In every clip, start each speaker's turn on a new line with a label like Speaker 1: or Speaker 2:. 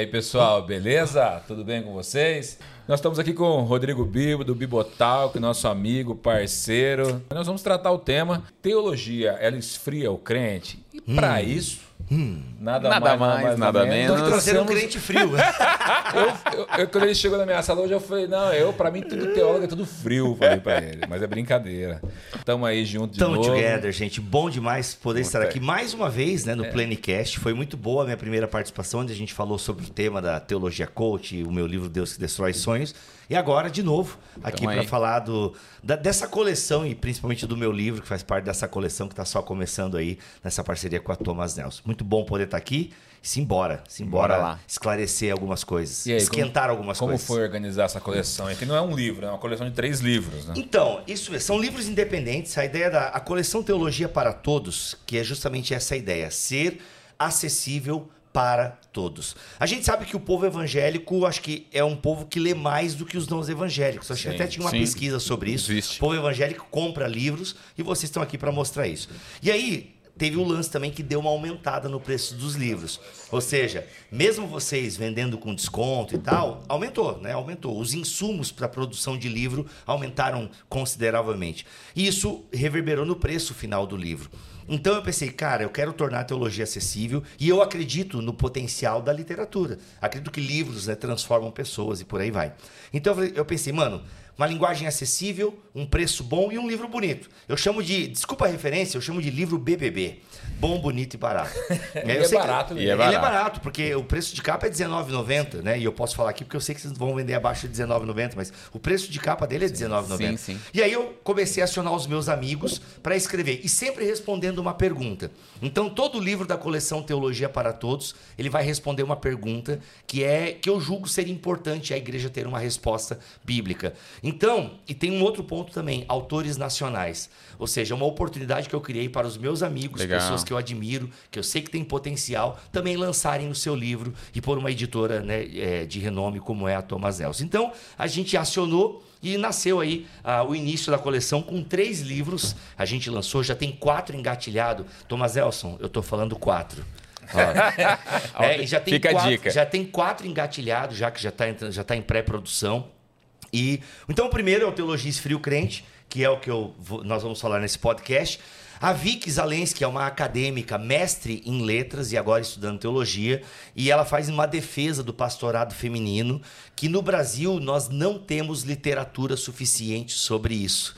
Speaker 1: aí, pessoal, beleza? Tudo bem com vocês? Nós estamos aqui com o Rodrigo Bibo, do Bibotalk, nosso amigo, parceiro. Nós vamos tratar o tema Teologia, ela esfria o crente. E para hum. isso,
Speaker 2: Hum, nada, nada, mais, mais nada, menos.
Speaker 3: Estou trazendo um crente frio.
Speaker 1: eu, eu, eu, quando ele chegou na minha sala hoje, eu falei, não, eu, pra mim, tudo teólogo é tudo frio, falei pra ele. Mas é brincadeira. Tamo aí junto de
Speaker 3: Tamo
Speaker 1: novo.
Speaker 3: together, gente. Bom demais poder estar aqui mais uma vez né, no é. Planicast. Foi muito boa a minha primeira participação, onde a gente falou sobre o tema da teologia coach, o meu livro Deus que Destrói Sonhos. E agora, de novo, aqui para falar do, da, dessa coleção e principalmente do meu livro, que faz parte dessa coleção que está só começando aí nessa parceria com a Thomas Nelson. Muito bom poder estar tá aqui. Simbora, simbora lá. esclarecer algumas coisas, aí,
Speaker 1: esquentar
Speaker 3: como, algumas
Speaker 1: como
Speaker 3: coisas.
Speaker 1: Como foi organizar essa coleção? É que não é um livro, é uma coleção de três livros. Né?
Speaker 3: Então, isso são livros independentes. A ideia da a coleção Teologia para Todos, que é justamente essa ideia, ser acessível para todos. A gente sabe que o povo evangélico, acho que é um povo que lê mais do que os não evangélicos. Acho que até tinha uma sim. pesquisa sobre isso. Existe. O povo evangélico compra livros e vocês estão aqui para mostrar isso. E aí, teve o lance também que deu uma aumentada no preço dos livros. Ou seja, mesmo vocês vendendo com desconto e tal, aumentou, né? Aumentou. Os insumos para a produção de livro aumentaram consideravelmente. E isso reverberou no preço final do livro. Então eu pensei, cara, eu quero tornar a teologia acessível e eu acredito no potencial da literatura. Acredito que livros né, transformam pessoas e por aí vai. Então eu pensei, mano, uma linguagem acessível, um preço bom e um livro bonito. Eu chamo de, desculpa a referência, eu chamo de livro BBB. Bom, bonito e barato.
Speaker 1: é, é barato,
Speaker 3: que, é barato. Ele é barato, porque o preço de capa é R$19,90, né? E eu posso falar aqui porque eu sei que vocês vão vender abaixo de R$19,90, mas o preço de capa dele é R$19,90. Sim, sim. E aí eu comecei a acionar os meus amigos para escrever, e sempre respondendo uma pergunta. Então, todo livro da coleção Teologia para Todos, ele vai responder uma pergunta que é que eu julgo ser importante a igreja ter uma resposta bíblica. Então, e tem um outro ponto também, autores nacionais. Ou seja, uma oportunidade que eu criei para os meus amigos, Legal. pessoas que eu admiro, que eu sei que tem potencial, também lançarem o seu livro e por uma editora né, é, de renome como é a Thomas Nelson. Então, a gente acionou e nasceu aí ah, o início da coleção com três livros. A gente lançou, já tem quatro engatilhados. Thomas Nelson, eu estou falando quatro. é, já tem
Speaker 1: Fica
Speaker 3: quatro,
Speaker 1: a dica.
Speaker 3: Já tem quatro engatilhados, já que já está já tá em pré-produção. E então o primeiro é o Teologia Esfrio Crente, que é o que eu, nós vamos falar nesse podcast. A Vicky Zalens, que é uma acadêmica, mestre em letras e agora estudando teologia, e ela faz uma defesa do pastorado feminino, que no Brasil nós não temos literatura suficiente sobre isso.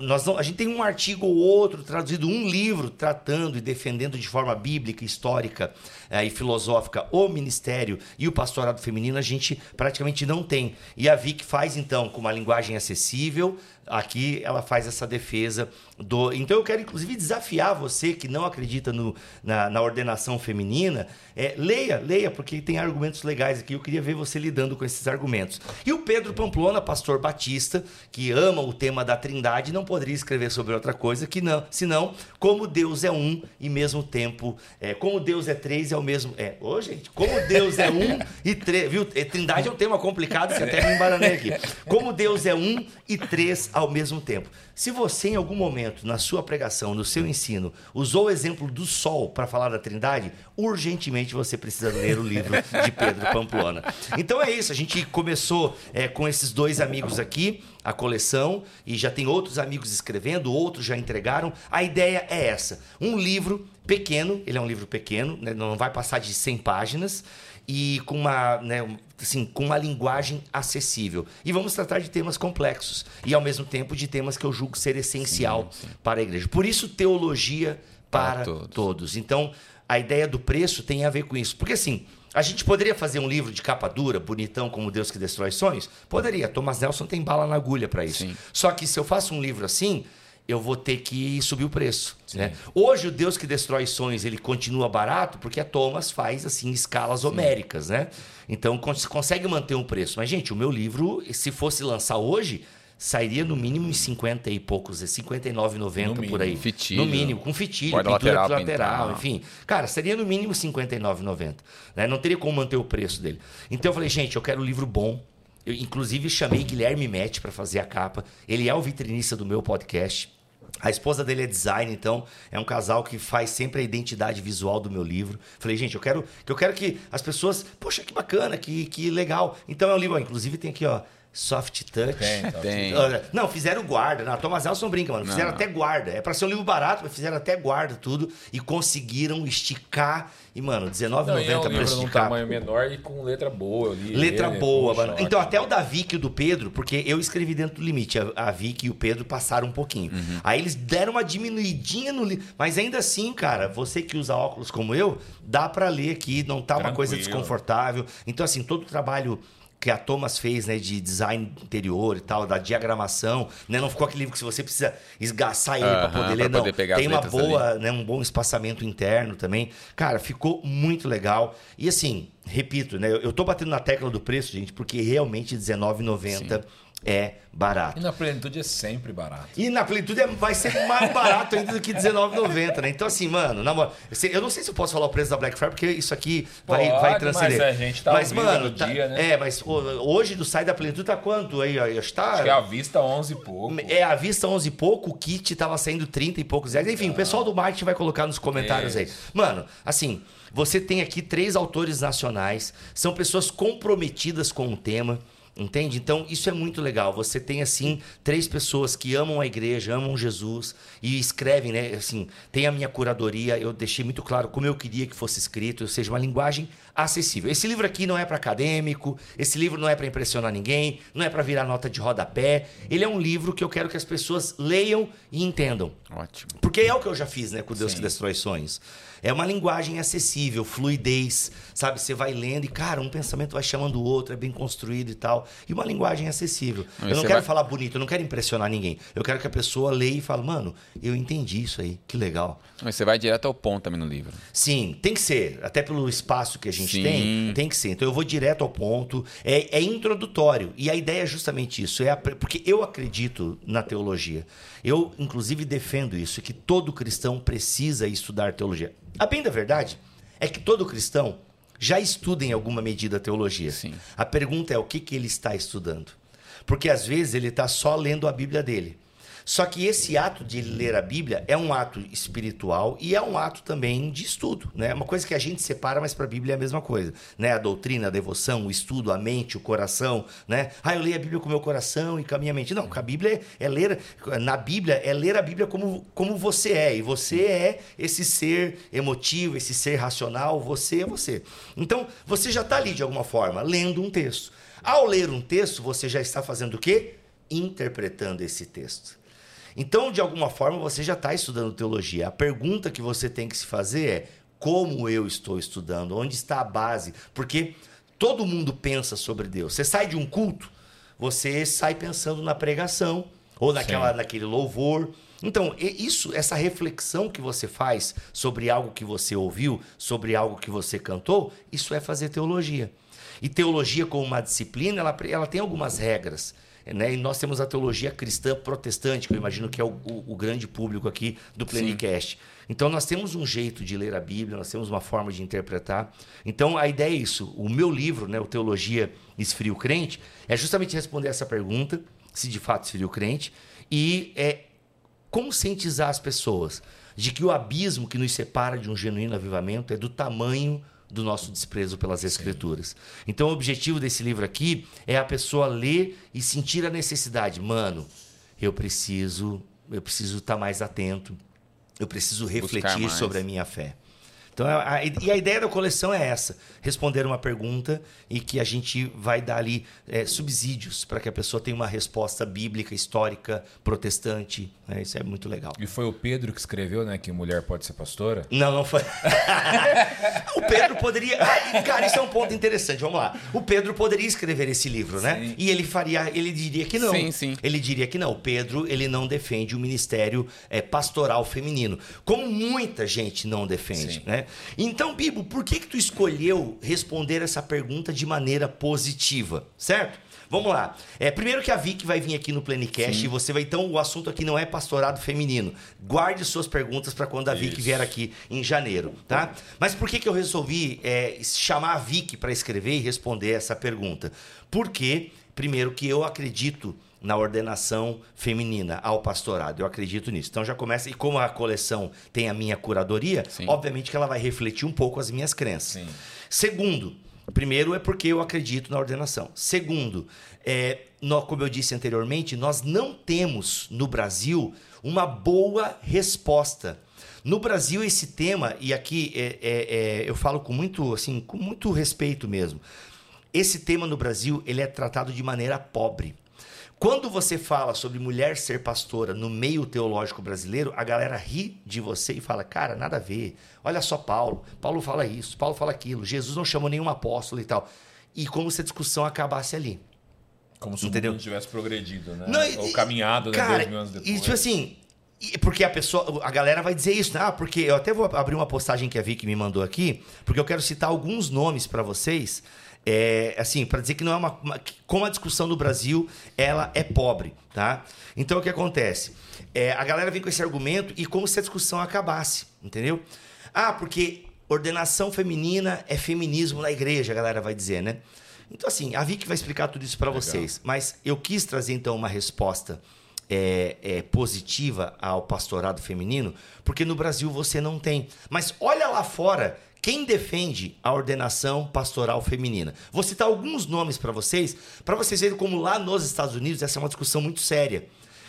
Speaker 3: Nós não, a gente tem um artigo ou outro traduzido, um livro tratando e defendendo de forma bíblica, histórica é, e filosófica o ministério e o pastorado feminino, a gente praticamente não tem. E a Vic faz então com uma linguagem acessível, aqui ela faz essa defesa do. Então eu quero inclusive desafiar você que não acredita no, na, na ordenação feminina, é, leia, leia, porque tem argumentos legais aqui. Eu queria ver você lidando com esses argumentos. E o Pedro Pamplona, pastor batista, que ama o tema da Trindade, não poderia escrever sobre outra coisa que não, senão como Deus é um e mesmo tempo, é, como Deus é três e ao mesmo. É, ô gente, como Deus é um e três. Viu? É, trindade é um tema complicado, você até me embaranei aqui. Como Deus é um e três ao mesmo tempo. Se você, em algum momento, na sua pregação, no seu ensino, usou o exemplo do sol para falar da Trindade, urgentemente você precisa ler o livro de Pedro Pamplona. Então é isso, a gente começou é, com esses dois amigos aqui, a coleção, e já tem outros amigos escrevendo, outros já entregaram. A ideia é essa: um livro pequeno, ele é um livro pequeno, né, não vai passar de 100 páginas e com uma, né, assim, com uma linguagem acessível. E vamos tratar de temas complexos e ao mesmo tempo de temas que eu julgo ser essencial sim, sim. para a igreja. Por isso teologia para, para todos. todos. Então, a ideia do preço tem a ver com isso. Porque assim, a gente poderia fazer um livro de capa dura, bonitão, como Deus que destrói sonhos? Poderia. Thomas Nelson tem bala na agulha para isso. Sim. Só que se eu faço um livro assim, eu vou ter que subir o preço. Né? Hoje o Deus que destrói sonhos ele continua barato porque a Thomas faz assim escalas Sim. homéricas, né? Então consegue manter um preço. Mas gente, o meu livro, se fosse lançar hoje, sairia no mínimo em 50 e poucos, 59,90 por aí.
Speaker 1: Fitilho,
Speaker 3: no mínimo, com fitilho, pintura lateral, lateral enfim. Cara, seria no mínimo 59,90. Né? Não teria como manter o preço dele. Então eu falei, gente, eu quero um livro bom. Eu, inclusive, chamei Guilherme Mete para fazer a capa. Ele é o vitrinista do meu podcast. A esposa dele é design, então é um casal que faz sempre a identidade visual do meu livro. Falei, gente, eu quero, eu quero que as pessoas, poxa, que bacana, que, que legal. Então é um livro, ó, inclusive tem aqui, ó, Soft Touch.
Speaker 2: Tem, tem.
Speaker 3: Não, fizeram guarda. Na Thomas Nelson brinca, mano. Fizeram não. até guarda. É pra ser um livro barato, mas fizeram até guarda, tudo. E conseguiram esticar. E, mano, R$19,90 é um
Speaker 1: pra esticar. Um tamanho menor e com letra boa. ali.
Speaker 3: letra ele, boa, mano. Então, até o da Vicky e o do Pedro, porque eu escrevi dentro do limite. A, a Vicky e o Pedro passaram um pouquinho. Uhum. Aí eles deram uma diminuidinha no livro. Mas ainda assim, cara, você que usa óculos como eu, dá para ler aqui. Não tá Tranquilo. uma coisa desconfortável. Então, assim, todo o trabalho que a Thomas fez, né, de design interior e tal, da diagramação, né? Não ficou aquele livro que você precisa esgaçar ele para poder ler, pra não. Poder Tem uma boa, ali. né, um bom espaçamento interno também. Cara, ficou muito legal. E assim, repito, né, eu tô batendo na tecla do preço, gente, porque realmente R$19,90 é barato.
Speaker 1: E na plenitude é sempre barato.
Speaker 3: E na plenitude é, vai ser mais barato ainda do que R$19,90, né? Então, assim, mano, na, eu não sei se eu posso falar o preço da Black Friday, porque isso aqui Pode, vai, vai transcender.
Speaker 1: Mas a gente tá mas, mano, tá, dia, né?
Speaker 3: É, mas hoje do site da plenitude tá quanto aí? Está,
Speaker 1: Acho que é a vista 11 e pouco.
Speaker 3: É, a vista 11 e pouco, o kit tava saindo 30 e poucos reais. Enfim, ah. o pessoal do marketing vai colocar nos comentários aí. Mano, assim, você tem aqui três autores nacionais, são pessoas comprometidas com o tema. Entende? Então, isso é muito legal. Você tem, assim, três pessoas que amam a igreja, amam Jesus e escrevem, né? Assim, tem a minha curadoria, eu deixei muito claro como eu queria que fosse escrito, ou seja, uma linguagem acessível. Esse livro aqui não é para acadêmico, esse livro não é para impressionar ninguém, não é para virar nota de rodapé. Ele é um livro que eu quero que as pessoas leiam e entendam.
Speaker 2: Ótimo.
Speaker 3: Porque é o que eu já fiz, né, com Deus Sim. que destrói sonhos. É uma linguagem acessível, fluidez, sabe? Você vai lendo e, cara, um pensamento vai chamando o outro, é bem construído e tal. E uma linguagem acessível. Mas eu não quero vai... falar bonito, eu não quero impressionar ninguém. Eu quero que a pessoa leia e fale, mano, eu entendi isso aí, que legal.
Speaker 2: Mas você vai direto ao ponto também no livro.
Speaker 3: Sim, tem que ser. Até pelo espaço que a gente Sim. tem, tem que ser. Então eu vou direto ao ponto. É, é introdutório. E a ideia é justamente isso. É a... Porque eu acredito na teologia. Eu, inclusive, defendo isso, que todo cristão precisa estudar teologia. A bem da verdade é que todo cristão já estuda em alguma medida a teologia.
Speaker 2: Sim.
Speaker 3: A pergunta é o que, que ele está estudando. Porque às vezes ele está só lendo a Bíblia dele. Só que esse ato de ler a Bíblia é um ato espiritual e é um ato também de estudo, né? Uma coisa que a gente separa, mas para a Bíblia é a mesma coisa, né? A doutrina, a devoção, o estudo, a mente, o coração, né? Ah, eu leio a Bíblia com o meu coração e com a minha mente. Não, a Bíblia é, é ler, na Bíblia é ler a Bíblia como, como você é, e você é esse ser emotivo, esse ser racional, você é você. Então, você já está ali de alguma forma lendo um texto. Ao ler um texto, você já está fazendo o quê? Interpretando esse texto. Então, de alguma forma, você já está estudando teologia. A pergunta que você tem que se fazer é: como eu estou estudando? Onde está a base? Porque todo mundo pensa sobre Deus. Você sai de um culto, você sai pensando na pregação ou naquela, naquele louvor. Então, isso, essa reflexão que você faz sobre algo que você ouviu, sobre algo que você cantou, isso é fazer teologia. E teologia como uma disciplina, ela, ela tem algumas regras. Né? E nós temos a teologia cristã protestante, que eu imagino que é o, o, o grande público aqui do Plenicast. Então nós temos um jeito de ler a Bíblia, nós temos uma forma de interpretar. Então a ideia é isso. O meu livro, né, o Teologia Esfria o Crente, é justamente responder essa pergunta, se de fato esfria o crente, e é conscientizar as pessoas de que o abismo que nos separa de um genuíno avivamento é do tamanho do nosso desprezo pelas escrituras. Então, o objetivo desse livro aqui é a pessoa ler e sentir a necessidade, mano, eu preciso, eu preciso estar mais atento, eu preciso refletir sobre a minha fé. Então, a, a, e a ideia da coleção é essa: responder uma pergunta e que a gente vai dar ali é, subsídios para que a pessoa tenha uma resposta bíblica, histórica, protestante. Né? Isso é muito legal.
Speaker 1: E foi o Pedro que escreveu, né, que mulher pode ser pastora?
Speaker 3: Não, não foi. o Pedro poderia. Ah, cara, isso é um ponto interessante. Vamos lá. O Pedro poderia escrever esse livro, né? Sim. E ele faria, ele diria que não.
Speaker 2: Sim, sim.
Speaker 3: Ele diria que não. O Pedro, ele não defende o ministério é, pastoral feminino, como muita gente não defende, sim. né? Então, Bibo, por que que tu escolheu responder essa pergunta de maneira positiva, certo? Vamos lá. É, primeiro que a Vicky vai vir aqui no Plenicast Sim. e você vai. Então, o assunto aqui não é pastorado feminino. Guarde suas perguntas para quando a Vicky vier aqui em janeiro, tá? Mas por que, que eu resolvi é, chamar a Vicky para escrever e responder essa pergunta? Porque, primeiro, que eu acredito na ordenação feminina ao pastorado. Eu acredito nisso. Então já começa. E como a coleção tem a minha curadoria,
Speaker 2: Sim.
Speaker 3: obviamente que ela vai refletir um pouco as minhas crenças.
Speaker 1: Sim.
Speaker 3: Segundo, primeiro é porque eu acredito na ordenação. Segundo, é, nó- como eu disse anteriormente, nós não temos no Brasil uma boa resposta. No Brasil, esse tema, e aqui é, é, é, eu falo com muito, assim, com muito respeito mesmo. Esse tema no Brasil ele é tratado de maneira pobre. Quando você fala sobre mulher ser pastora no meio teológico brasileiro, a galera ri de você e fala: cara, nada a ver. Olha só Paulo. Paulo fala isso, Paulo fala aquilo. Jesus não chamou nenhum apóstolo e tal. E como se a discussão acabasse ali.
Speaker 1: Como se o
Speaker 3: Entendeu?
Speaker 1: mundo não tivesse progredido, né?
Speaker 3: Não, e-
Speaker 1: Ou caminhado, né?
Speaker 3: Cara,
Speaker 1: anos depois.
Speaker 3: e tipo assim, porque a pessoa, a galera vai dizer isso, né? Ah, porque eu até vou abrir uma postagem que a Vicky me mandou aqui, porque eu quero citar alguns nomes para vocês, é, assim, para dizer que não é uma, uma- como a discussão do Brasil, ela é pobre, tá? Então o que acontece? É, a galera vem com esse argumento e como se a discussão acabasse, entendeu? Ah, porque ordenação feminina é feminismo na igreja, a galera vai dizer, né? Então, assim, a Vicky vai explicar tudo isso para vocês. Mas eu quis trazer, então, uma resposta é, é, positiva ao pastorado feminino, porque no Brasil você não tem. Mas olha lá fora quem defende a ordenação pastoral feminina. Vou citar alguns nomes para vocês, para vocês verem como lá nos Estados Unidos essa é uma discussão muito séria.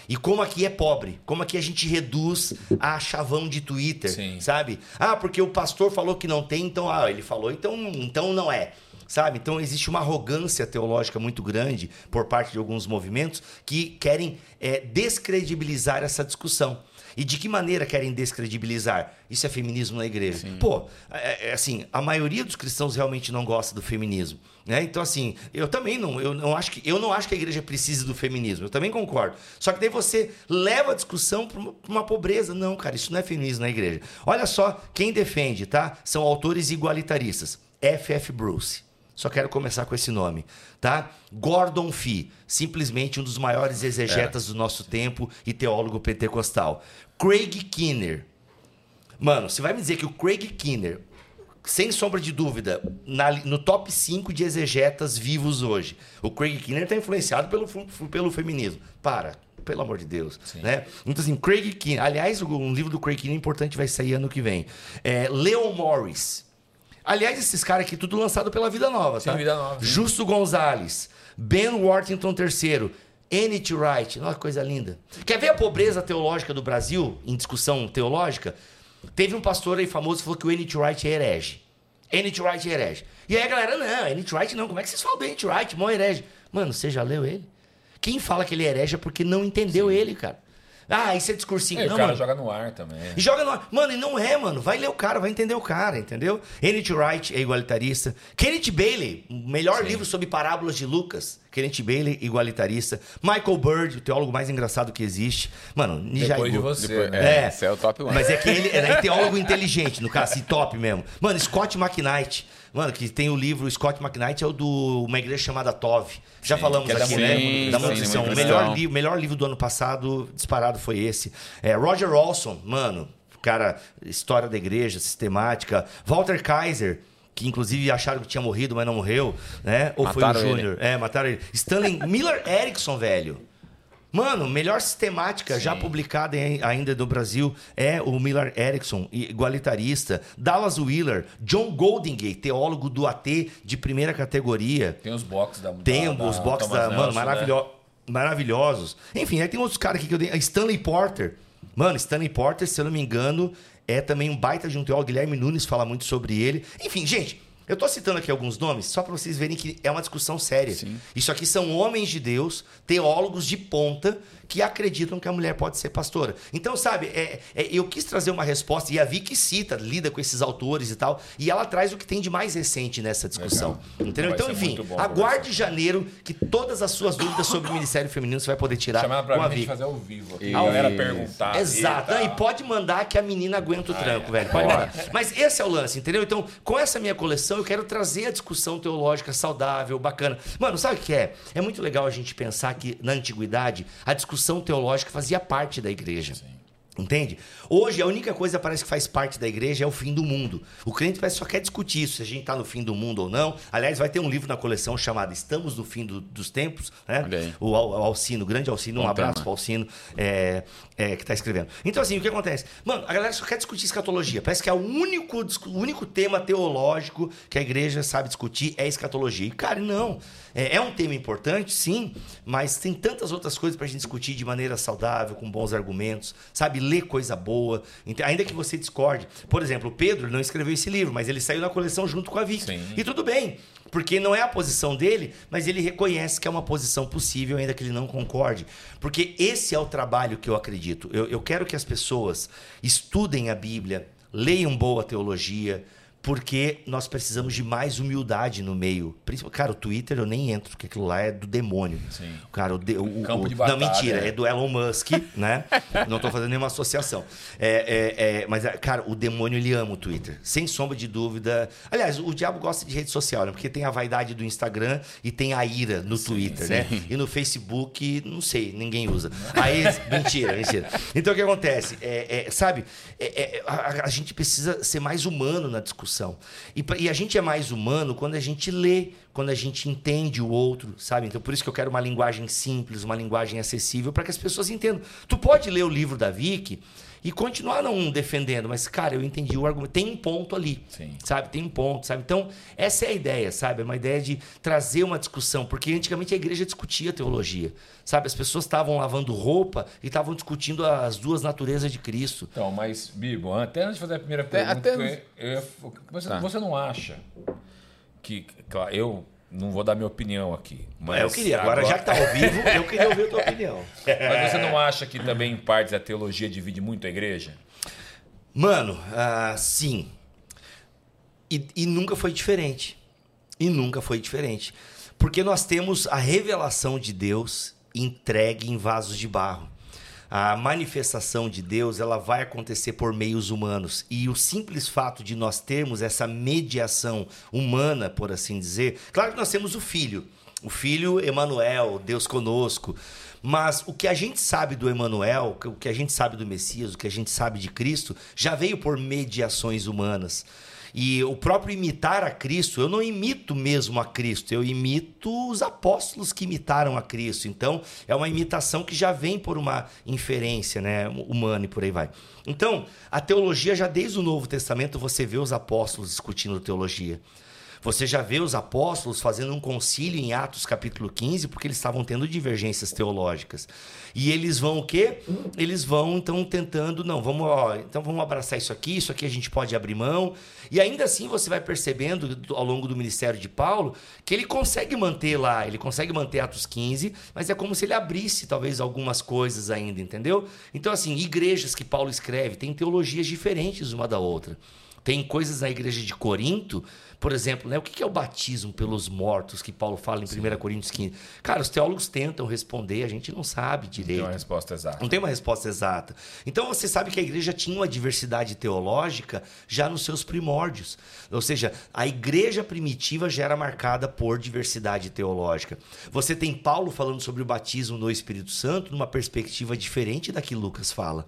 Speaker 3: E como aqui é pobre, como aqui a gente reduz a chavão de Twitter,
Speaker 1: Sim.
Speaker 3: sabe? Ah, porque o pastor falou que não tem, então ah, ele falou, então, então não é. Sabe? Então existe uma arrogância teológica muito grande por parte de alguns movimentos que querem é, descredibilizar essa discussão. E de que maneira querem descredibilizar? Isso é feminismo na igreja. Pô, é, é assim, a maioria dos cristãos realmente não gosta do feminismo. Né? Então, assim, eu também não, eu não acho que eu não acho que a igreja precise do feminismo. Eu também concordo. Só que daí você leva a discussão para uma, uma pobreza. Não, cara, isso não é feminismo na igreja. Olha só quem defende, tá? São autores igualitaristas. F.F. Bruce. Só quero começar com esse nome, tá? Gordon Fee, simplesmente um dos maiores exegetas do nosso tempo e teólogo pentecostal. Craig Kinner. Mano, você vai me dizer que o Craig Kinner, sem sombra de dúvida, na- no top 5 de exegetas vivos hoje, o Craig Kinner está influenciado pelo, pelo feminismo. Para, pelo amor de Deus. Né? Então, assim, Craig Kinner. Aliás, um livro do Craig Kinner importante vai sair ano que vem. É, Leon Morris. Aliás, esses caras aqui, tudo lançado pela Vida Nova,
Speaker 1: Sim,
Speaker 3: tá?
Speaker 1: Vida Nova, sim.
Speaker 3: Justo Gonzalez, Ben Worthington III, N.T. Wright, olha que coisa linda. Quer ver a pobreza teológica do Brasil em discussão teológica? Teve um pastor aí famoso que falou que o N.T. Wright é herege. N.T. Wright é herege. E aí a galera, não, N.T. Wright não, como é que vocês falam do N.T. Wright, mó herege? Mano, você já leu ele? Quem fala que ele é herege é porque não entendeu ele, cara. Ah, isso é discursinho.
Speaker 1: É,
Speaker 3: não,
Speaker 1: o cara
Speaker 3: mano.
Speaker 1: joga no ar também.
Speaker 3: E joga no ar. Mano, e não é, mano. Vai ler o cara, vai entender o cara, entendeu? N.T. Wright é igualitarista. Kenneth Bailey, o melhor livro sobre parábolas de Lucas. Kenneth Bailey, igualitarista. Michael Bird, o teólogo mais engraçado que existe. Mano, Nijai
Speaker 1: Depois de você,
Speaker 2: Depois-
Speaker 1: né?
Speaker 2: é, é o top one.
Speaker 3: Mas é que ele é teólogo inteligente, no caso, assim, top mesmo. Mano, Scott McKnight. Mano, que tem o livro, Scott McKnight é o do Uma Igreja Chamada Tove. Já falamos
Speaker 1: que é
Speaker 3: aqui, né?
Speaker 2: sim,
Speaker 3: da
Speaker 2: sim,
Speaker 3: maldição. O melhor, li- melhor livro do ano passado, disparado, foi esse. É, Roger Olson, mano, cara, história da igreja, sistemática. Walter Kaiser. Que inclusive acharam que tinha morrido, mas não morreu, né? Ou
Speaker 2: Mataram
Speaker 3: foi o. Júnior? É, mataram ele. Stanley Miller Erickson, velho. Mano, melhor sistemática já publicada em- ainda no Brasil é o Miller Erickson, igualitarista. Dallas Wheeler, John Goldingay, teólogo do AT de primeira categoria.
Speaker 1: Tem os boxes da
Speaker 3: Tem
Speaker 1: da-
Speaker 3: os
Speaker 1: da
Speaker 3: boxes
Speaker 1: Thomas
Speaker 3: da. Mano,
Speaker 1: Nelson, né?
Speaker 3: maravilho- maravilhosos. Enfim, aí tem outros caras aqui que eu dei. Stanley Porter. Mano, Stanley Porter, se eu não me engano, é também um baita de um teólogo. Guilherme Nunes fala muito sobre ele. Enfim, gente. Eu tô citando aqui alguns nomes só para vocês verem que é uma discussão séria. Isso aqui são homens de Deus, teólogos de ponta, que acreditam que a mulher pode ser pastora. Então, sabe, é- é- eu quis trazer uma resposta, e a Vicky cita, lida com esses autores e tal, e ela traz o que tem de mais recente nessa discussão.
Speaker 1: Legal.
Speaker 3: Entendeu?
Speaker 1: Vai
Speaker 3: Então, enfim, aguarde janeiro que todas as suas dúvidas sobre o Ministério Feminino você vai poder tirar
Speaker 1: Chamar
Speaker 3: com
Speaker 1: pra
Speaker 3: a
Speaker 1: mim a gente
Speaker 3: Vicky.
Speaker 1: fazer ao vivo. Aqui. A galera perguntar.
Speaker 3: Exato. Não, e pode mandar que a menina aguenta o tranco, velho. Pode mandar. Mas esse é o lance, entendeu? Então, com essa minha coleção, eu quero trazer a discussão teológica saudável, bacana. Mano, sabe o que é? É muito legal a gente pensar que na antiguidade a discussão teológica fazia parte da igreja. Entende? Hoje a única coisa que parece que faz parte da igreja é o fim do mundo. O crente parece que só quer discutir isso, se a gente está no fim do mundo ou não. Aliás, vai ter um livro na coleção chamado Estamos no Fim do- dos Tempos, né? O, o Alcino, o grande Alcino, um
Speaker 2: Bom
Speaker 3: abraço
Speaker 2: tema.
Speaker 3: pro Alcino é, é, que está escrevendo. Então, assim, o que acontece? Mano, a galera só quer discutir escatologia. Parece que é o único, o único tema teológico que a igreja sabe discutir é escatologia. E, cara, não. É, é um tema importante, sim, mas tem tantas outras coisas pra gente discutir de maneira saudável, com bons argumentos, sabe? Ler coisa boa, ainda que você discorde. Por exemplo, o Pedro não escreveu esse livro, mas ele saiu na coleção junto com a Vicky.
Speaker 1: Sim.
Speaker 3: E tudo bem, porque não é a posição dele, mas ele reconhece que é uma posição possível, ainda que ele não concorde. Porque esse é o trabalho que eu acredito. Eu, eu quero que as pessoas estudem a Bíblia, leiam boa teologia, porque nós precisamos de mais humildade no meio. Cara, o Twitter eu nem entro, porque aquilo lá é do demônio.
Speaker 1: Sim.
Speaker 3: Cara, o, de- o-
Speaker 1: Campo
Speaker 3: o-
Speaker 1: de
Speaker 3: Não,
Speaker 1: batalha,
Speaker 3: mentira,
Speaker 1: é.
Speaker 3: é do Elon Musk, né? Não tô fazendo nenhuma associação. É, é, é, mas, é, cara, o demônio ele ama o Twitter. Sem sombra de dúvida. Aliás, o diabo gosta de rede social, né? Porque tem a vaidade do Instagram e tem a ira no Twitter, né? E no Facebook, não sei, ninguém usa. Aí, mentira, mentira. Então o que acontece? É, sabe, a, a gente precisa ser mais humano na discussão. E, pra- e a gente é mais humano quando a gente lê, quando a gente entende o outro, sabe? Então por isso que eu quero uma linguagem simples, uma linguagem acessível, para que as pessoas entendam. Tu pode ler o livro da Vicky e continuar não defendendo, mas, cara, eu entendi o argumento. Tem um ponto ali.
Speaker 1: Sim.
Speaker 3: Sabe? Tem um ponto, sabe? Então, essa é a ideia, sabe? É uma ideia de trazer uma discussão, porque antigamente a igreja discutia teologia, sabe? As pessoas estavam lavando roupa e estavam discutindo as duas naturezas de Cristo.
Speaker 1: Então, mas, Bibo, até antes de fazer a primeira
Speaker 2: Até-
Speaker 1: pergunta,
Speaker 2: até-
Speaker 1: eu- eu- você,
Speaker 2: Tá.
Speaker 1: você não acha que. Claro, eu não vou dar minha opinião aqui. Mas
Speaker 3: eu queria, agora, já que tá ao vivo, eu queria ouvir a tua opinião.
Speaker 1: Mas você não acha que também, em partes, a teologia divide muito a igreja?
Speaker 3: Mano, ah, sim. E, e nunca foi diferente. E nunca foi diferente. Porque nós temos a revelação de Deus entregue em vasos de barro. A manifestação de Deus ela vai acontecer por meios humanos. E o simples fato de nós termos essa mediação humana, por assim dizer. Claro que nós temos o Filho. O Filho Emanuel, Deus conosco. Mas o que a gente sabe do Emanuel, o que a gente sabe do Messias, o que a gente sabe de Cristo, já veio por mediações humanas. E o próprio imitar a Cristo, eu não imito mesmo a Cristo, eu imito os apóstolos que imitaram a Cristo. Então, é uma imitação que já vem por uma inferência né, humana e por aí vai. Então, a teologia, já desde o Novo Testamento, você vê os apóstolos discutindo teologia. Você já vê os apóstolos fazendo um concílio em Atos capítulo 15, porque eles estavam tendo divergências teológicas. E eles vão o quê? Eles vão então tentando, não, vamos, ó, então vamos abraçar isso aqui, isso aqui a gente pode abrir mão. E ainda assim você vai percebendo ao longo do ministério de Paulo que ele consegue manter lá, ele consegue manter Atos 15, mas é como se ele abrisse talvez algumas coisas ainda, entendeu? Então assim, igrejas que Paulo escreve têm teologias diferentes uma da outra. Tem coisas na igreja de Corinto, por exemplo, né? O que é o batismo pelos mortos que Paulo fala em 1 Coríntios 15? Cara, os teólogos tentam responder, a gente não sabe
Speaker 1: Tem
Speaker 3: direito.
Speaker 1: uma resposta exata.
Speaker 3: Não tem uma resposta exata. Então você sabe que a igreja tinha uma diversidade teológica já nos seus primórdios. Ou seja, a igreja primitiva já era marcada por diversidade teológica. Você tem Paulo falando sobre o batismo no Espírito Santo numa perspectiva diferente da que Lucas fala.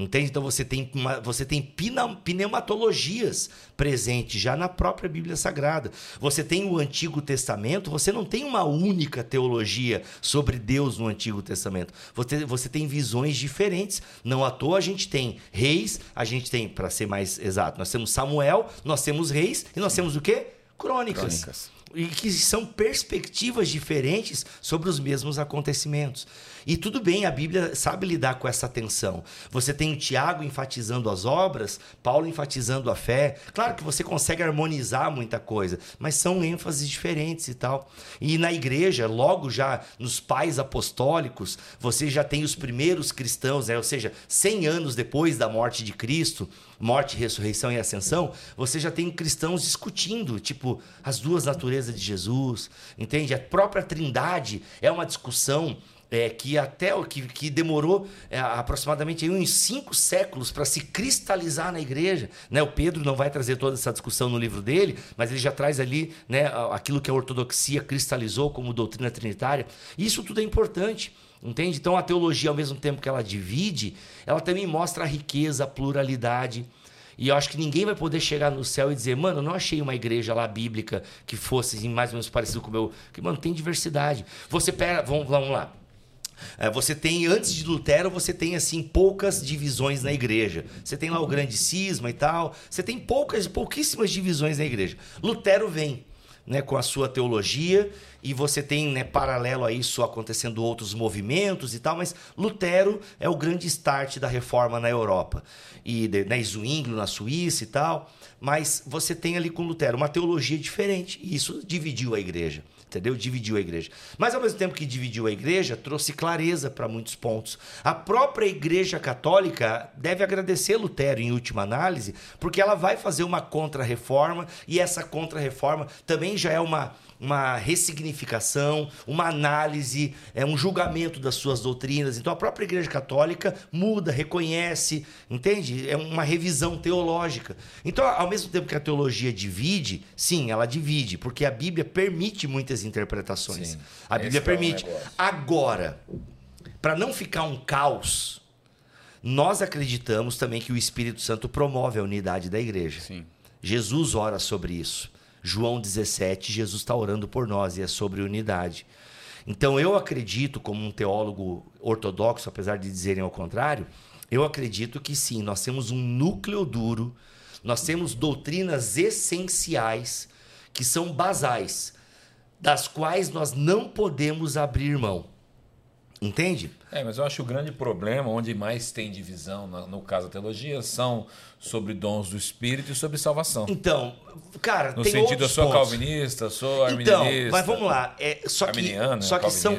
Speaker 3: Entende? Então você tem, uma- você tem pina- pneumatologias presentes já na própria Bíblia Sagrada. Você tem o Antigo Testamento, você não tem uma única teologia sobre Deus no Antigo Testamento. Você, você tem visões diferentes. Não à toa a gente tem reis, a gente tem, para ser mais exato, nós temos Samuel, nós temos reis e nós temos o quê? Crônicas.
Speaker 2: Crônicas.
Speaker 3: E que são perspectivas diferentes sobre os mesmos acontecimentos. E tudo bem, a Bíblia sabe lidar com essa tensão. Você tem o Tiago enfatizando as obras, Paulo enfatizando a fé. Claro que você consegue harmonizar muita coisa, mas são ênfases diferentes e tal. E na igreja, logo já nos pais apostólicos, você já tem os primeiros cristãos, né? ou seja, 100 anos depois da morte de Cristo, morte, ressurreição e ascensão, você já tem cristãos discutindo, tipo, as duas naturezas de Jesus, entende? A própria Trindade é uma discussão é, que até que, que demorou é, aproximadamente uns cinco séculos para se cristalizar na igreja. Né? O Pedro não vai trazer toda essa discussão no livro dele, mas ele já traz ali né, aquilo que a ortodoxia cristalizou como doutrina trinitária. Isso tudo é importante. Entende? Então a teologia, ao mesmo tempo que ela divide, ela também mostra a riqueza, a pluralidade. E eu acho que ninguém vai poder chegar no céu e dizer, mano, eu não achei uma igreja lá bíblica que fosse assim, mais ou menos parecido com o meu. Que, mano, tem diversidade. Você pega. Vamos, vamos lá. É, você tem, antes de Lutero, você tem assim poucas divisões na igreja. Você tem lá o grande cisma e tal. Você tem poucas, pouquíssimas divisões na igreja. Lutero vem né, com a sua teologia e você tem né, paralelo a isso acontecendo outros movimentos e tal, mas Lutero é o grande start da reforma na Europa e na né, na Suíça e tal, mas você tem ali com Lutero uma teologia diferente e isso dividiu a igreja entendeu? Dividiu a igreja. Mas ao mesmo tempo que dividiu a igreja, trouxe clareza para muitos pontos. A própria igreja católica deve agradecer Lutero em última análise, porque ela vai fazer uma contra-reforma e essa contra-reforma também já é uma uma ressignificação, uma análise, é um julgamento das suas doutrinas. Então a própria Igreja Católica muda, reconhece, entende? É uma revisão teológica. Então, ao mesmo tempo que a teologia divide, sim, ela divide, porque a Bíblia permite muitas interpretações. Sim, a Bíblia permite. É um Agora, para não ficar um caos, nós acreditamos também que o Espírito Santo promove a unidade da igreja. Sim. Jesus ora sobre isso. João 17, Jesus está orando por nós e é sobre unidade. Então eu acredito, como um teólogo ortodoxo, apesar de dizerem ao contrário, eu acredito que sim, nós temos um núcleo duro, nós temos doutrinas essenciais que são basais, das quais nós não podemos abrir mão. Entende?
Speaker 1: É, mas eu acho que o grande problema, onde mais tem divisão, no caso da teologia, são sobre dons do Espírito e sobre salvação.
Speaker 3: Então, cara,
Speaker 1: no tem sentido eu sou pontos. calvinista, sou arminianista.
Speaker 3: Então, mas vamos lá, é, só que, arminiano, só que são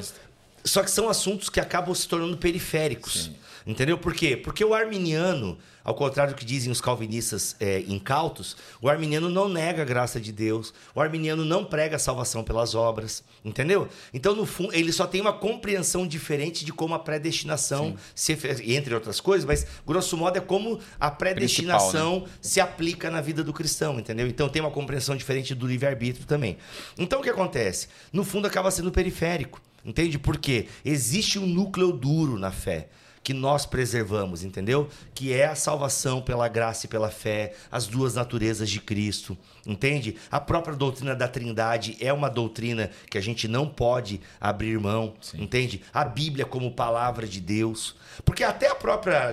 Speaker 3: só que são assuntos que acabam se tornando periféricos. Sim. Entendeu? Por quê? Porque o arminiano, ao contrário do que dizem os calvinistas é, incautos, o arminiano não nega a graça de Deus, o arminiano não prega a salvação pelas obras, entendeu? Então, no fundo, ele só tem uma compreensão diferente de como a predestinação, se, entre outras coisas, mas grosso modo é como a predestinação né? se aplica na vida do cristão, entendeu? Então tem uma compreensão diferente do livre-arbítrio também. Então o que acontece? No fundo acaba sendo periférico. Entende? Porque existe um núcleo duro na fé que nós preservamos, entendeu? Que é a salvação pela graça e pela fé, as duas naturezas de Cristo, entende? A própria doutrina da Trindade é uma doutrina que a gente não pode abrir mão, Sim. entende? A Bíblia como palavra de Deus, porque até a própria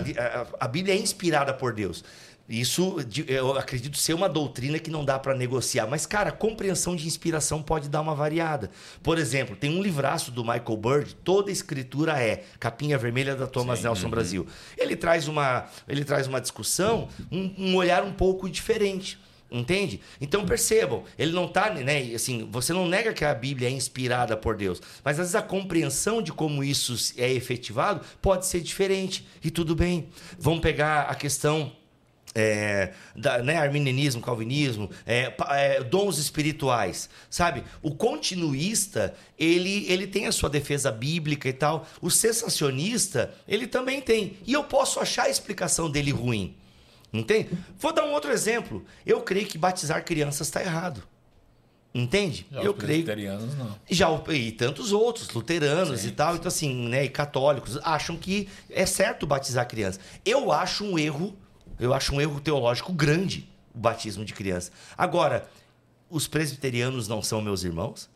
Speaker 3: a Bíblia é inspirada por Deus. Isso eu acredito ser uma doutrina que não dá para negociar. Mas, cara, compreensão de inspiração pode dar uma variada. Por exemplo, tem um livraço do Michael Bird, toda escritura é Capinha Vermelha da Thomas Sim, Nelson uhum. Brasil. Ele traz uma, ele traz uma discussão, um, um olhar um pouco diferente. Entende? Então percebam, ele não está, né? Assim, você não nega que a Bíblia é inspirada por Deus, mas às vezes a compreensão de como isso é efetivado pode ser diferente e tudo bem. Vamos pegar a questão é, da, né, arminianismo, calvinismo, é, é, dons espirituais, sabe? O continuista, ele, ele tem a sua defesa bíblica e tal. O sensacionista, ele também tem. E eu posso achar a explicação dele ruim. Entende? Vou dar um outro exemplo. Eu creio que batizar crianças está errado. Entende?
Speaker 1: Já
Speaker 3: eu
Speaker 1: os
Speaker 3: creio.
Speaker 1: Luterianos não.
Speaker 3: Já, e tantos outros, luteranos sim, e tal, sim. então assim, né, e católicos, acham que é certo batizar crianças. Eu acho um erro eu acho um erro teológico grande o batismo de criança. Agora, os presbiterianos não são meus irmãos?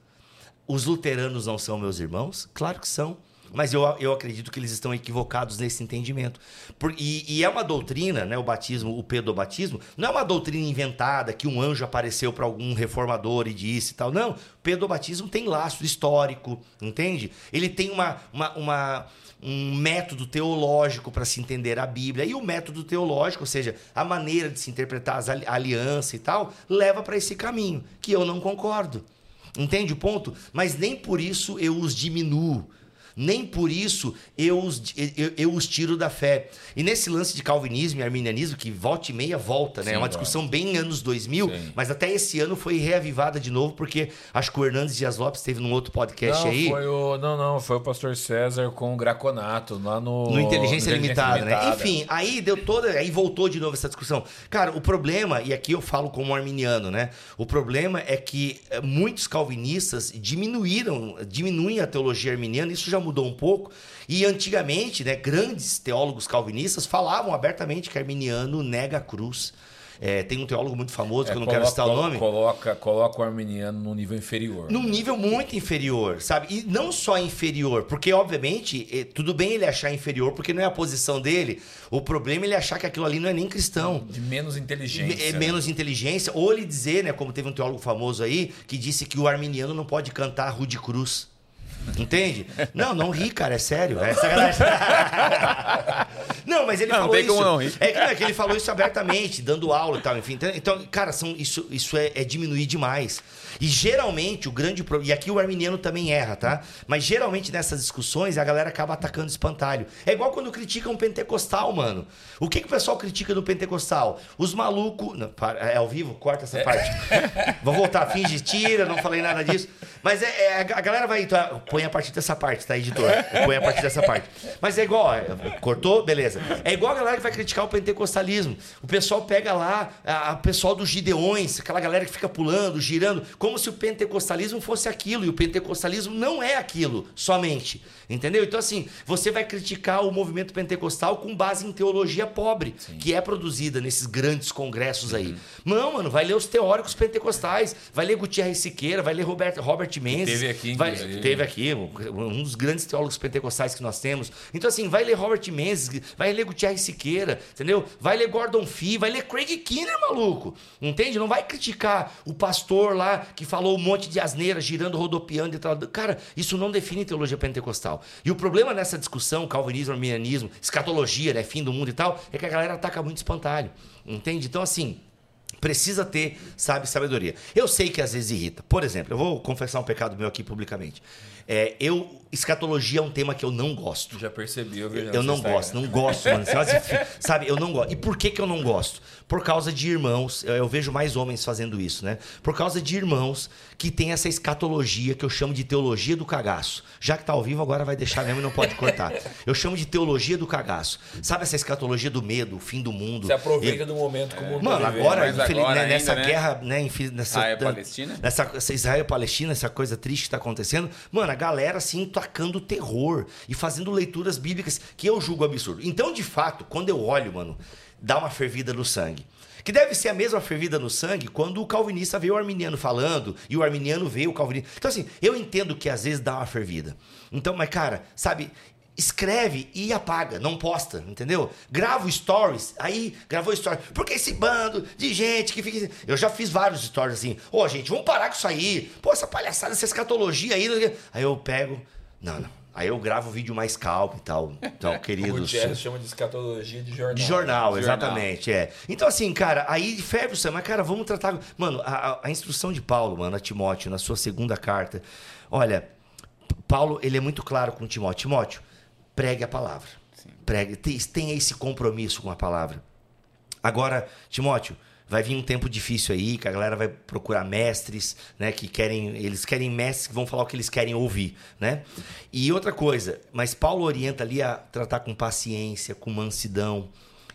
Speaker 3: Os luteranos não são meus irmãos? Claro que são. Mas eu, eu acredito que eles estão equivocados nesse entendimento. Por, e, e, é uma doutrina, né, o batismo, o pedobatismo, não é uma doutrina inventada que um anjo apareceu para algum reformador e disse e tal. Não, o pedobatismo tem laço histórico, entende? Ele tem uma, uma, uma um método teológico para se entender a Bíblia. E o método teológico, ou seja, a maneira de se interpretar as alianças e tal, leva para esse caminho, que eu não concordo. Entende o ponto? Mas nem por isso eu os diminuo. Nem por isso eu os, eu, eu os tiro da fé. E nesse lance de calvinismo e arminianismo, que volta e meia volta, né?
Speaker 1: Sim,
Speaker 3: é uma
Speaker 1: claro.
Speaker 3: discussão bem anos 2000,
Speaker 1: Sim.
Speaker 3: mas até esse ano foi reavivada de novo, porque acho que o Hernandes Dias Lopes teve num outro podcast
Speaker 1: Não,
Speaker 3: aí.
Speaker 1: foi o, não, não, foi o pastor César com o Graconato lá no.
Speaker 3: No Inteligência,
Speaker 1: no
Speaker 3: Limitada, né?
Speaker 1: Limitada.
Speaker 3: Enfim, aí deu toda. Aí voltou de novo essa discussão. Cara, o problema, e aqui eu falo como arminiano, né? O problema é que eh, muitos calvinistas diminuíram, diminuem a teologia arminiana, isso já mudou um pouco. E antigamente, né, grandes teólogos calvinistas falavam abertamente que arminiano nega a cruz. É, tem um teólogo muito famoso,
Speaker 1: É,
Speaker 3: que eu não quero citar o nome.
Speaker 1: Coloca, coloca o arminiano num nível inferior.
Speaker 3: Num nível muito inferior, sabe? E não só inferior, porque obviamente, eh, tudo bem ele achar inferior, porque não é a posição dele. O problema é ele achar que aquilo ali não é nem cristão.
Speaker 1: De menos inteligência.
Speaker 3: É
Speaker 1: né?
Speaker 3: menos inteligência, ou ele dizer, né, como teve um teólogo famoso aí, que disse que o arminiano não pode cantar Rude Cruz. Entende? Não, não ri, cara, é sério. É sacanagem. Não, mas ele
Speaker 2: Não,
Speaker 3: falou isso.
Speaker 2: não rir.
Speaker 3: É que, é que ele falou isso abertamente, dando aula e tal, enfim. Então, Então, cara, são, isso, isso é, é diminuir demais. E geralmente o grande problema. E aqui o arminiano também erra, tá? Mas geralmente nessas discussões a galera acaba atacando espantalho. É igual quando criticam um pentecostal, mano. O que, que o pessoal critica do pentecostal? Os malucos. É ao vivo? Corta essa parte. Vou voltar, finge, tira, não falei nada disso. Mas é, é, a galera vai. Tá, põe a partir dessa parte, tá, editor? Põe a partir dessa parte. Mas é igual, é, cortou? Beleza. É igual a galera que vai criticar o pentecostalismo. O pessoal pega lá, a pessoal dos gideões, aquela galera que fica pulando, girando, como se o pentecostalismo fosse aquilo. E o pentecostalismo não é aquilo somente. Entendeu? Então, assim, você vai criticar o movimento pentecostal com base em teologia pobre, que é produzida nesses grandes congressos aí. Não, mano, vai ler os teóricos pentecostais, vai ler Gutierrez Siqueira, vai ler Robert, Robert Mendes.
Speaker 1: teve aqui,
Speaker 3: vai. Teve aqui, um, um dos grandes teólogos pentecostais que nós temos. Então, assim, vai ler Robert Mendes, vai ler Gutierrez Siqueira, entendeu? Vai ler Gordon Fee, vai ler Craig Kinner, maluco. Entende? Não vai criticar o pastor lá que falou um monte de asneira, girando, rodopiando e tal. Cara, isso não define teologia pentecostal. E o problema nessa discussão, calvinismo, arminianismo, escatologia, né, fim do mundo e tal, é que a galera ataca muito espantalho. Entende? Então, assim, Precisa ter, sabe, sabedoria. Eu sei que às vezes irrita. Por exemplo, eu vou confessar um pecado meu aqui publicamente. É, eu, escatologia é um tema que eu não gosto.
Speaker 1: Já percebi, eu vejo
Speaker 3: Eu não gosto, não gosto, mano. Sabe, eu não gosto. E por que, que eu não gosto? Por causa de irmãos, eu vejo mais homens fazendo isso, né? Por causa de irmãos que tem essa escatologia que eu chamo de teologia do cagaço. Já que tá ao vivo, agora vai deixar mesmo e não pode cortar. Eu chamo de teologia do cagaço. Sabe essa escatologia do medo, o fim do mundo?
Speaker 1: Você aproveita
Speaker 3: E-
Speaker 1: do momento como um
Speaker 3: Mano, agora,
Speaker 2: mas
Speaker 3: infeliz-
Speaker 2: agora
Speaker 3: né, nessa
Speaker 2: ainda, né?
Speaker 3: guerra, né, infeliz- nessa,
Speaker 2: Israel e Palestina?
Speaker 3: Nessa, essa Israel e Palestina, essa coisa triste que tá acontecendo, mano, a galera assim tacando terror e fazendo leituras bíblicas que eu julgo absurdo. Então, de fato, quando eu olho, mano, dá uma fervida no sangue. Que deve ser a mesma fervida no sangue quando o calvinista vê o arminiano falando e o arminiano vê o calvinista. Então, assim, eu entendo que às vezes dá uma fervida. Então, mas, cara, sabe, escreve e apaga, não posta, entendeu? Grava stories, aí gravou stories. Porque esse bando de gente que fica. Eu já fiz vários stories assim. Ô, gente, vamos parar com isso aí. Pô, essa palhaçada, essa escatologia aí. Aí eu pego. Não, não. Aí eu gravo o vídeo mais calmo e tal. Então,
Speaker 1: O
Speaker 3: queridos.
Speaker 1: Gutierrez chama de escatologia de jornal.
Speaker 3: De jornal,
Speaker 2: Jornal.
Speaker 3: exatamente, é. Então, assim, cara, aí o sangue. Mas, cara, vamos tratar. Mano, a, a- instrução de Paulo, mano, a Timóteo, na sua segunda carta. Olha, Paulo, ele é muito claro com Timóteo. Timóteo, pregue a palavra. Pregue, te- tenha esse compromisso com a palavra. Agora, Timóteo, vai vir um tempo difícil aí, que a galera vai procurar mestres, né, que querem, eles querem mestres que vão falar o que eles querem ouvir, né? E outra coisa, mas Paulo orienta ali a tratar com paciência, com mansidão,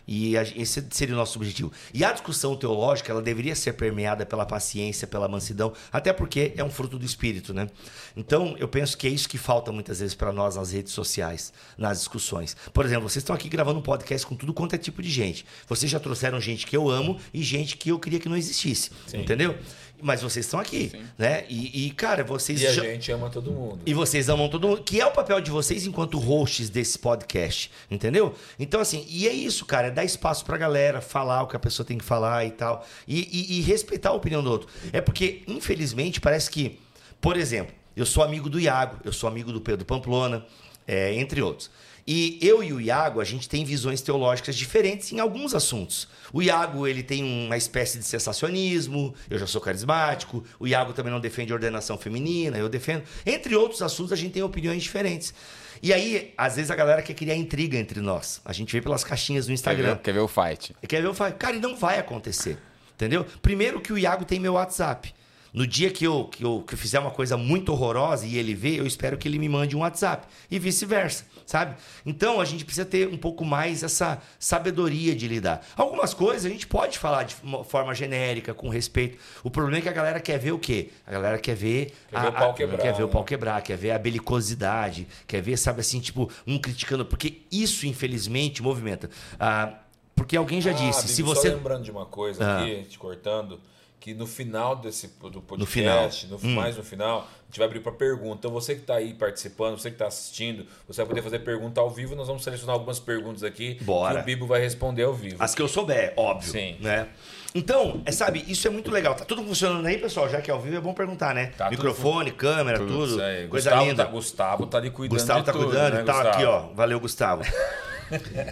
Speaker 3: e a- esse seria o nosso objetivo. E a discussão teológica, ela deveria ser permeada pela paciência, pela mansidão, até porque é um fruto do espírito, né? Então, eu penso que é isso que falta muitas vezes para nós nas redes sociais, nas discussões. Por exemplo, vocês estão aqui gravando um podcast com tudo quanto é tipo de gente. Vocês já trouxeram gente que eu amo e gente que eu queria que não existisse, entendeu? Mas vocês estão aqui, né? E, e, cara, vocês
Speaker 1: E a
Speaker 3: já-
Speaker 1: gente ama todo mundo.
Speaker 3: e vocês amam todo mundo, que é o papel de vocês enquanto hosts desse podcast, entendeu? Então, assim, e é isso, cara, é dar espaço pra galera falar o que a pessoa tem que falar e tal, e, e- e respeitar a opinião do outro. É porque, infelizmente, parece que, por exemplo, eu sou amigo do Iago, eu sou amigo do Pedro Pamplona, é, entre outros. E eu e o Iago, a gente tem visões teológicas diferentes em alguns assuntos. O Iago, ele tem uma espécie de sensacionismo, eu já sou carismático. O Iago também não defende ordenação feminina, eu defendo. Entre outros assuntos, a gente tem opiniões diferentes. E aí, às vezes a galera quer criar intriga entre nós. A gente vê pelas caixinhas no
Speaker 2: Quer
Speaker 3: Instagram.
Speaker 2: ver, quer ver o fight?
Speaker 3: Quer ver? Eu falo, cara, e não vai acontecer. Entendeu? Primeiro que o Iago tem meu WhatsApp. No dia que eu, que, eu, que eu fizer uma coisa muito horrorosa e ele vê, eu espero que ele me mande um WhatsApp. E vice-versa, sabe? Então a gente precisa ter um pouco mais essa sabedoria de lidar. Algumas coisas a gente pode falar de forma genérica, com respeito. O problema é que a galera quer ver o quê? A galera quer ver,
Speaker 1: Quer
Speaker 3: a-
Speaker 1: ver o pau
Speaker 3: a-
Speaker 1: quebrar,
Speaker 3: quer ver o pau quebrar, quer ver a belicosidade, quer ver, sabe assim, tipo, um criticando. Porque isso, infelizmente, movimenta. Ah, porque alguém já
Speaker 1: Ah,
Speaker 3: disse,
Speaker 1: Bibi,
Speaker 3: se
Speaker 1: Só
Speaker 3: você.
Speaker 1: lembrando de uma coisa
Speaker 3: Ah.
Speaker 1: aqui, te cortando, que no final desse do podcast,
Speaker 3: No final. Hum.
Speaker 1: no- mais no final, a gente vai abrir para pergunta. Então você que está aí participando, você que está assistindo, você vai poder fazer pergunta ao vivo. Nós vamos selecionar algumas perguntas aqui
Speaker 3: Bora.
Speaker 1: que o Bibo vai responder ao vivo.
Speaker 3: As que eu souber, óbvio.
Speaker 1: Sim.
Speaker 3: Né? Então, é, sabe, isso é muito legal. Tá tudo funcionando aí, pessoal? Já que é ao vivo é bom perguntar, né?
Speaker 1: Tá tudo
Speaker 3: Microfone, câmera,
Speaker 2: Tudo,
Speaker 3: tudo.
Speaker 1: Isso aí.
Speaker 3: Coisa
Speaker 1: Gustavo
Speaker 3: linda.
Speaker 1: Tá, Gustavo tá ali cuidando
Speaker 3: Gustavo tá
Speaker 1: tudo,
Speaker 3: cuidando
Speaker 1: né,
Speaker 3: e tal.
Speaker 1: Gustavo?
Speaker 3: Aqui, ó. Valeu, Gustavo.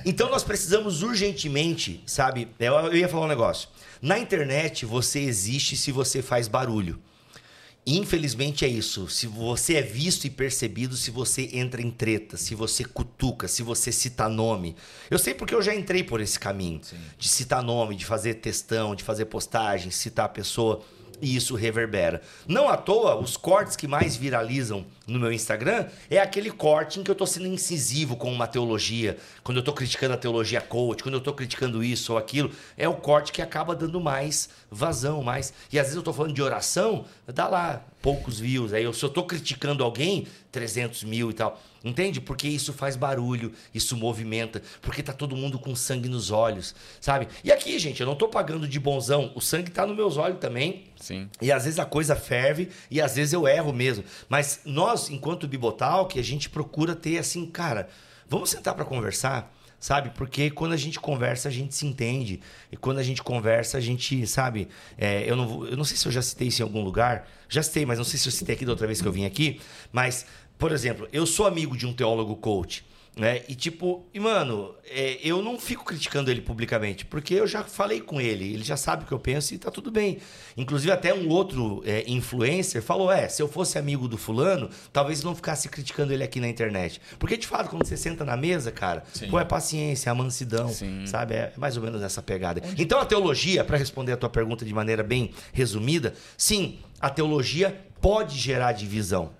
Speaker 3: então nós precisamos urgentemente, sabe? Eu, eu ia falar um negócio. Na internet você existe se você faz barulho. Infelizmente é isso. Se você é visto e percebido, se você entra em treta, se você cutuca, se você cita nome. Eu sei porque eu já entrei por esse caminho. De citar nome, de fazer textão, de fazer postagem, citar a pessoa. E isso reverbera. Não à toa, os cortes que mais viralizam no meu Instagram é aquele corte em que eu tô sendo incisivo com uma teologia, quando eu tô criticando a teologia coach, quando eu tô criticando isso ou aquilo, é o corte que acaba dando mais vazão, mais. E às vezes eu tô falando de oração, dá lá poucos views. Aí eu, se eu tô criticando alguém, 300 mil e tal. Entende? Porque isso faz barulho, isso movimenta, porque tá todo mundo com sangue nos olhos, sabe? E aqui, gente, eu não tô pagando de bonzão, o sangue tá nos meus olhos também.
Speaker 2: Sim.
Speaker 3: E às vezes a coisa ferve e às vezes eu erro mesmo. Mas nós, enquanto Bibotal, que a gente procura ter assim, cara, vamos sentar para conversar, sabe? Porque quando a gente conversa, a gente se entende. E quando a gente conversa, a gente, sabe? é, eu, não, eu não sei se eu já citei isso em algum lugar. Já citei, mas não sei se eu citei aqui da outra vez que eu vim aqui. Mas, por exemplo, eu sou amigo de um teólogo coach. Né? E tipo, e mano, é, eu não fico criticando ele publicamente, porque eu já falei com ele, ele já sabe o que eu penso e tá tudo bem. Inclusive, até um outro é, influencer falou: é, se eu fosse amigo do fulano, talvez não ficasse criticando ele aqui na internet. Porque de fato, quando você senta na mesa, cara,
Speaker 1: Sim.
Speaker 3: pô, é paciência, é a mansidão,
Speaker 2: Sim.
Speaker 3: sabe? É mais ou menos nessa pegada. Então a teologia, para responder a tua pergunta de maneira bem resumida, sim, a teologia pode gerar divisão.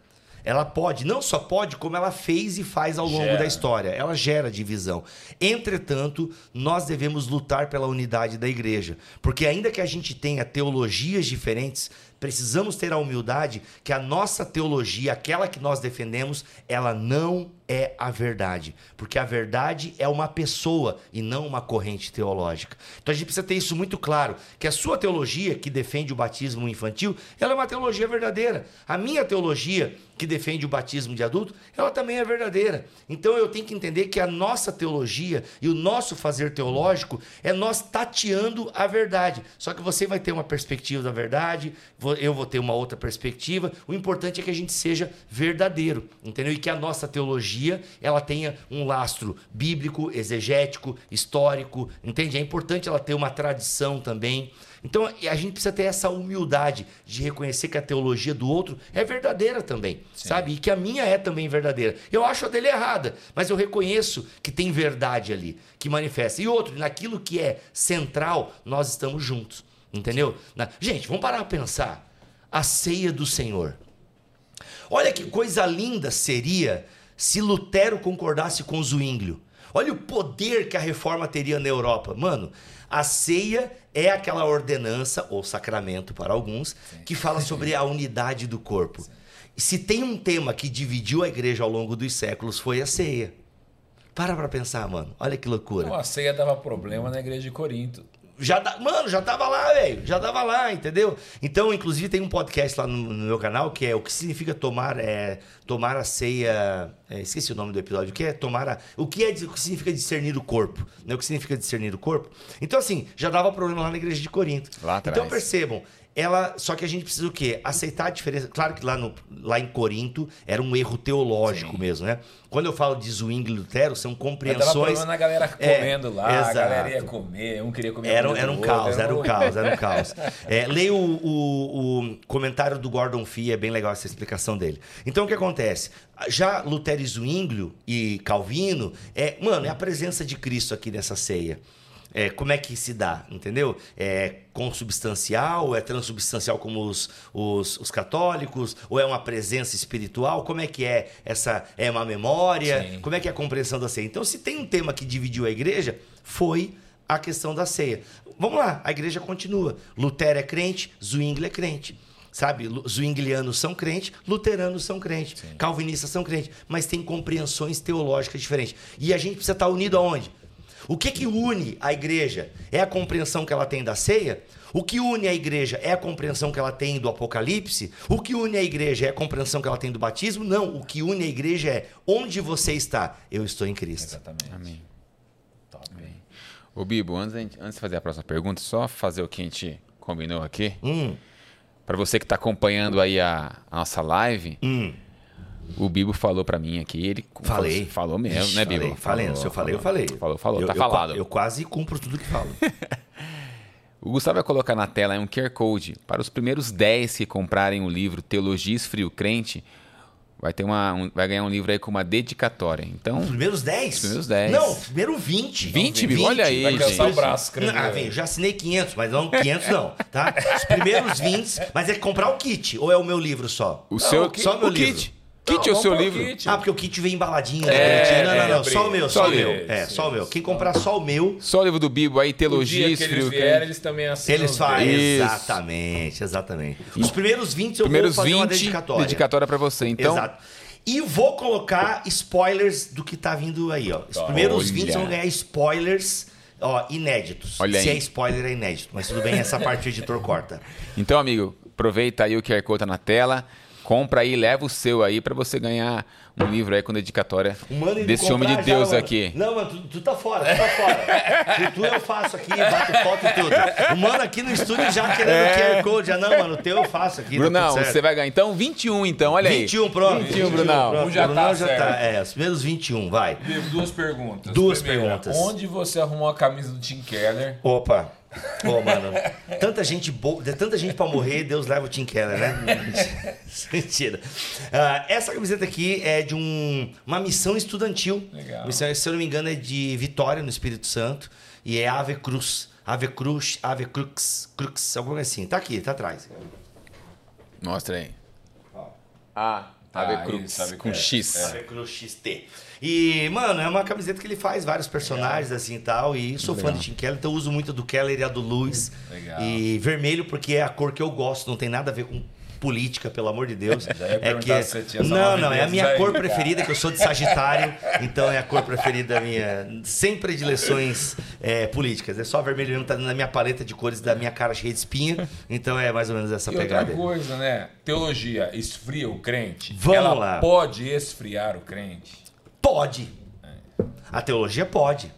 Speaker 3: Ela pode, não só pode, como ela fez e faz ao longo
Speaker 1: Gera.
Speaker 3: da história. Ela gera divisão. Entretanto, nós devemos lutar pela unidade da igreja. Porque, ainda que a gente tenha teologias diferentes, precisamos ter a humildade que a nossa teologia, aquela que nós defendemos, ela não é a verdade. Porque a verdade é uma pessoa e não uma corrente teológica. Então a gente precisa ter isso muito claro: que a sua teologia, que defende o batismo infantil, ela é uma teologia verdadeira. A minha teologia, que defende o batismo de adulto, ela também é verdadeira. Então eu tenho que entender que a nossa teologia e o nosso fazer teológico é nós tateando a verdade. Só que você vai ter uma perspectiva da verdade, eu vou ter uma outra perspectiva. O importante é que a gente seja verdadeiro, entendeu? E que a nossa teologia ela tenha um lastro bíblico, exegético, histórico, entende? É importante ela ter uma tradição também. Então a gente precisa ter essa humildade de reconhecer que a teologia do outro é verdadeira também, sabe? E que a minha é também verdadeira. Eu acho a dele errada, mas eu reconheço que tem verdade ali, que manifesta. E outro, naquilo que é central, nós estamos juntos, entendeu? Na- Gente, vamos parar para pensar. A ceia do Senhor. Olha que coisa linda seria se Lutero concordasse com Zwinglio. Olha o poder que a reforma teria na Europa. Mano, a ceia é aquela ordenança, ou sacramento para alguns, que fala sobre a unidade do corpo. E se tem um tema que dividiu a igreja ao longo dos séculos, foi a ceia. Para pra pensar, mano. Olha que loucura.
Speaker 1: Então, a ceia dava problema na igreja de Corinto.
Speaker 3: Já dá, mano, já tava lá, velho. Já tava lá, entendeu? Então, inclusive, tem um podcast lá no, no meu canal que é o que significa tomar, é, tomar a ceia. é, esqueci o nome do episódio. O que é tomar a. O que, é, o que significa discernir o corpo? Né? O que significa discernir o corpo? Então, assim, já dava problema lá na igreja de Corinto.
Speaker 2: Lá atrás.
Speaker 3: Então, percebam, ela. Só que a gente precisa o quê? Aceitar a diferença. Claro que lá, no, lá em Corinto era um erro teológico
Speaker 1: Sim.
Speaker 3: mesmo, né? Quando eu falo de Zwingli e Lutero, são compreensões.
Speaker 1: problema na galera
Speaker 3: É,
Speaker 1: comendo lá, a
Speaker 3: exato.
Speaker 1: galera ia comer, um queria comer a
Speaker 3: Era, era um
Speaker 1: outro,
Speaker 3: caos, era um caos, era um caos. É, leia o, o- o comentário do Gordon Fee, é bem legal essa explicação dele. Então o que acontece? Já Lutero e Zwinglio e Calvino, é, mano, é a presença de Cristo aqui nessa ceia. É, como é que se dá, entendeu? É consubstancial, é transubstancial como os, os, os católicos, ou é uma presença espiritual? Como é que é essa é uma memória?
Speaker 1: Sim.
Speaker 3: Como é que é a compreensão da ceia? Então, se tem um tema que dividiu a igreja, foi a questão da ceia. Vamos lá, a igreja continua. Lutero é crente, Zwingli é crente. Sabe, zwinglianos são crentes, luteranos são crentes, calvinistas são crentes, mas tem compreensões teológicas diferentes. E a gente precisa estar unido aonde? O que que une a igreja? É a compreensão que ela tem da ceia? O que une a igreja é a compreensão que ela tem do Apocalipse? O que une a igreja é a compreensão que ela tem do batismo? Não, o que une a igreja é onde você está. Eu estou em Cristo.
Speaker 1: Exatamente.
Speaker 2: Amém.
Speaker 1: Top.
Speaker 2: Ô, Bibo, antes, antes de fazer a próxima pergunta, só fazer o que a gente combinou aqui.
Speaker 3: Hum,
Speaker 2: Pra você que tá acompanhando aí a, a nossa live,
Speaker 3: hum.
Speaker 2: O Bibo falou pra mim aqui, ele
Speaker 3: Falei.
Speaker 2: Falou mesmo,
Speaker 3: Ixi,
Speaker 2: né,
Speaker 3: falei,
Speaker 2: Bibo?
Speaker 3: Falei,
Speaker 2: Falou,
Speaker 3: se eu falei, eu
Speaker 2: falou.
Speaker 3: falei.
Speaker 2: Falou, falou,
Speaker 3: Eu-
Speaker 2: tá
Speaker 3: eu
Speaker 2: falado.
Speaker 3: Eu, quase cumpro tudo que falo.
Speaker 2: O Gustavo vai colocar na tela aí um QR Code. Para os primeiros 10 que comprarem o livro Teologia Esfrio Crente, vai, ter uma, um- vai ganhar um livro aí com uma dedicatória. Então,
Speaker 3: Os primeiros 10?
Speaker 2: Os primeiros 10.
Speaker 3: Não, primeiro 20.
Speaker 2: 20, Bibo? Olha aí,
Speaker 1: Vai cansar
Speaker 2: gente.
Speaker 1: o braço.
Speaker 3: Não, ah, vem, eu já assinei 500, mas não 500 não, tá? Os primeiros 20, mas é comprar o kit ou é o meu livro só?
Speaker 2: o seu
Speaker 3: o- só meu
Speaker 2: o
Speaker 3: livro.
Speaker 2: kit. Kit
Speaker 1: Não,
Speaker 2: é o
Speaker 1: vamos
Speaker 2: seu livro?
Speaker 1: kit.
Speaker 3: Ah, porque o kit vem embaladinho.
Speaker 2: É,
Speaker 3: né, não, não, não,
Speaker 1: é,
Speaker 3: só o meu,
Speaker 2: só
Speaker 3: só o
Speaker 2: o
Speaker 3: meu. É, só o meu. Quem comprar só o meu,
Speaker 2: Só o livro do Bibo aí,
Speaker 1: O
Speaker 2: Teologia
Speaker 1: dia que
Speaker 2: Esfrio
Speaker 1: eles vierem, eles também assinam.
Speaker 3: eles fazem. Exatamente, exatamente. Os primeiros 20 eu
Speaker 2: Primeiros
Speaker 3: vou fazer uma
Speaker 2: 20,
Speaker 3: dedicatória.
Speaker 2: dedicatória pra você. Então,
Speaker 3: Exato. E vou colocar spoilers do que tá vindo aí, ó. Os primeiros
Speaker 2: Olha.
Speaker 3: 20 vão ganhar spoilers, ó, inéditos.
Speaker 2: Olha
Speaker 3: Se
Speaker 2: aí.
Speaker 3: é spoiler, é inédito. Mas tudo bem, essa parte o editor corta.
Speaker 2: Então, amigo, aproveita aí o QR Code tá na tela, compra aí, leva o seu aí pra você ganhar um livro aí com dedicatória
Speaker 3: mano
Speaker 2: desse homem de
Speaker 3: já,
Speaker 2: Deus
Speaker 3: mano.
Speaker 2: aqui.
Speaker 3: Não, mano, tu, tu tá fora, tu tá fora. tu, tu eu faço aqui, bato foto e tudo. O mano aqui no estúdio já querendo
Speaker 2: É.
Speaker 3: QR Code. Já, não, mano, o teu eu faço aqui. tá
Speaker 2: Brunão, você vai ganhar então 21 então, olha aí.
Speaker 3: 21, pronto.
Speaker 2: 21, Brunão.
Speaker 3: pronto.
Speaker 1: Um já
Speaker 3: Brunão
Speaker 1: tá
Speaker 3: já
Speaker 1: certo.
Speaker 3: tá. É, os primeiros 21, vai.
Speaker 1: Duas perguntas.
Speaker 3: Duas
Speaker 1: Primeira,
Speaker 3: perguntas.
Speaker 1: Onde você arrumou a camisa do Tim Keller?
Speaker 3: Opa. Pô, mano, tanta gente boa, tanta gente pra morrer, Deus leva o Tim Keller, né? Mentira. Ah, essa camiseta aqui é de um, uma missão estudantil.
Speaker 1: Legal.
Speaker 3: Missão, se eu não me engano, é de Vitória, no Espírito Santo. E é Ave Cruz. Ave Cruz, Ave Crux, Crux, alguma coisa assim. Tá aqui, tá atrás.
Speaker 2: Mostra aí. Ah, Ave
Speaker 1: Ah,
Speaker 2: Cruz,
Speaker 1: isso, Ave
Speaker 2: com
Speaker 1: Cruz.
Speaker 2: X.
Speaker 3: Ave Cruz XT. E, mano, é uma camiseta que ele faz vários personagens assim e tal. E sou fã
Speaker 2: Legal.
Speaker 3: de Tim Keller, então uso muito do Keller e a do Luiz.
Speaker 1: Legal.
Speaker 3: E vermelho porque é a cor que eu gosto, não tem nada a ver com política, pelo amor de Deus. É
Speaker 1: essa
Speaker 3: Não, não, é a minha cor preferida, que eu sou de Sagitário, então é a cor preferida minha, sem predileções é, políticas. É só vermelho mesmo, tá na minha paleta de cores da minha cara cheia de espinha, então é mais ou menos essa
Speaker 1: E outra
Speaker 3: pegada. aí.
Speaker 1: coisa, né? Teologia esfria o crente?
Speaker 3: Vamos
Speaker 1: Ela
Speaker 3: lá.
Speaker 1: pode esfriar o crente?
Speaker 3: Pode. A teologia pode.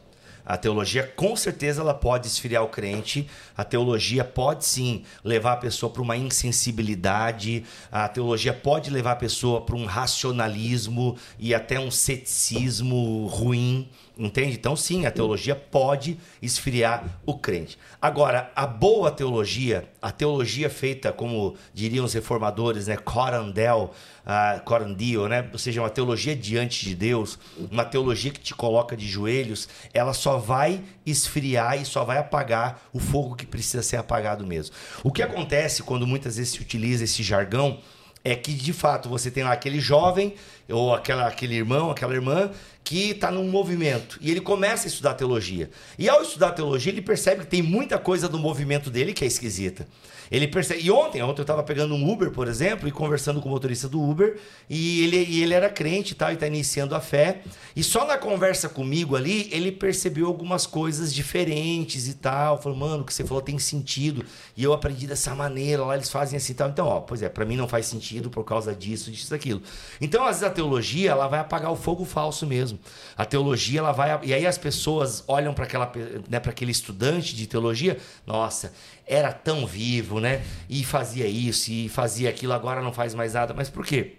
Speaker 3: A teologia, com certeza, ela pode esfriar o crente. A teologia pode sim levar a pessoa para uma insensibilidade. A teologia pode levar a pessoa para um racionalismo e até um ceticismo ruim. Entende? Então, sim, a teologia pode esfriar o crente. Agora, a boa teologia, a teologia feita, como diriam os reformadores, né? Corandel, uh, corandio, né? Ou seja, uma teologia diante de Deus, uma teologia que te coloca de joelhos, ela só vai esfriar e só vai apagar o fogo que precisa ser apagado mesmo. O que acontece quando muitas vezes se utiliza esse jargão é que de fato você tem lá aquele jovem ou aquela, aquele irmão, aquela irmã que está num movimento e ele começa a estudar teologia. E ao estudar teologia, ele percebe que tem muita coisa do movimento dele que é esquisita. Ele percebe. E ontem, ontem eu estava pegando um Uber, por exemplo, e conversando com o motorista do Uber, e ele, e ele era crente e tal, e está iniciando a fé. E só na conversa comigo ali, ele percebeu algumas coisas diferentes e tal. Falou, mano, o que você falou tem sentido. E eu aprendi dessa maneira, lá eles fazem assim e tal. Então, ó, pois é, para mim não faz sentido por causa disso, disso, daquilo. Então, às vezes a teologia, ela vai apagar o fogo falso mesmo. A teologia, ela vai. E aí as pessoas olham para aquela, né, para aquele estudante de teologia, nossa, era tão vivo, né? E fazia isso, e fazia aquilo, agora não faz mais nada. Mas por quê?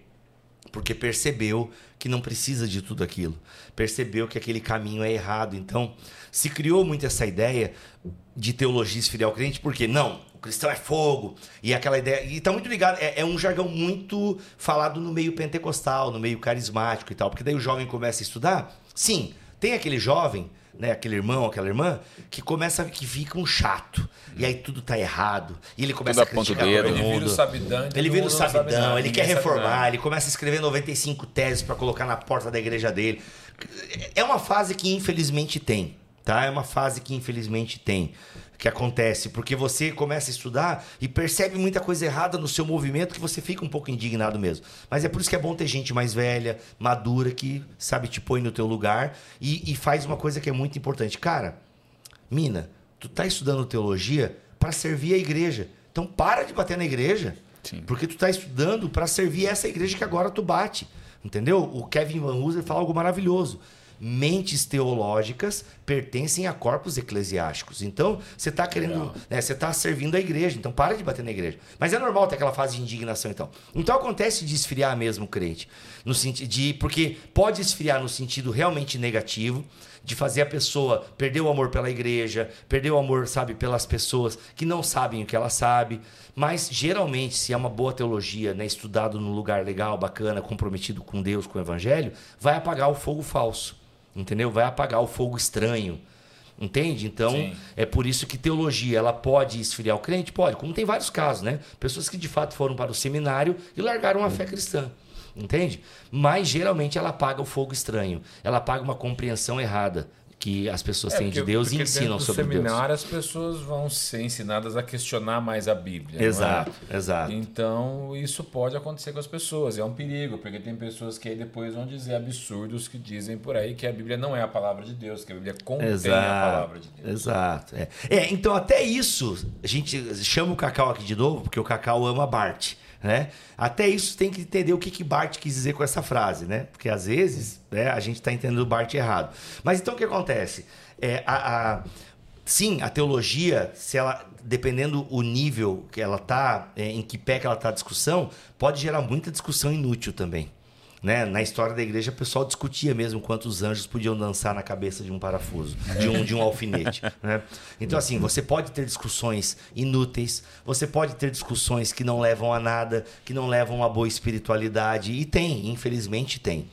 Speaker 3: Porque percebeu que não precisa de tudo aquilo. Percebeu que aquele caminho é errado. Então, se criou muito essa ideia de teologia esfriar o crente, porque não, o cristão é fogo, e aquela ideia. E tá muito ligado, é, é, um jargão muito falado no meio pentecostal, no meio carismático e tal, porque daí o jovem começa a estudar. Sim, tem aquele jovem, né, aquele irmão, aquela irmã, que começa que fica um chato. E aí tudo tá errado. E ele começa
Speaker 2: tudo
Speaker 3: a criticar
Speaker 2: todo
Speaker 3: todo
Speaker 1: Ele
Speaker 3: mundo.
Speaker 1: vira o sabidão.
Speaker 3: Ele vira o
Speaker 1: mundo
Speaker 3: sabidão, ele quer reformar, ele começa a escrever 95 teses para colocar na porta da igreja dele. É uma fase que infelizmente tem, tá? É uma fase que infelizmente tem, que acontece, porque você começa a estudar e percebe muita coisa errada no seu movimento que você fica um pouco indignado mesmo. Mas é por isso que é bom ter gente mais velha, madura, que sabe te põe no teu lugar e, e faz uma coisa que é muito importante. Cara, Mina, tu tá estudando teologia para servir a igreja. Então para de bater na igreja.
Speaker 2: Sim.
Speaker 3: Porque tu tá estudando para servir essa igreja que agora tu bate. Entendeu? O Kevin Van Hooser fala algo maravilhoso. Mentes teológicas pertencem a corpos eclesiásticos. Então, você está querendo, né, você está servindo a igreja. Então, para de bater na igreja. Mas é normal ter aquela fase de indignação, então. Então, acontece de esfriar mesmo o crente, no sentido de porque pode esfriar no sentido realmente negativo, de fazer a pessoa perder o amor pela igreja, perder o amor, sabe, pelas pessoas que não sabem o que ela sabe. Mas geralmente, se é uma boa teologia, né, estudado num lugar legal, bacana, comprometido com Deus, com o evangelho, vai apagar o fogo falso. Entendeu? Vai apagar o fogo estranho. Entende? Então,
Speaker 1: Sim.
Speaker 3: é por isso que teologia, ela pode esfriar o crente? Pode, como tem vários casos, né? Pessoas que de fato foram para o seminário e largaram a fé cristã. Entende? Mas geralmente ela apaga o fogo estranho. Ela apaga uma compreensão errada que as pessoas
Speaker 1: É,
Speaker 3: têm de
Speaker 1: porque-
Speaker 3: Deus e ensinam sobre Deus.
Speaker 1: seminário as pessoas vão ser ensinadas a questionar mais a Bíblia. é?
Speaker 3: Exato, exato.
Speaker 1: Então, isso pode acontecer com as pessoas. É um perigo, porque tem pessoas que aí depois vão dizer absurdos que dizem por aí que a Bíblia não é a palavra de Deus, que a Bíblia contém a palavra de Deus.
Speaker 3: Exato. É. É, então até isso, a gente chama o Cacau aqui de novo, porque o Cacau ama Bart. Né? Até isso tem que entender o que, que Bart quis dizer com essa frase, né? Porque às vezes né, a gente está entendendo o Bart errado. Mas então o que acontece? É, a, a- sim, a teologia, se ela, dependendo o nível que ela tá, é, em que pé que ela tá a discussão, pode gerar muita discussão inútil também. Né? Na história da igreja, o pessoal discutia mesmo quantos anjos podiam dançar na cabeça de um parafuso, de um, de um alfinete. né? Então, assim, você pode ter discussões inúteis, você pode ter discussões que não levam a nada, que não levam a boa espiritualidade, e tem, infelizmente tem.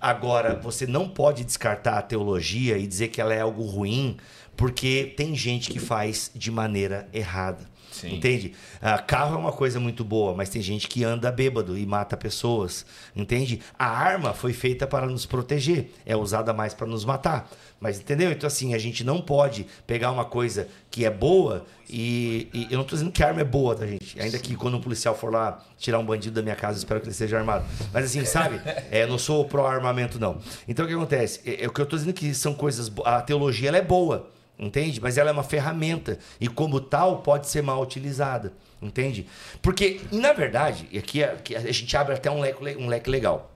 Speaker 3: Agora, você não pode descartar a teologia e dizer que ela é algo ruim, porque tem gente que faz de maneira errada.
Speaker 1: Sim.
Speaker 3: Entende? Ah, carro é uma coisa muito boa, mas tem gente que anda bêbado e mata pessoas. Entende? A arma foi feita para nos proteger, é usada mais para nos matar. Mas entendeu? Então, assim, a gente não pode pegar uma coisa que é boa e, e eu não estou dizendo que a arma é boa, tá, gente? Ainda que quando um policial for lá tirar um bandido da minha casa, eu espero que ele seja armado. Mas assim, sabe? É, eu não sou pró-armamento, não. Então, o que acontece? É, é o que eu estou dizendo que são coisas. A teologia ela é boa. Entende? Mas ela é uma ferramenta e, como tal, pode ser mal utilizada. Entende? Porque, na verdade, e aqui, é- aqui a gente abre até um leque, um leque legal.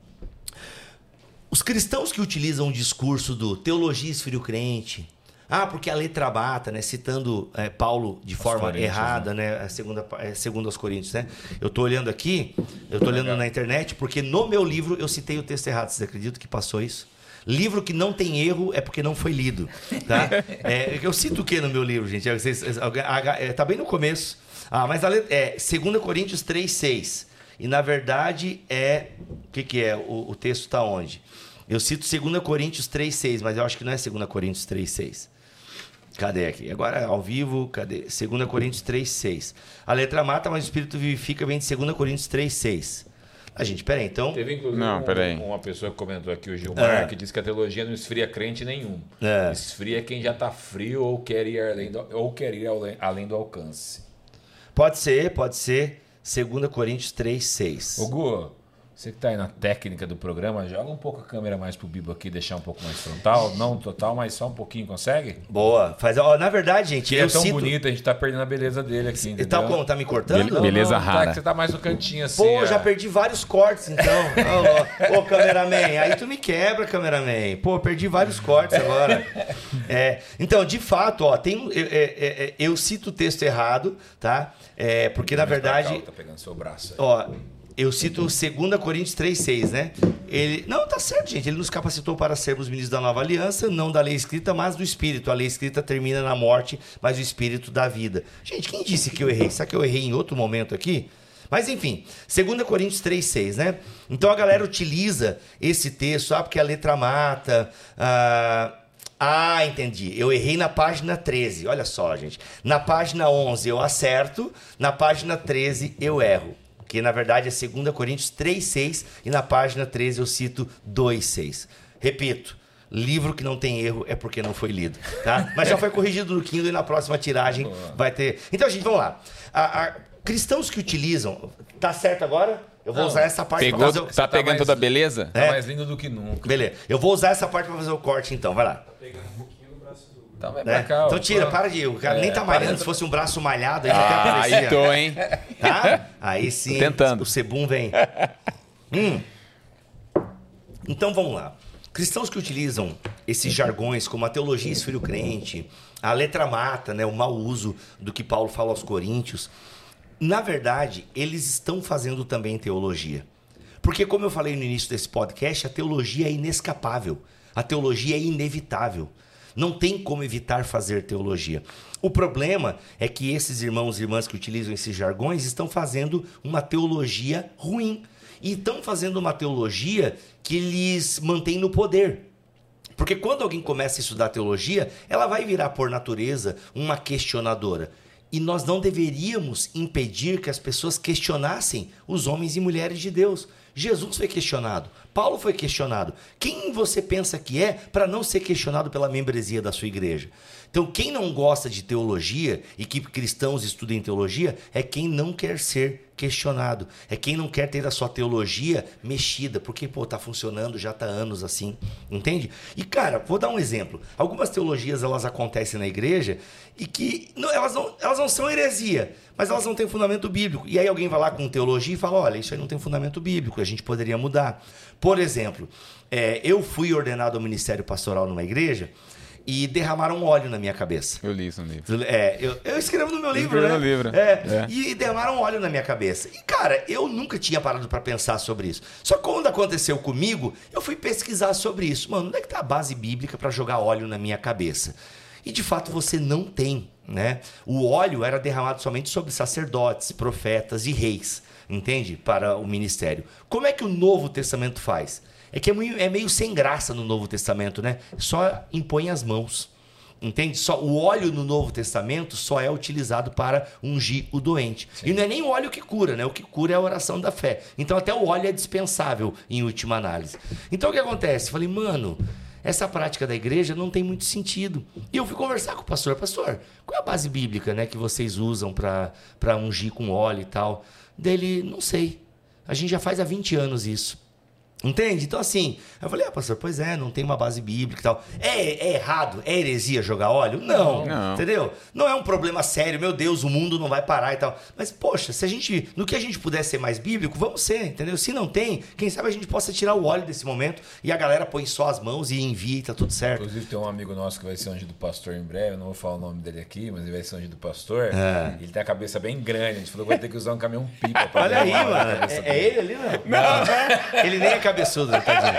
Speaker 3: Os cristãos que utilizam o discurso do teologia esfria o crente, ah, porque a letra mata, né? Citando é, Paulo de forma errada, né? A segunda, é, segundo aos Coríntios, né? Eu tô olhando aqui, eu tô olhando na internet, porque no meu livro eu citei o texto errado. Vocês acreditam que passou isso? Livro que não tem erro é porque não foi lido, tá? É, eu cito o que no meu livro, gente? É, vocês- alguém- ah, é, bem no começo. Ah, mas a letra, é 2 Coríntios 3, 6. E na verdade é. O que, que é? O, o texto está onde? Eu cito 2 Coríntios 3, 6, mas eu acho que não é 2 Coríntios 3, 6. Cadê aqui? Agora ao vivo, cadê? 2 Coríntios 3, 6. A letra mata, mas o espírito vivifica, vem de 2 Coríntios 3, 6. A gente, peraí, então.
Speaker 1: Teve inclusive
Speaker 2: Não,
Speaker 1: um-
Speaker 2: peraí.
Speaker 1: uma pessoa que comentou aqui, o Gilmar,
Speaker 3: É.
Speaker 1: que disse que a teologia não esfria crente nenhum.
Speaker 3: É.
Speaker 1: Esfria quem já está frio ou quer ir além do, ou quer ir além- além do alcance.
Speaker 3: Pode ser, pode ser. 2 Coríntios 3, 6.
Speaker 1: Ô Gu, Você que tá aí na técnica do programa, joga um pouco a câmera mais pro Bibo aqui, deixar um pouco mais frontal. Não total, mas só um pouquinho, consegue?
Speaker 3: Boa. Faz, ó, na verdade, gente, eu
Speaker 1: é tão
Speaker 3: cito...
Speaker 1: bonito, a gente tá perdendo a beleza dele aqui, entendeu?
Speaker 3: tá como? Tá me cortando?
Speaker 2: Bele- beleza
Speaker 1: Não,
Speaker 2: rara.
Speaker 1: Tá, que você tá mais no cantinho assim.
Speaker 3: Pô,
Speaker 1: ó.
Speaker 3: já perdi vários cortes, então. Ô, cameraman, aí tu me quebra, cameraman. Pô, perdi vários cortes agora. É, então, de fato, ó, tem, eu, é, é, é, eu cito o texto errado, tá? É, porque, na
Speaker 1: cá,
Speaker 3: verdade,
Speaker 1: ó, Tá pegando seu braço. aí.
Speaker 3: ó, eu cito 2 Coríntios 3,6, né? Ele. Não, tá certo, gente. Ele nos capacitou para sermos ministros da nova aliança, não da lei escrita, mas do Espírito. A lei escrita termina na morte, mas o Espírito dá vida. Gente, quem disse que eu errei? Será que eu errei em outro momento aqui? Mas enfim, 2 Coríntios 3,6, né? Então a galera utiliza esse texto, ah, porque a letra mata. Ah, ah, entendi. Eu errei na página 13. Olha só, gente. Na página 11 eu acerto, na página 13 eu erro. Que na verdade é 2 Coríntios 3,6 e na página 13 eu cito 2,6. Repito. Livro que não tem erro é porque não foi lido, tá? Mas já foi corrigido no Kindle e na próxima tiragem vai ter. Então, gente, vamos lá. A- a- cristãos que utilizam. Tá certo agora? Eu vou
Speaker 1: Não.
Speaker 3: usar essa parte
Speaker 2: Pegou,
Speaker 3: pra fazer o...
Speaker 2: tá
Speaker 1: tá
Speaker 2: pegando
Speaker 1: mais-
Speaker 2: toda a beleza?
Speaker 1: Tá
Speaker 3: É.
Speaker 1: mais lindo do que nunca.
Speaker 3: Beleza. Eu vou usar essa parte pra fazer o corte, então. Vai lá.
Speaker 1: Tá mais
Speaker 3: né?
Speaker 1: pra cá.
Speaker 3: Então tira,
Speaker 1: Pô.
Speaker 3: para de. O cara
Speaker 1: É,
Speaker 3: nem tá malhando. Se fosse um braço malhado, aí até
Speaker 2: Ah,
Speaker 3: aparecia.
Speaker 2: aí tô, hein?
Speaker 3: Tá? Aí sim.
Speaker 2: Tentando.
Speaker 3: O Sebum vem. Hum. Então vamos lá. Cristãos que utilizam esses jargões como a teologia esfria o crente, a letra mata, né, o mau uso do que Paulo fala aos Coríntios, na verdade, eles estão fazendo também teologia. Porque, como eu falei no início desse podcast, a teologia é inescapável. A teologia é inevitável. Não tem como evitar fazer teologia. O problema é que esses irmãos e irmãs que utilizam esses jargões estão fazendo uma teologia ruim. E estão fazendo uma teologia que lhes mantém no poder. Porque quando alguém começa a estudar teologia, ela vai virar, por natureza, uma questionadora. E nós não deveríamos impedir que as pessoas questionassem os homens e mulheres de Deus. Jesus foi questionado, Paulo foi questionado. Quem você pensa que é para não ser questionado pela membresia da sua igreja? Então, quem não gosta de teologia e que cristãos estudem teologia é quem não quer ser questionado, é quem não quer ter a sua teologia mexida, porque, pô, tá funcionando já tá anos assim, entende? E, cara, vou dar um exemplo. Algumas teologias, elas acontecem na igreja e que não, elas, não, elas não são heresia, mas elas não têm fundamento bíblico. E aí alguém vai lá com teologia e fala, olha, isso aí não tem fundamento bíblico, a gente poderia mudar. Por exemplo, é, eu fui ordenado ao ministério pastoral numa igreja e derramaram óleo na minha cabeça.
Speaker 2: Eu li isso no livro.
Speaker 3: É, eu, eu escrevo no meu livro, né?
Speaker 2: no livro.
Speaker 3: É,
Speaker 2: É.
Speaker 3: E derramaram óleo na minha cabeça. E, cara, eu nunca tinha parado pra pensar sobre isso. Só que quando aconteceu comigo, eu fui pesquisar sobre isso. Mano, onde é que tá a base bíblica pra jogar óleo na minha cabeça? E, de fato, você não tem, né? O óleo era derramado somente sobre sacerdotes, profetas e reis, entende? Para o ministério. Como é que o Novo Testamento faz? É que é meio, é meio sem graça no Novo Testamento, né? Só impõe as mãos. Entende? Só o óleo no Novo Testamento só é utilizado para ungir o doente. E não é nem o óleo que cura, né? O que cura é a oração da fé. Então até o óleo é dispensável em última análise. Então o que acontece? Falei, mano, essa prática da igreja não tem muito sentido. E eu fui conversar com o pastor, pastor, qual é a base bíblica, né, que vocês usam para ungir com óleo e tal? Dele, não sei. A gente já faz há 20 anos isso. Entende? Então, assim, eu falei, ah, pastor, pois é, não tem uma base bíblica e tal. É, é errado? É heresia jogar óleo? Não,
Speaker 2: Não.
Speaker 3: Entendeu? Não é um problema sério, meu Deus, o mundo não vai parar e tal. Mas, poxa, se a gente, no que a gente puder ser mais bíblico, vamos ser, entendeu? Se não tem, quem sabe a gente possa tirar o óleo desse momento e a galera põe só as mãos e envia e tá tudo certo.
Speaker 1: Inclusive tem um amigo nosso que vai ser ungido pastor em breve, eu não vou falar o nome dele aqui, mas ele vai ser ungido pastor.
Speaker 3: É.
Speaker 1: Ele tem a cabeça bem grande, a gente falou que vai ter que usar um caminhão pipa pra
Speaker 3: Olha aí, mano. É, é ele ali, não? Não. Ele nem é cabeçudo, né, tadinho.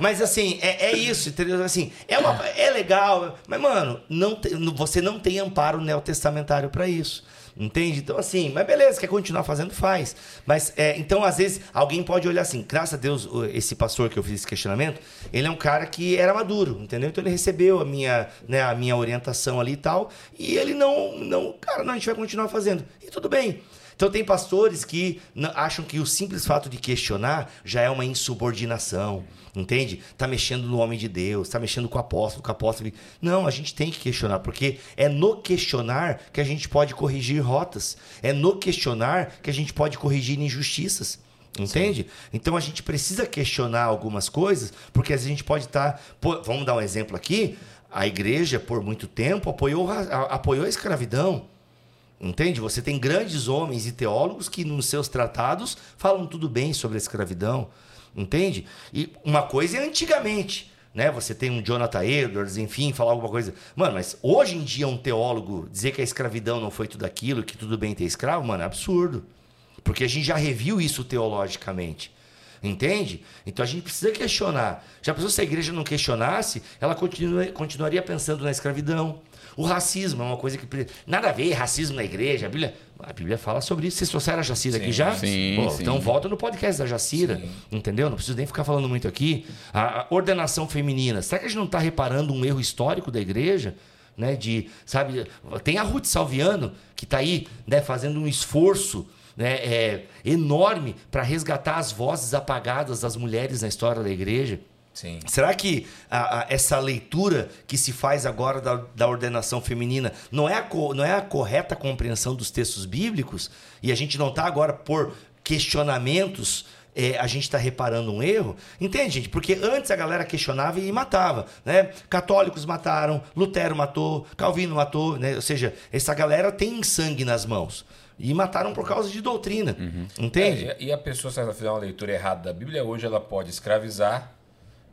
Speaker 3: Mas assim, é, é isso, entendeu? Assim, é, uma, é legal, mas, mano, não te- você não tem amparo neotestamentário pra isso. Entende? Então, assim, mas beleza, quer continuar fazendo, faz. Mas, é, então, às vezes, alguém pode olhar assim, graças a Deus, esse pastor que eu fiz esse questionamento, ele é um cara que era maduro, entendeu? Então ele recebeu a minha, né, a minha orientação ali e tal, e ele não, não, cara, não, a gente vai continuar fazendo. E tudo bem. Então tem pastores que acham que o simples fato de questionar já é uma insubordinação, entende? Tá mexendo no homem de Deus, tá mexendo com o apóstolo, com o apóstolo. Não, a gente tem que questionar, porque é no questionar que a gente pode corrigir rotas, é no questionar que a gente pode corrigir injustiças. Entende? Então a gente precisa questionar algumas coisas, porque a gente pode estar. Tá, vamos dar um exemplo aqui. A igreja, por muito tempo, apoiou, apoiou a escravidão. Entende? Você tem grandes homens e teólogos que nos seus tratados falam tudo bem sobre a escravidão. Entende? E uma coisa é antigamente. Né? Você tem um Jonathan Edwards, enfim, falar alguma coisa. Mano, mas hoje em dia um teólogo dizer que a escravidão não foi tudo aquilo, que tudo bem ter escravo, mano, é absurdo. Porque a gente já reviu isso teologicamente. Entende? Então a gente precisa questionar. Já pensou se a igreja não questionasse, ela continua, continuaria pensando na escravidão, o racismo é uma coisa que. Nada a ver, racismo na igreja. A Bíblia, a Bíblia fala sobre isso. Vocês trouxeram a Jacira sim, aqui já?
Speaker 2: Sim,
Speaker 3: Pô,
Speaker 2: sim.
Speaker 3: Então volta no podcast da Jacira. Sim. Entendeu? Não preciso nem ficar falando muito aqui. A, ordenação feminina. Será que a gente não está reparando um erro histórico da igreja? Né, de, sabe, tem a Ruth Salviano que está aí né, fazendo um esforço né, é, enorme para resgatar as vozes apagadas das mulheres na história da igreja.
Speaker 1: Sim.
Speaker 3: Será que a, a, essa leitura que se faz agora da, da ordenação feminina não é, a, não é a correta compreensão dos textos bíblicos? E a gente não está agora por questionamentos é, a gente está reparando um erro. Entende, gente? Porque antes a galera questionava e matava. Né? Católicos mataram, Lutero matou, Calvino matou. Né? Ou seja, essa galera tem sangue nas mãos. E mataram por causa de doutrina. Uhum. Entende?
Speaker 1: É, e a pessoa, se ela fizer uma leitura errada da Bíblia, hoje ela pode escravizar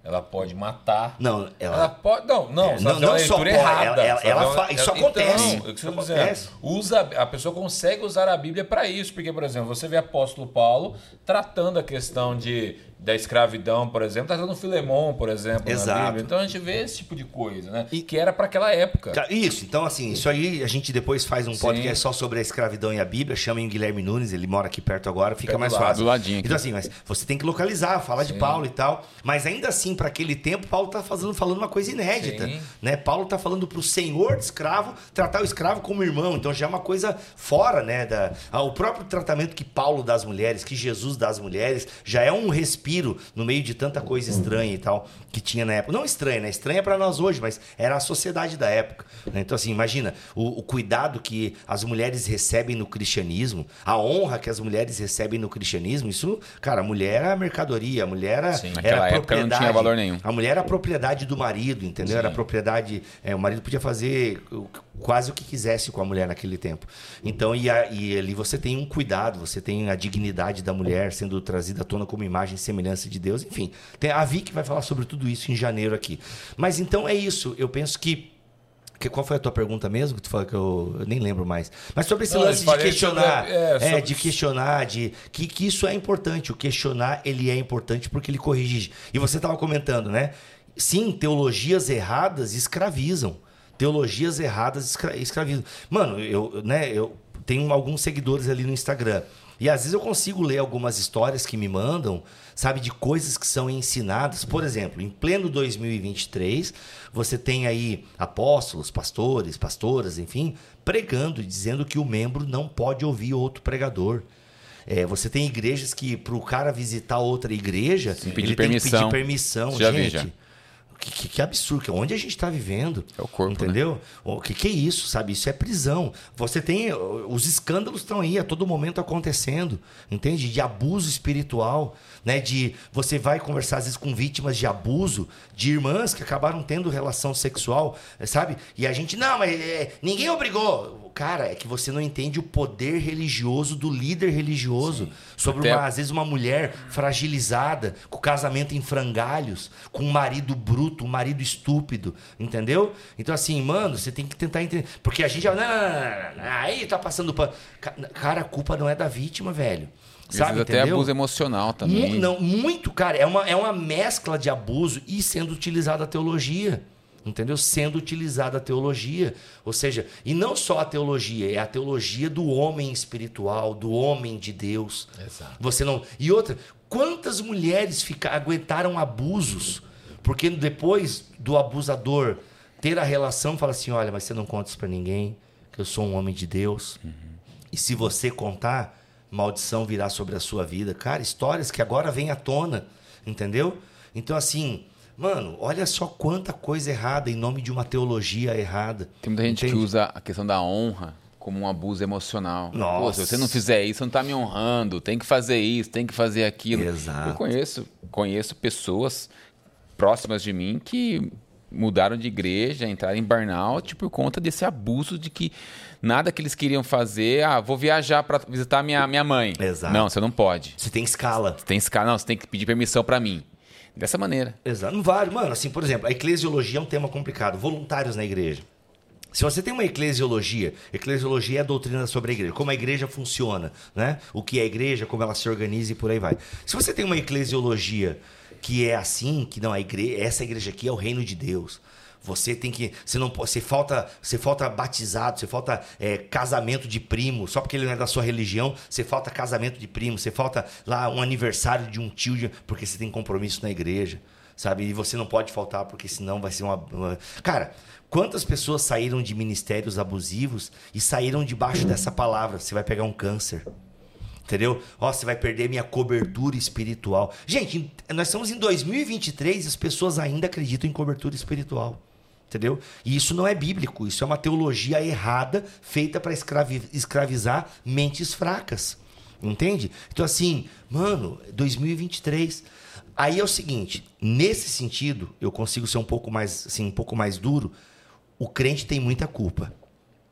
Speaker 1: ela pode matar.
Speaker 3: Não, ela,
Speaker 1: ela pode. Não, não,
Speaker 3: é, não, não só pode, errada. Ela, ela, ela fa... Isso então, acontece.
Speaker 1: Então, isso acontece. Usa, a pessoa consegue usar a Bíblia para isso. Porque, por exemplo, você vê apóstolo Paulo tratando a questão de da escravidão, por exemplo, tá dando Filemon, por exemplo,
Speaker 3: Exato.
Speaker 1: Então a gente vê esse tipo de coisa, né? E que era para aquela época.
Speaker 3: Isso, então assim, isso aí a gente depois faz um podcast Sim. só sobre a escravidão e a Bíblia, chamem o Guilherme Nunes, ele mora aqui perto agora, fica perto mais fácil.
Speaker 2: Do ladinho
Speaker 3: aqui. Então assim, mas você tem que localizar, falar Sim. de Paulo e tal, mas ainda assim, para aquele tempo, Paulo tá fazendo, falando uma coisa inédita, Sim. né? Paulo tá falando pro senhor de escravo tratar o escravo como irmão, então já é uma coisa fora, né, da o próprio tratamento que Paulo dá às mulheres, que Jesus dá às mulheres, já é um respiro no meio de tanta coisa estranha e tal que tinha na época. Não estranha, né? Estranha para nós hoje, mas era a sociedade da época. Né? Então, assim, imagina o, o, cuidado que as mulheres recebem no cristianismo, a honra que as mulheres recebem no cristianismo. Isso, cara, a mulher era mercadoria, a mulher era, Sim, era propriedade.
Speaker 2: não tinha valor nenhum.
Speaker 3: A mulher era a propriedade do marido, entendeu? Sim. Era a propriedade. É, o marido podia fazer quase o que quisesse com a mulher naquele tempo. Então, e, a, e ali você tem um cuidado, você tem a dignidade da mulher sendo trazida à tona como imagem e semelhança de Deus, enfim. Tem a Vic vai falar sobre tudo isso em janeiro aqui. Mas então é isso. Eu penso que que, qual foi a tua pergunta mesmo? Que tu falou que eu, eu nem lembro mais. Mas sobre esse Não, lance de questionar, sobre, é, sobre... é, de questionar, de que, que isso é importante. O questionar ele é importante porque ele corrige. E você estava comentando, né? Sim, teologias erradas escravizam. Teologias erradas escra escravizam. Mano, eu, né, eu tenho alguns seguidores ali no Instagram. E às vezes eu consigo ler algumas histórias que me mandam, sabe, de coisas que são ensinadas. Por exemplo, em pleno 2023, você tem aí apóstolos, pastores, pastoras, enfim, pregando e dizendo que o membro não pode ouvir outro pregador. É, você tem igrejas que, para o cara visitar outra igreja, Sim, ele tem que pedir permissão. Já gente, que, que, que, absurdo, onde a gente está vivendo.
Speaker 2: É o corpo.
Speaker 3: Né? Entendeu? Né? O que, que é isso, sabe? Isso é prisão. Você tem. Os escândalos estão aí a todo momento acontecendo, entende? De abuso espiritual, né? De você vai conversar às vezes com vítimas de abuso, de irmãs que acabaram tendo relação sexual, sabe? E a gente, não, mas é, ninguém obrigou cara, é que você não entende o poder religioso do líder religioso Sim. sobre, uma, às vezes, uma mulher fragilizada, com casamento em frangalhos, com um marido bruto, um marido estúpido, entendeu? Então, assim, mano, você tem que tentar entender. Porque a gente já. Não, não, não, aí tá passando pano. Cara, a culpa não é da vítima, velho. Sabe,
Speaker 2: até abuso emocional também.
Speaker 3: não, muito, cara. É uma, é uma mescla de abuso e sendo utilizada a teologia entendeu? Sendo utilizada a teologia, ou seja, e não só a teologia, é a teologia do homem espiritual, do homem de Deus.
Speaker 1: Exato.
Speaker 3: Você não. E outra, quantas mulheres fica... aguentaram abusos porque depois do abusador ter a relação, fala assim, olha, mas você não conta isso para ninguém, que eu sou um homem de Deus. Uhum. E se você contar, maldição virá sobre a sua vida. Cara, histórias que agora vêm à tona, entendeu? Então assim, Mano, olha só quanta coisa errada em nome de uma teologia errada.
Speaker 2: Tem muita gente entende? que usa a questão da honra como um abuso emocional.
Speaker 3: Nossa.
Speaker 2: Pô, se você não fizer isso, você não tá me honrando. Tem que fazer isso, tem que fazer aquilo.
Speaker 3: Exato.
Speaker 2: Eu conheço, conheço pessoas próximas de mim que mudaram de igreja, entraram em burnout por conta desse abuso de que nada que eles queriam fazer, ah, vou viajar para visitar minha, minha mãe.
Speaker 3: Exato.
Speaker 2: Não, você não pode.
Speaker 3: Você tem escala.
Speaker 2: Você tem escala, não, você tem que pedir permissão para mim. Dessa maneira.
Speaker 3: Exato. Não vale. Mano, assim, por exemplo, a eclesiologia é um tema complicado. Voluntários na igreja. Se você tem uma eclesiologia, eclesiologia é a doutrina sobre a igreja, como a igreja funciona, né? O que é a igreja, como ela se organiza e por aí vai. Se você tem uma eclesiologia que é assim, que não a igreja, essa igreja aqui é o reino de Deus. Você tem que, você não você falta, você falta batizado, você falta é, casamento de primo, só porque ele não é da sua religião, você falta casamento de primo, você falta lá um aniversário de um tio, de- porque você tem compromisso na igreja, sabe? E você não pode faltar porque senão vai ser uma, uma... cara. Quantas pessoas saíram de ministérios abusivos e saíram debaixo dessa palavra? Você vai pegar um câncer. Entendeu? Ó, você vai perder minha cobertura espiritual. Gente, nós estamos em 2023 e as pessoas ainda acreditam em cobertura espiritual. Entendeu? E isso não é bíblico, isso é uma teologia errada feita para escravizar mentes fracas. Entende? Então, assim, mano, 2023. Aí é o seguinte, nesse sentido, eu consigo ser um pouco mais, assim, um pouco mais duro. O crente tem muita culpa.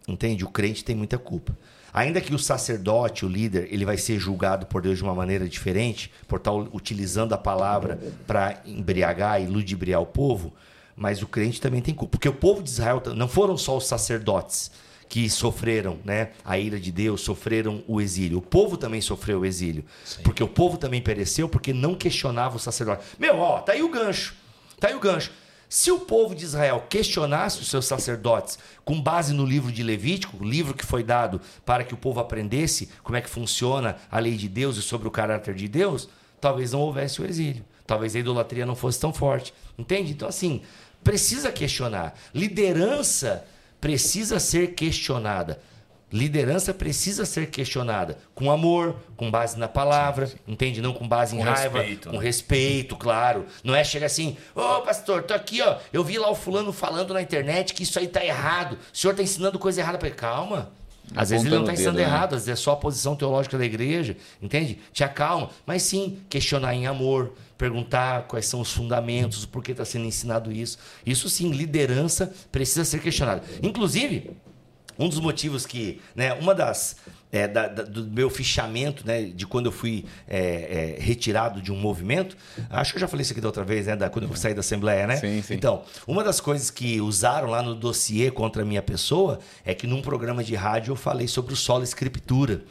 Speaker 3: Entende? O crente tem muita culpa. Ainda que o sacerdote, o líder, ele vai ser julgado por Deus de uma maneira diferente, por estar utilizando a palavra para embriagar e ludibriar o povo, mas o crente também tem culpa. Porque o povo de Israel não foram só os sacerdotes que sofreram né, a ira de Deus, sofreram o exílio. O povo também sofreu o exílio. Porque o povo também pereceu porque não questionava o sacerdote. Meu, ó, tá aí o gancho. Tá aí o gancho. Se o povo de Israel questionasse os seus sacerdotes com base no livro de Levítico, o livro que foi dado para que o povo aprendesse como é que funciona a lei de Deus e sobre o caráter de Deus, talvez não houvesse o exílio. Talvez a idolatria não fosse tão forte. Entende? Então, assim, precisa questionar. Liderança precisa ser questionada. Liderança precisa ser questionada com amor, com base na palavra, entende? Não com base em
Speaker 1: Com
Speaker 3: raiva,
Speaker 1: respeito,
Speaker 3: com
Speaker 1: né?
Speaker 3: respeito, claro. Não é chegar assim, ô pastor, tô aqui, ó. Eu vi lá o fulano falando na internet que isso aí tá errado. O senhor tá ensinando coisa errada para. Calma. Às vezes ele não tá
Speaker 2: o
Speaker 3: ensinando
Speaker 2: dedo, né?
Speaker 3: errado, às vezes é só a posição teológica da igreja, entende? Te acalma. Mas sim, questionar em amor, perguntar quais são os fundamentos, por que está sendo ensinado isso. Isso sim, liderança precisa ser questionada. Inclusive, um dos motivos que, né, uma das é, da- da- do meu fichamento, né, de quando eu fui é, é, retirado de um movimento, acho que eu já falei isso aqui da outra vez, né, da, quando eu saí da Assembleia, né?
Speaker 2: Sim, sim.
Speaker 3: Então, uma das coisas que usaram lá no dossiê contra a minha pessoa é que num programa de rádio eu falei sobre o solo escritura.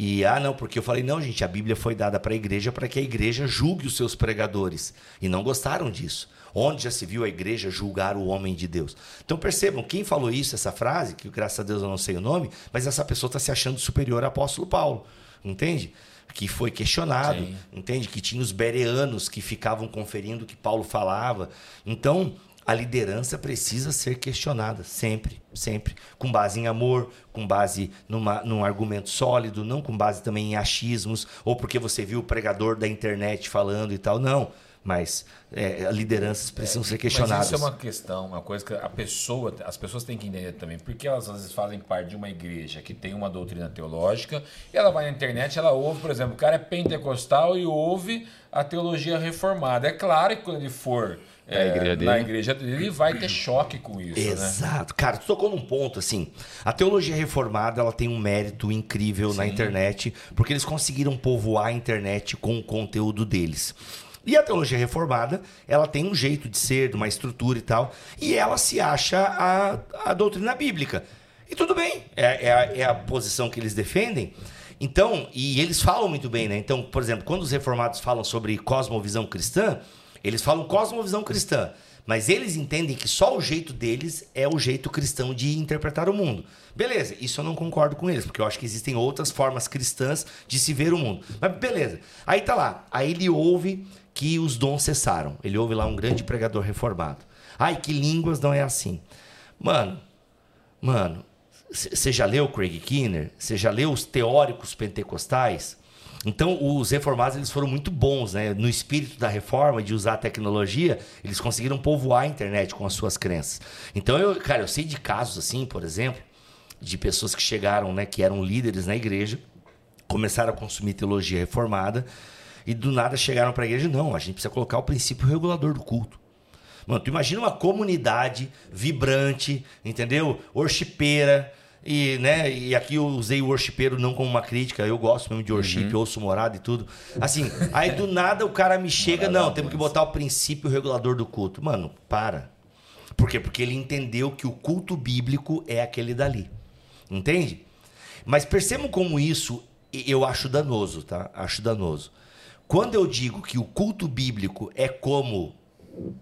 Speaker 3: E, ah, não, porque eu falei, não, gente, a Bíblia foi dada para a igreja para que a igreja julgue os seus pregadores. E não gostaram disso. Onde já se viu a igreja julgar o homem de Deus? Então percebam, quem falou isso, essa frase, que graças a Deus eu não sei o nome, mas essa pessoa está se achando superior ao apóstolo Paulo. Entende? Que foi questionado,
Speaker 1: Sim.
Speaker 3: entende? Que tinha os bereanos que ficavam conferindo o que Paulo falava. Então, a liderança precisa ser questionada, sempre, sempre. Com base em amor, com base numa, num argumento sólido, não com base também em achismos, ou porque você viu o pregador da internet falando e tal. Não. Mas é, lideranças precisam ser questionadas.
Speaker 1: Isso é uma questão, uma coisa que a pessoa, as pessoas têm que entender também, porque elas às vezes fazem parte de uma igreja que tem uma doutrina teológica, e ela vai na internet, ela ouve, por exemplo, o cara é pentecostal e ouve a teologia reformada. É claro que quando ele for
Speaker 2: É a
Speaker 1: é,
Speaker 2: igreja
Speaker 1: na
Speaker 2: dele.
Speaker 1: igreja dele, ele vai ter choque com isso, né?
Speaker 3: Exato. Cara, tu tocou num ponto assim. A teologia reformada ela tem um mérito incrível na internet, porque eles conseguiram povoar a internet com o conteúdo deles. E a teologia reformada, ela tem um jeito de ser, de uma estrutura e tal, e ela se acha a, a doutrina bíblica. E tudo bem, é, é a, é a posição que eles defendem. Então, e eles falam muito bem, né? Então, por exemplo, quando os reformados falam sobre cosmovisão cristã, eles falam cosmovisão cristã. Mas eles entendem que só o jeito deles é o jeito cristão de interpretar o mundo. Beleza, isso eu não concordo com eles, porque eu acho que existem outras formas cristãs de se ver o mundo. Mas beleza. Aí tá lá. Aí ele ouve que os dons cessaram. Ele ouve lá um grande pregador reformado. Ai, que línguas não é assim. Mano, mano, você já leu Craig Kinner? Você já leu os teóricos pentecostais? Então, os reformados eles foram muito bons, né? No espírito da reforma, de usar a tecnologia, eles conseguiram povoar a internet com as suas crenças. Então, eu, cara, eu sei de casos assim, por exemplo, de pessoas que chegaram, né, que eram líderes na igreja, começaram a consumir teologia reformada e do nada chegaram para a igreja, não, a gente precisa colocar o princípio regulador do culto. Mano, tu imagina uma comunidade vibrante, entendeu? Worshipeira, e, né, e aqui eu usei o worshipeiro não como uma crítica, eu gosto mesmo de worship,
Speaker 2: Uhum.
Speaker 3: ouço morada e tudo. Assim, aí do nada o cara me chega, não, temos que botar o princípio regulador do culto. Mano, para. Por quê? Porque ele entendeu que o culto bíblico é aquele dali. Entende? Mas percebam como isso eu acho danoso, tá? Acho danoso. Quando eu digo que o culto bíblico é como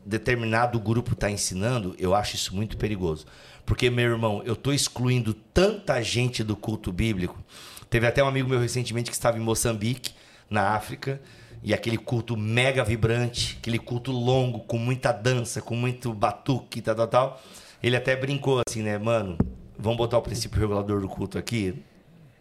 Speaker 3: determinado grupo está ensinando, eu acho isso muito perigoso. Porque, meu irmão, eu estou excluindo tanta gente do culto bíblico. Teve até um amigo meu recentemente que estava em Moçambique, na África, e aquele culto mega vibrante, aquele culto longo, com muita dança, com muito batuque, tal, tal, tal. Ele até brincou assim, né, mano? Vamos botar o princípio regulador do culto aqui?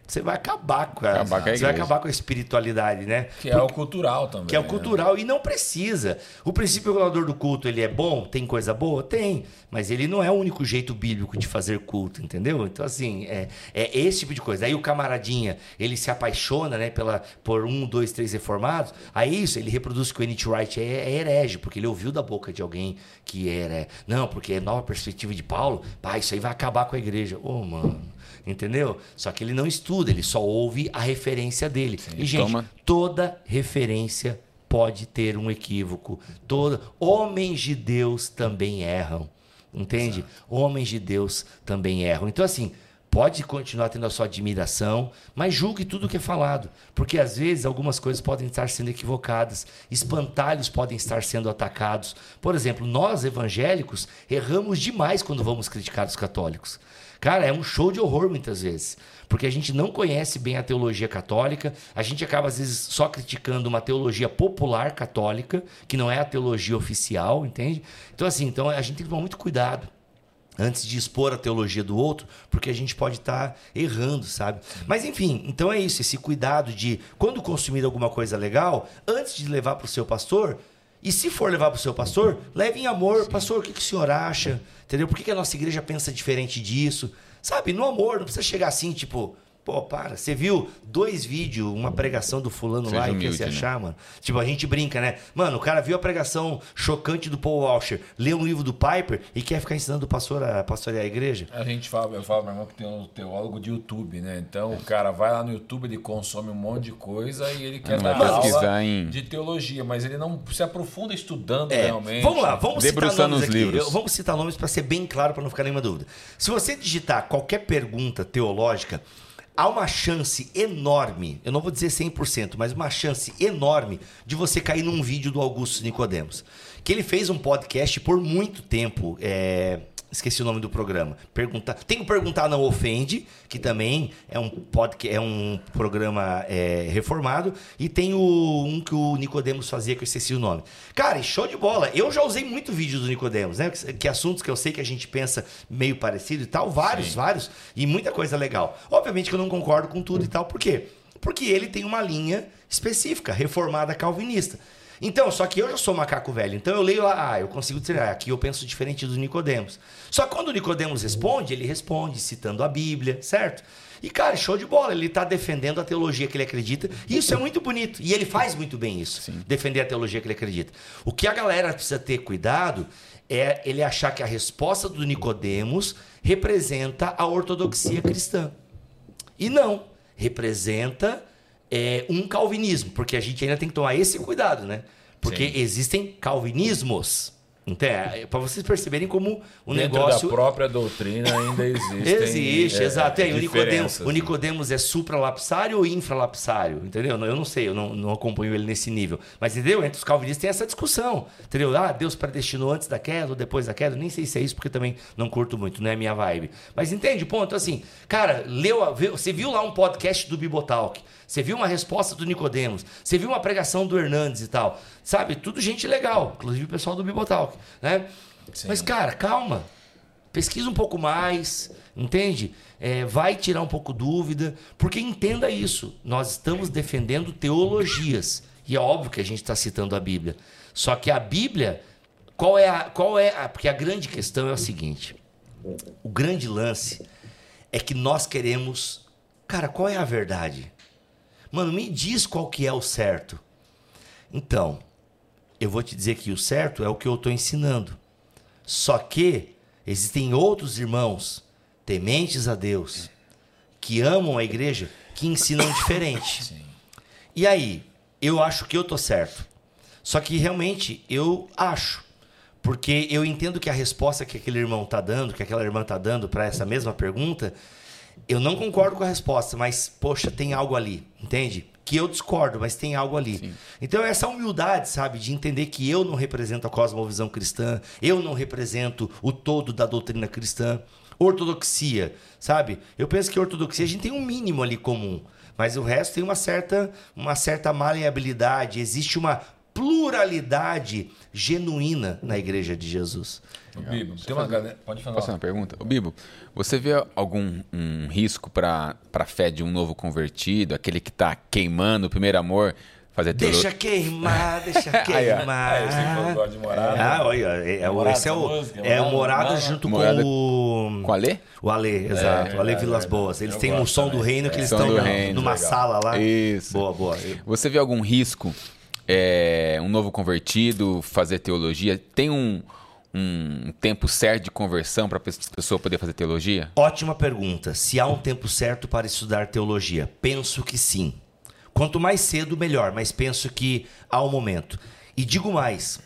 Speaker 3: Você vai acabar com a,
Speaker 2: Acabar com a
Speaker 3: você vai acabar com a espiritualidade, né?
Speaker 1: Que é o cultural também.
Speaker 3: Que é o
Speaker 1: né?
Speaker 3: cultural e não precisa. O princípio regulador do culto, ele é bom? Tem coisa boa? Tem. Mas ele não é o único jeito bíblico de fazer culto, entendeu? Então, assim, é, é esse tipo de coisa. Aí o camaradinha, ele se apaixona, né, pela, por um, dois, três reformados. Aí isso, ele reproduz que o N.T. Wright é, é herege, porque ele ouviu da boca de alguém que era... Não, porque é nova perspectiva de Paulo. Pá, isso aí vai acabar com a igreja. Ô, mano... Entendeu? Só que ele não estuda, ele só ouve a referência dele. e, gente,
Speaker 2: toma-
Speaker 3: toda referência pode ter um equívoco. Toda... Homens de Deus também erram. Entende? Homens de Deus também erram. Então, assim, pode continuar tendo a sua admiração, mas julgue tudo que é falado. Porque às vezes algumas coisas podem estar sendo equivocadas, espantalhos podem estar sendo atacados. Por exemplo, nós evangélicos erramos demais quando vamos criticar os católicos. Cara, é um show de horror muitas vezes. Porque a gente não conhece bem a teologia católica, a gente acaba às vezes só criticando uma teologia popular católica, que não é a teologia oficial, entende? Então, assim, então a gente tem que tomar muito cuidado antes de expor a teologia do outro, porque a gente pode estar errando, sabe? Mas enfim, então é isso, esse cuidado de quando consumir alguma coisa legal, antes de levar para o seu pastor, e se for levar para o seu pastor, leve em amor, pastor, o que, que o senhor acha? Entendeu? Por que, que a nossa igreja pensa diferente disso? Sabe, no amor, não precisa chegar assim, tipo, pô, para, você viu dois vídeos, uma pregação do fulano
Speaker 2: Seja
Speaker 3: lá e quer
Speaker 2: humilde,
Speaker 3: se
Speaker 2: né?
Speaker 3: achar, mano? Tipo, a gente brinca, né? Mano, o cara viu a pregação chocante do Paul Washer, leu um livro do Piper e quer ficar ensinando o pastor a pastorear a igreja?
Speaker 1: A gente fala, eu falo, meu irmão, que tem um teólogo de YouTube, né? Então o cara vai lá no YouTube, ele consome um monte de coisa e ele quer
Speaker 2: Não
Speaker 1: dar aula
Speaker 2: em-
Speaker 1: de teologia, mas ele não se aprofunda estudando
Speaker 3: É,
Speaker 1: realmente.
Speaker 3: vamos lá, vamos citar nomes aqui.
Speaker 2: livros.
Speaker 3: Eu- vamos citar nomes para ser bem claro, para não ficar nenhuma dúvida. Se você digitar qualquer pergunta teológica, há uma chance enorme, eu não vou dizer 100%, mas uma chance enorme de você cair num vídeo do Augusto Nicodemos. Que ele fez um podcast por muito tempo, é, Esqueci o nome do programa. Perguntar, tem o Perguntar Não Ofende, que também é um podcast, é um programa é, reformado, e tem o um que o Nicodemos fazia que eu esqueci o nome. Cara, e show de bola. Eu já usei muito vídeo do Nicodemos, né? Que, que assuntos que eu sei que a gente pensa meio parecido e tal, vários, vários, e muita coisa legal. Obviamente que eu não concordo com tudo e tal, por quê? Porque ele tem uma linha específica, reformada calvinista. Então, só que eu já sou macaco velho, então eu leio lá, ah, eu consigo dizer, ah, aqui eu penso diferente do Nicodemos. Só que quando o Nicodemos responde, ele responde citando a Bíblia, certo? E cara, show de bola, ele está defendendo a teologia que ele acredita, e isso é muito bonito, e ele faz muito bem isso, defender a teologia que ele acredita. O que a galera precisa ter cuidado é ele achar que a resposta do Nicodemos representa a ortodoxia cristã. E não, representa é, um calvinismo, porque a gente ainda tem que tomar esse cuidado, né? Porque
Speaker 2: Sim.
Speaker 3: existem calvinismos. Para vocês perceberem como o
Speaker 1: Dentro
Speaker 3: negócio
Speaker 1: da própria doutrina ainda existem.
Speaker 3: Existe,
Speaker 1: é,
Speaker 3: exato. É, o, Nicodemos, o Nicodemos é supralapsário ou infralapsário? Entendeu? Eu não sei, eu não, não acompanho ele nesse nível. Mas entendeu? Entre os calvinistas tem essa discussão. Entendeu? Ah, Deus predestinou antes da queda ou depois da queda. Nem sei se é isso, porque também não curto muito, não é minha vibe. Mas entende ponto? Assim, cara, leu, você viu lá um podcast do Bibotalk. Você viu uma resposta do Nicodemos. Você viu uma pregação do Hernandes e tal. Sabe? Tudo gente legal. Inclusive o pessoal do Bibotalk. Né? Mas, cara, calma. Pesquisa um pouco mais, entende? É, vai tirar um pouco dúvida, porque entenda isso. Nós estamos defendendo teologias. E é óbvio que a gente está citando a Bíblia. Só que a Bíblia, qual é a. Qual é a, porque a grande questão é o seguinte: o grande lance é que nós queremos. Cara, qual é a verdade? Mano, me diz qual que é o certo. Então, eu vou te dizer que o certo é o que eu estou ensinando. Só que existem outros irmãos tementes a Deus que amam a igreja que ensinam diferente.
Speaker 1: Sim.
Speaker 3: E aí, eu acho que eu tô certo. Só que realmente eu acho. Porque eu entendo que a resposta que aquele irmão tá dando, que aquela irmã tá dando para essa mesma pergunta, eu não concordo com a resposta, mas poxa, tem algo ali, entende? Que eu discordo, mas tem algo ali.
Speaker 2: Sim.
Speaker 3: Então essa humildade, sabe, de entender que eu não represento a cosmovisão cristã, eu não represento o todo da doutrina cristã. Ortodoxia, sabe? Eu penso que ortodoxia a gente tem um mínimo ali comum, mas o resto tem uma certa, uma certa maleabilidade, existe uma pluralidade genuína na igreja de Jesus.
Speaker 1: Ô, Bibo, tem uma galera. Pode falar.
Speaker 2: Posso fazer uma pergunta? Ô, Bibo, você vê algum um risco para a fé de um novo convertido, aquele que está queimando o primeiro amor, fazer teolo-
Speaker 3: Deixa queimar, deixa
Speaker 2: Aí,
Speaker 3: queimar.
Speaker 1: É, falou que gosta de morada.
Speaker 3: Ah, olha, é, é, o-
Speaker 1: Morada,
Speaker 3: esse é o,
Speaker 1: música,
Speaker 3: é o
Speaker 1: Morada,
Speaker 3: Morada junto
Speaker 2: Morada
Speaker 3: com o...
Speaker 2: com a Lê?
Speaker 3: O Ale, exato. o Ale
Speaker 1: verdade,
Speaker 3: Vilas. Boas. Eles
Speaker 1: Eu
Speaker 3: têm um som do reino que
Speaker 1: É,
Speaker 3: eles estão numa
Speaker 1: legal.
Speaker 3: sala lá.
Speaker 2: Isso.
Speaker 3: Boa, boa.
Speaker 2: Você vê algum risco, é, um novo convertido fazer teologia? Tem um, um tempo certo de conversão para a pessoa poder fazer teologia?
Speaker 3: Ótima pergunta. Se há um tempo certo para estudar teologia? Penso que sim. Quanto mais cedo, melhor, mas penso que há um momento. E digo mais: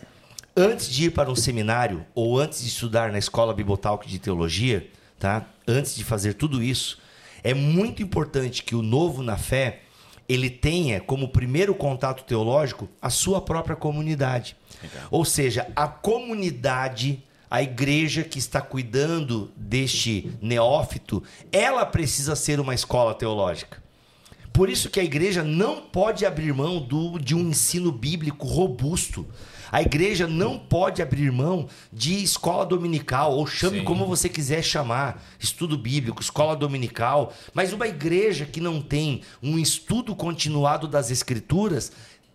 Speaker 3: antes de ir para um seminário ou antes de estudar na escola Bibotalk de teologia, tá? Antes de fazer tudo isso, é muito importante que o novo na fé ele tenha como primeiro contato teológico a sua própria comunidade. Ou seja, a comunidade, a igreja que está cuidando deste neófito, ela precisa ser uma escola teológica. Por isso que a igreja não pode abrir mão do, de um ensino bíblico robusto. A igreja não pode abrir mão de escola dominical, ou chame
Speaker 1: Sim.
Speaker 3: como você quiser chamar, estudo bíblico, escola dominical. Mas uma igreja que não tem um estudo continuado das escrituras,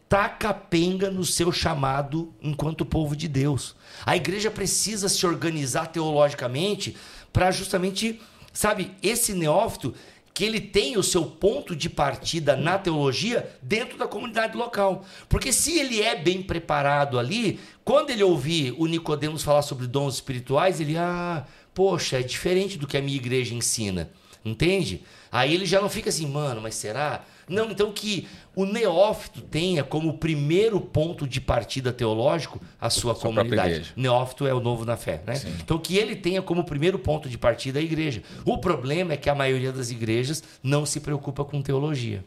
Speaker 3: tá capenga no seu chamado enquanto povo de Deus. A igreja precisa se organizar teologicamente para justamente, sabe, esse neófito que ele tem o seu ponto de partida na teologia dentro da comunidade local. Porque se ele é bem preparado ali, quando ele ouvir o Nicodemos falar sobre dons espirituais, ele, ah, poxa, é diferente do que a minha igreja ensina. Entende? Aí ele já não fica assim, mano, mas será? Não, então que o neófito tenha como primeiro ponto de partida teológico a sua, comunidade. Neófito é o novo na fé, né? Então que ele tenha como primeiro ponto de partida a igreja. O problema é que a maioria das igrejas não se preocupa com teologia.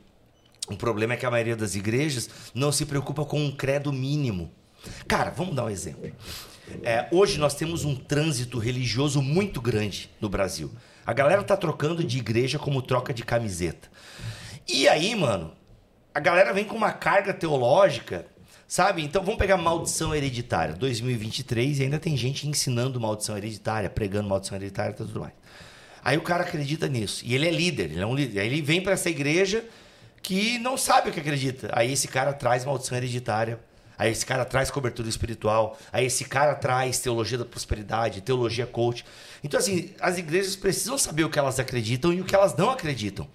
Speaker 3: O problema é que a maioria das igrejas não se preocupa com um credo mínimo. Cara, vamos dar um exemplo. É, hoje nós temos um trânsito religioso muito grande no Brasil. A galera tá trocando de igreja como troca de camiseta. E aí, mano, a galera vem com uma carga teológica, sabe? Então vamos pegar maldição hereditária. 2023 e ainda tem gente ensinando maldição hereditária, pregando maldição hereditária e tudo mais. Aí o cara acredita nisso. E ele é líder, ele é um líder. Aí ele vem para essa igreja que não sabe o que acredita. Aí esse cara traz maldição hereditária. Aí esse cara traz cobertura espiritual. Aí esse cara traz teologia da prosperidade, teologia coach. Então, assim, as igrejas precisam saber o que elas acreditam e o que elas não acreditam.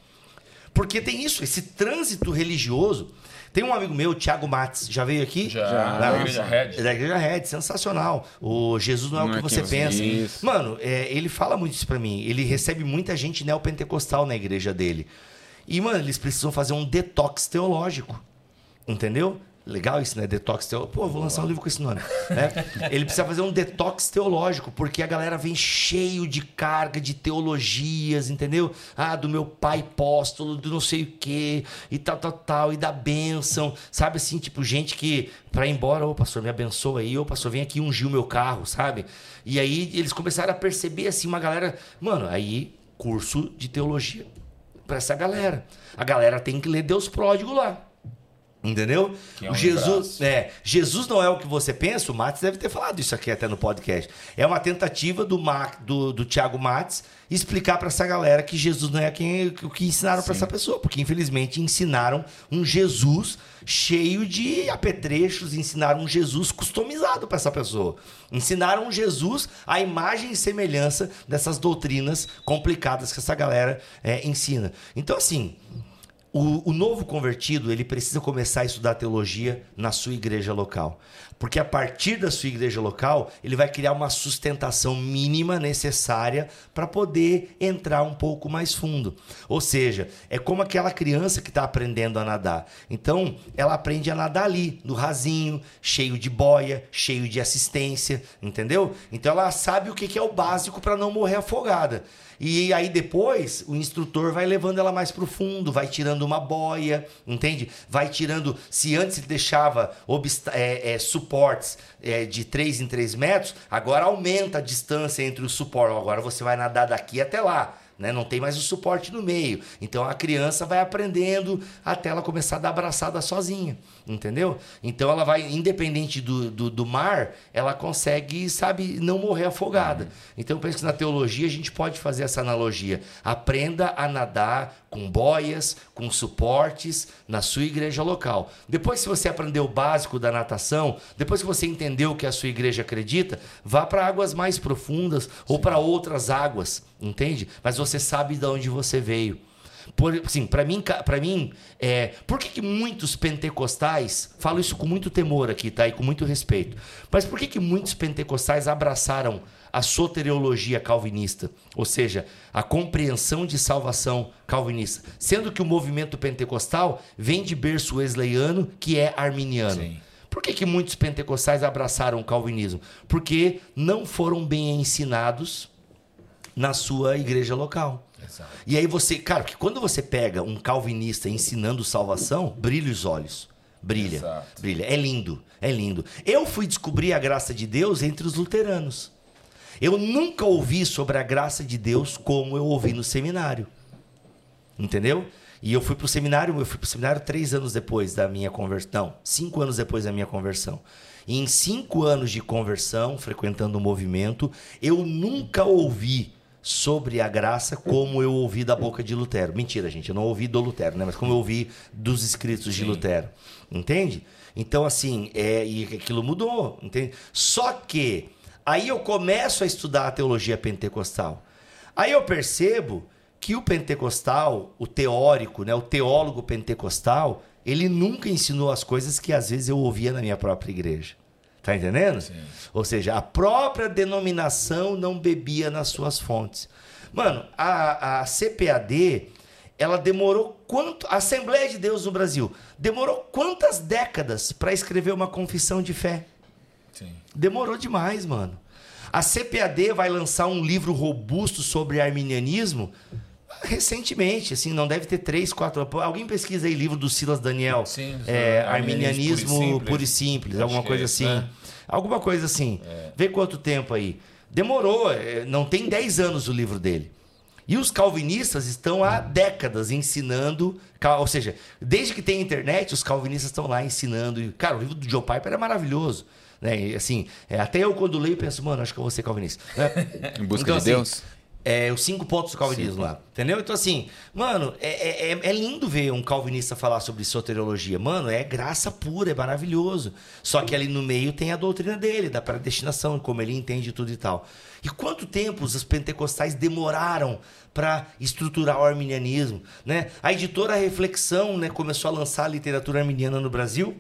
Speaker 3: Porque tem isso, esse trânsito religioso. Tem um amigo meu, Thiago Matos, já veio aqui?
Speaker 1: Já,
Speaker 3: Da
Speaker 1: da Igreja Red.
Speaker 3: Da Igreja Red, sensacional. O Jesus não é
Speaker 2: Não
Speaker 3: o que
Speaker 2: é
Speaker 3: você pensa.
Speaker 2: Isso.
Speaker 3: Mano, é, ele fala muito isso pra mim. Ele recebe muita gente neopentecostal na igreja dele. E, mano, eles precisam fazer um detox teológico. Entendeu? Legal isso, né? Detox teológico. Pô, vou lançar um livro com esse nome. né? Ele precisa fazer um detox teológico, porque a galera vem cheio de carga de teologias, entendeu? Ah, do meu pai apóstolo, do não sei o quê, e tal, tal, tal, e da bênção. Sabe assim, tipo, gente que, pra ir embora, ô pastor, me abençoa aí, ô pastor, vem aqui ungir o meu carro, sabe? E aí eles começaram a perceber, assim, uma galera. Mano, aí, curso de teologia pra essa galera. A galera tem que ler Deus pródigo lá. Entendeu?
Speaker 1: É um
Speaker 3: o Jesus,
Speaker 1: braço.
Speaker 3: é, Jesus não é o que você pensa, o Matos deve ter falado isso aqui até no podcast. É uma tentativa do, Ma, do, do Thiago Matos explicar para essa galera que Jesus não é quem, o que ensinaram para essa pessoa, porque infelizmente ensinaram um Jesus cheio de apetrechos, ensinaram um Jesus customizado para essa pessoa. Ensinaram um Jesus à imagem e semelhança dessas doutrinas complicadas que essa galera é, ensina. Então, assim, o, o novo convertido, ele precisa começar a estudar teologia na sua igreja local. Porque a partir da sua igreja local, ele vai criar uma sustentação mínima necessária para poder entrar um pouco mais fundo. Ou seja, é como aquela criança que está aprendendo a nadar. Então, ela aprende a nadar ali, no rasinho, cheio de boia, cheio de assistência, entendeu? Então, ela sabe o que é o básico para não morrer afogada. E aí depois o instrutor vai levando ela mais pro fundo, vai tirando uma boia, entende? Vai tirando. Se antes ele deixava é, é, suportes é, de 3 em 3 metros, agora aumenta a distância entre os suportes. Agora você vai nadar daqui até lá. Né? Não tem mais o suporte no meio. Então a criança vai aprendendo até ela começar a dar abraçada sozinha. Entendeu? Então ela vai, independente do, do, do mar, ela consegue, sabe, não morrer afogada. Então eu penso que na teologia a gente pode fazer essa analogia. Aprenda a nadar com boias, com suportes na sua igreja local. Depois, se você aprendeu o básico da natação, depois que você entendeu o que a sua igreja acredita, vá para águas mais profundas ou para outras águas, entende? Mas você sabe de onde você veio. Por, assim, para mim, para mim, é, por que, que muitos pentecostais, falo isso com muito temor aqui, tá? E com muito respeito. Mas por que, que muitos pentecostais abraçaram a soteriologia calvinista, ou seja, a compreensão de salvação calvinista, sendo que o movimento pentecostal vem de berço wesleyano, que é arminiano.
Speaker 1: Sim.
Speaker 3: Por que, que muitos pentecostais abraçaram o calvinismo? Porque não foram bem ensinados na sua igreja local.
Speaker 1: Exato.
Speaker 3: E aí você, cara, que quando você pega um calvinista ensinando salvação, brilha os olhos. Brilha.
Speaker 1: Exato.
Speaker 3: Brilha. É lindo. É lindo. Eu fui descobrir a graça de Deus entre os luteranos. Eu nunca ouvi sobre a graça de Deus como eu ouvi no seminário. Entendeu? E eu fui pro seminário, eu fui pro seminário três anos depois da minha conversão. Não, cinco anos depois da minha conversão. E em cinco anos de conversão, frequentando o movimento, eu nunca ouvi sobre a graça como eu ouvi da boca de Lutero. Mentira, gente, eu não ouvi do Lutero, né? Mas como eu ouvi dos escritos de
Speaker 1: Sim.
Speaker 3: Lutero. Entende? Então, assim, é, e aquilo mudou, entende? Só que aí eu começo a estudar a teologia pentecostal. Aí eu percebo que o pentecostal, o teórico, né, o teólogo pentecostal, ele nunca ensinou as coisas que às vezes eu ouvia na minha própria igreja. Tá entendendo?
Speaker 1: Sim.
Speaker 3: Ou seja, a própria denominação não bebia nas suas fontes. Mano, a, a CPAD, ela demorou quanto. A Assembleia de Deus no Brasil demorou quantas décadas para escrever uma confissão de fé?
Speaker 1: Sim.
Speaker 3: Demorou demais, mano. A CPAD vai lançar um livro robusto sobre arminianismo recentemente, assim, não deve ter três, quatro. Alguém pesquisa aí livro do Silas Daniel.
Speaker 1: Sim,
Speaker 3: é,
Speaker 1: Arminianismo Puro e
Speaker 3: puro e
Speaker 1: Simples.
Speaker 3: simples, alguma coisa
Speaker 1: é isso,
Speaker 3: assim.
Speaker 1: né?
Speaker 3: Alguma coisa assim. Vê quanto tempo aí. Demorou, é, não tem 10 anos o livro dele. E os calvinistas estão há décadas ensinando, ou seja, desde que tem internet, os calvinistas estão lá ensinando. Cara, o livro do Joe Piper é maravilhoso. Né? E, assim, é, até eu quando leio penso, mano, acho que eu vou ser calvinista. né?
Speaker 2: Em busca
Speaker 3: Então,
Speaker 2: de
Speaker 3: assim,
Speaker 2: Deus?
Speaker 3: É, os cinco pontos do calvinismo lá. Entendeu? Então, assim, mano, é, é, é lindo ver um calvinista falar sobre soteriologia. Mano, é graça pura, é maravilhoso. Só que ali no meio tem a doutrina dele, da predestinação, como ele entende tudo e tal. E quanto tempo os pentecostais demoraram para estruturar o arminianismo? Né? A editora Reflexão né, começou a lançar a literatura arminiana no Brasil,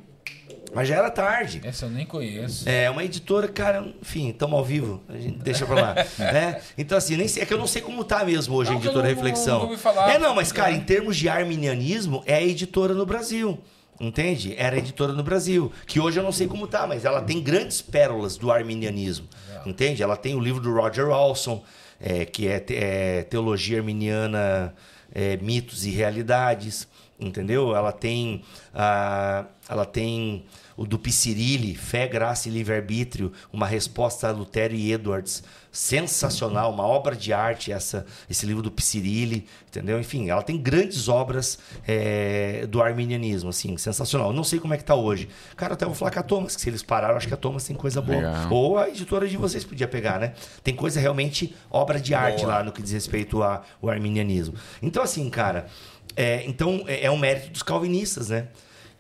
Speaker 3: mas já era tarde.
Speaker 1: Essa eu nem conheço.
Speaker 3: É uma editora, cara, enfim, estamos ao vivo, a gente deixa pra lá. né? Então, assim, nem sei, é que eu não sei como tá mesmo hoje
Speaker 1: Não,
Speaker 3: a editora
Speaker 1: não-
Speaker 3: Reflexão.
Speaker 1: não ouvi falar.
Speaker 3: é, não, mas, cara, em termos de arminianismo, é a editora no Brasil. Entende? Era a editora no Brasil. Que hoje eu não sei como tá, mas ela tem grandes pérolas do arminianismo. Entende? Ela tem o livro do Roger Olson, é, que é, te- é Teologia Arminiana, é, Mitos e Realidades. entendeu? Ela tem, ah, ela tem o do Picirilli, Fé, Graça e Livre-Arbítrio, uma resposta a Lutero e Edwards, sensacional, uma obra de arte essa, esse livro do Picirilli, entendeu? Enfim, ela tem grandes obras é, do arminianismo, assim, sensacional. Eu não sei como é que tá hoje. Cara, até vou falar com a Thomas, que se eles pararam, acho que a Thomas tem coisa boa.
Speaker 2: Legal.
Speaker 3: Ou a editora de vocês podia pegar, né? Tem coisa realmente, obra de arte
Speaker 1: Boa.
Speaker 3: lá no que diz respeito ao arminianismo. Então, assim, cara, é, então é, é um mérito dos calvinistas, né?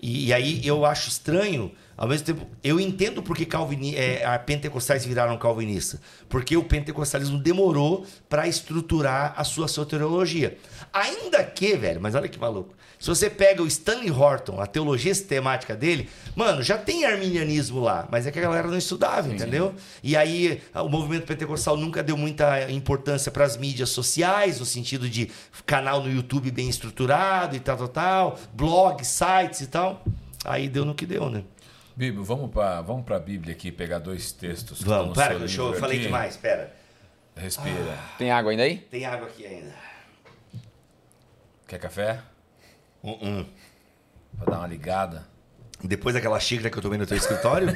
Speaker 3: E, e aí eu acho estranho, ao mesmo tempo, eu entendo porque calvini, é, a pentecostais viraram calvinistas. Porque o pentecostalismo demorou para estruturar a sua soteriologia. Ainda que, velho, mas olha que maluco. Se você pega o Stanley Horton, a teologia sistemática dele, mano, já tem arminianismo lá, mas é que a galera não estudava, entendeu? E aí o movimento pentecostal nunca deu muita importância para as mídias sociais, no sentido de canal no YouTube bem estruturado e tal, tal, tal, blogs, sites e tal. Aí deu no que deu, né?
Speaker 1: Bíblia, vamos para vamos a Bíblia aqui pegar dois textos. que
Speaker 3: Vamos, para, deixa eu, falei demais, pera.
Speaker 1: Respira.
Speaker 2: Tem água ainda aí?
Speaker 3: Tem água aqui ainda.
Speaker 1: Quer café?
Speaker 3: Uh-uh.
Speaker 1: Pra dar uma ligada.
Speaker 3: Depois daquela xícara que eu tomei no teu escritório?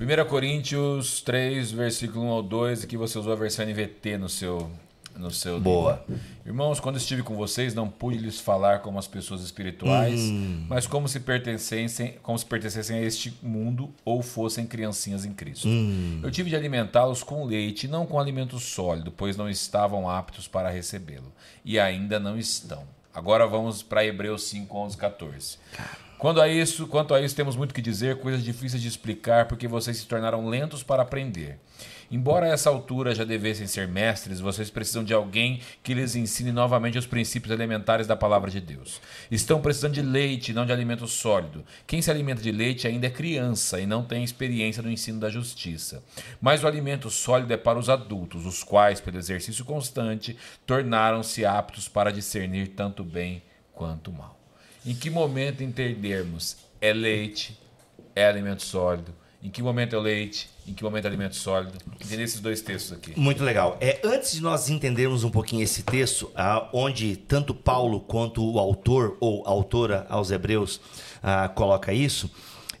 Speaker 1: 1 Coríntios 3, versículo 1 ao 2, que você usou a versão NVT no seu, no seu
Speaker 3: Boa.
Speaker 1: livro. Irmãos, quando estive com vocês, não pude lhes falar como as pessoas espirituais,
Speaker 3: Hum.
Speaker 1: mas como se, pertencessem, como se pertencessem a este mundo ou fossem criancinhas em Cristo.
Speaker 3: Hum.
Speaker 1: Eu tive de alimentá-los com leite, não com alimento sólido, pois não estavam aptos para recebê-lo. E ainda não estão. Agora vamos para Hebreus 5, 11, 14. Quando a isso, quanto a isso, temos muito que dizer, coisas difíceis de explicar, porque vocês se tornaram lentos para aprender. Embora a essa altura já devessem ser mestres, vocês precisam de alguém que lhes ensine novamente os princípios elementares da palavra de Deus. Estão precisando de leite, não de alimento sólido. Quem se alimenta de leite ainda é criança e não tem experiência no ensino da justiça. Mas o alimento sólido é para os adultos, os quais, pelo exercício constante, tornaram-se aptos para discernir tanto bem quanto mal. Em que momento entendermos é leite, é alimento sólido? Em que momento é leite? Em que momento é alimento sólido? Entender esses dois textos aqui.
Speaker 3: Muito legal. É, antes de nós entendermos um pouquinho esse texto, ah, onde tanto Paulo quanto o autor ou autora aos Hebreus ah, coloca isso,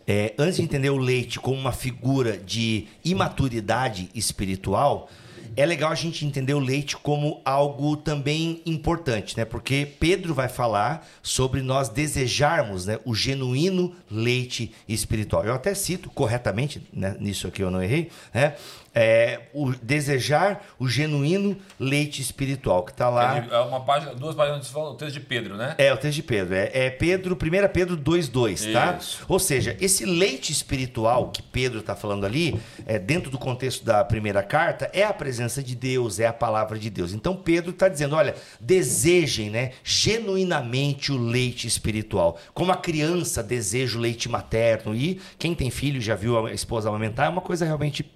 Speaker 3: é, antes de entender o leite como uma figura de imaturidade espiritual, é legal a gente entender o leite como algo também importante, né? Porque Pedro vai falar sobre nós desejarmos né, o genuíno leite espiritual. Eu até cito corretamente, né, nisso aqui eu não errei, né? É, o desejar o genuíno leite espiritual, que está lá.
Speaker 1: É uma página, duas páginas antes fala o texto de Pedro, né?
Speaker 3: É, o texto de Pedro. É, é Pedro, 1 Pedro 2,2, tá? Ou seja, esse leite espiritual que Pedro está falando ali, é, dentro do contexto da primeira carta, é a presença de Deus, é a palavra de Deus. Então Pedro está dizendo: olha, desejem, né, genuinamente o leite espiritual. Como a criança deseja o leite materno. E quem tem filho já viu a esposa amamentar, é uma coisa realmente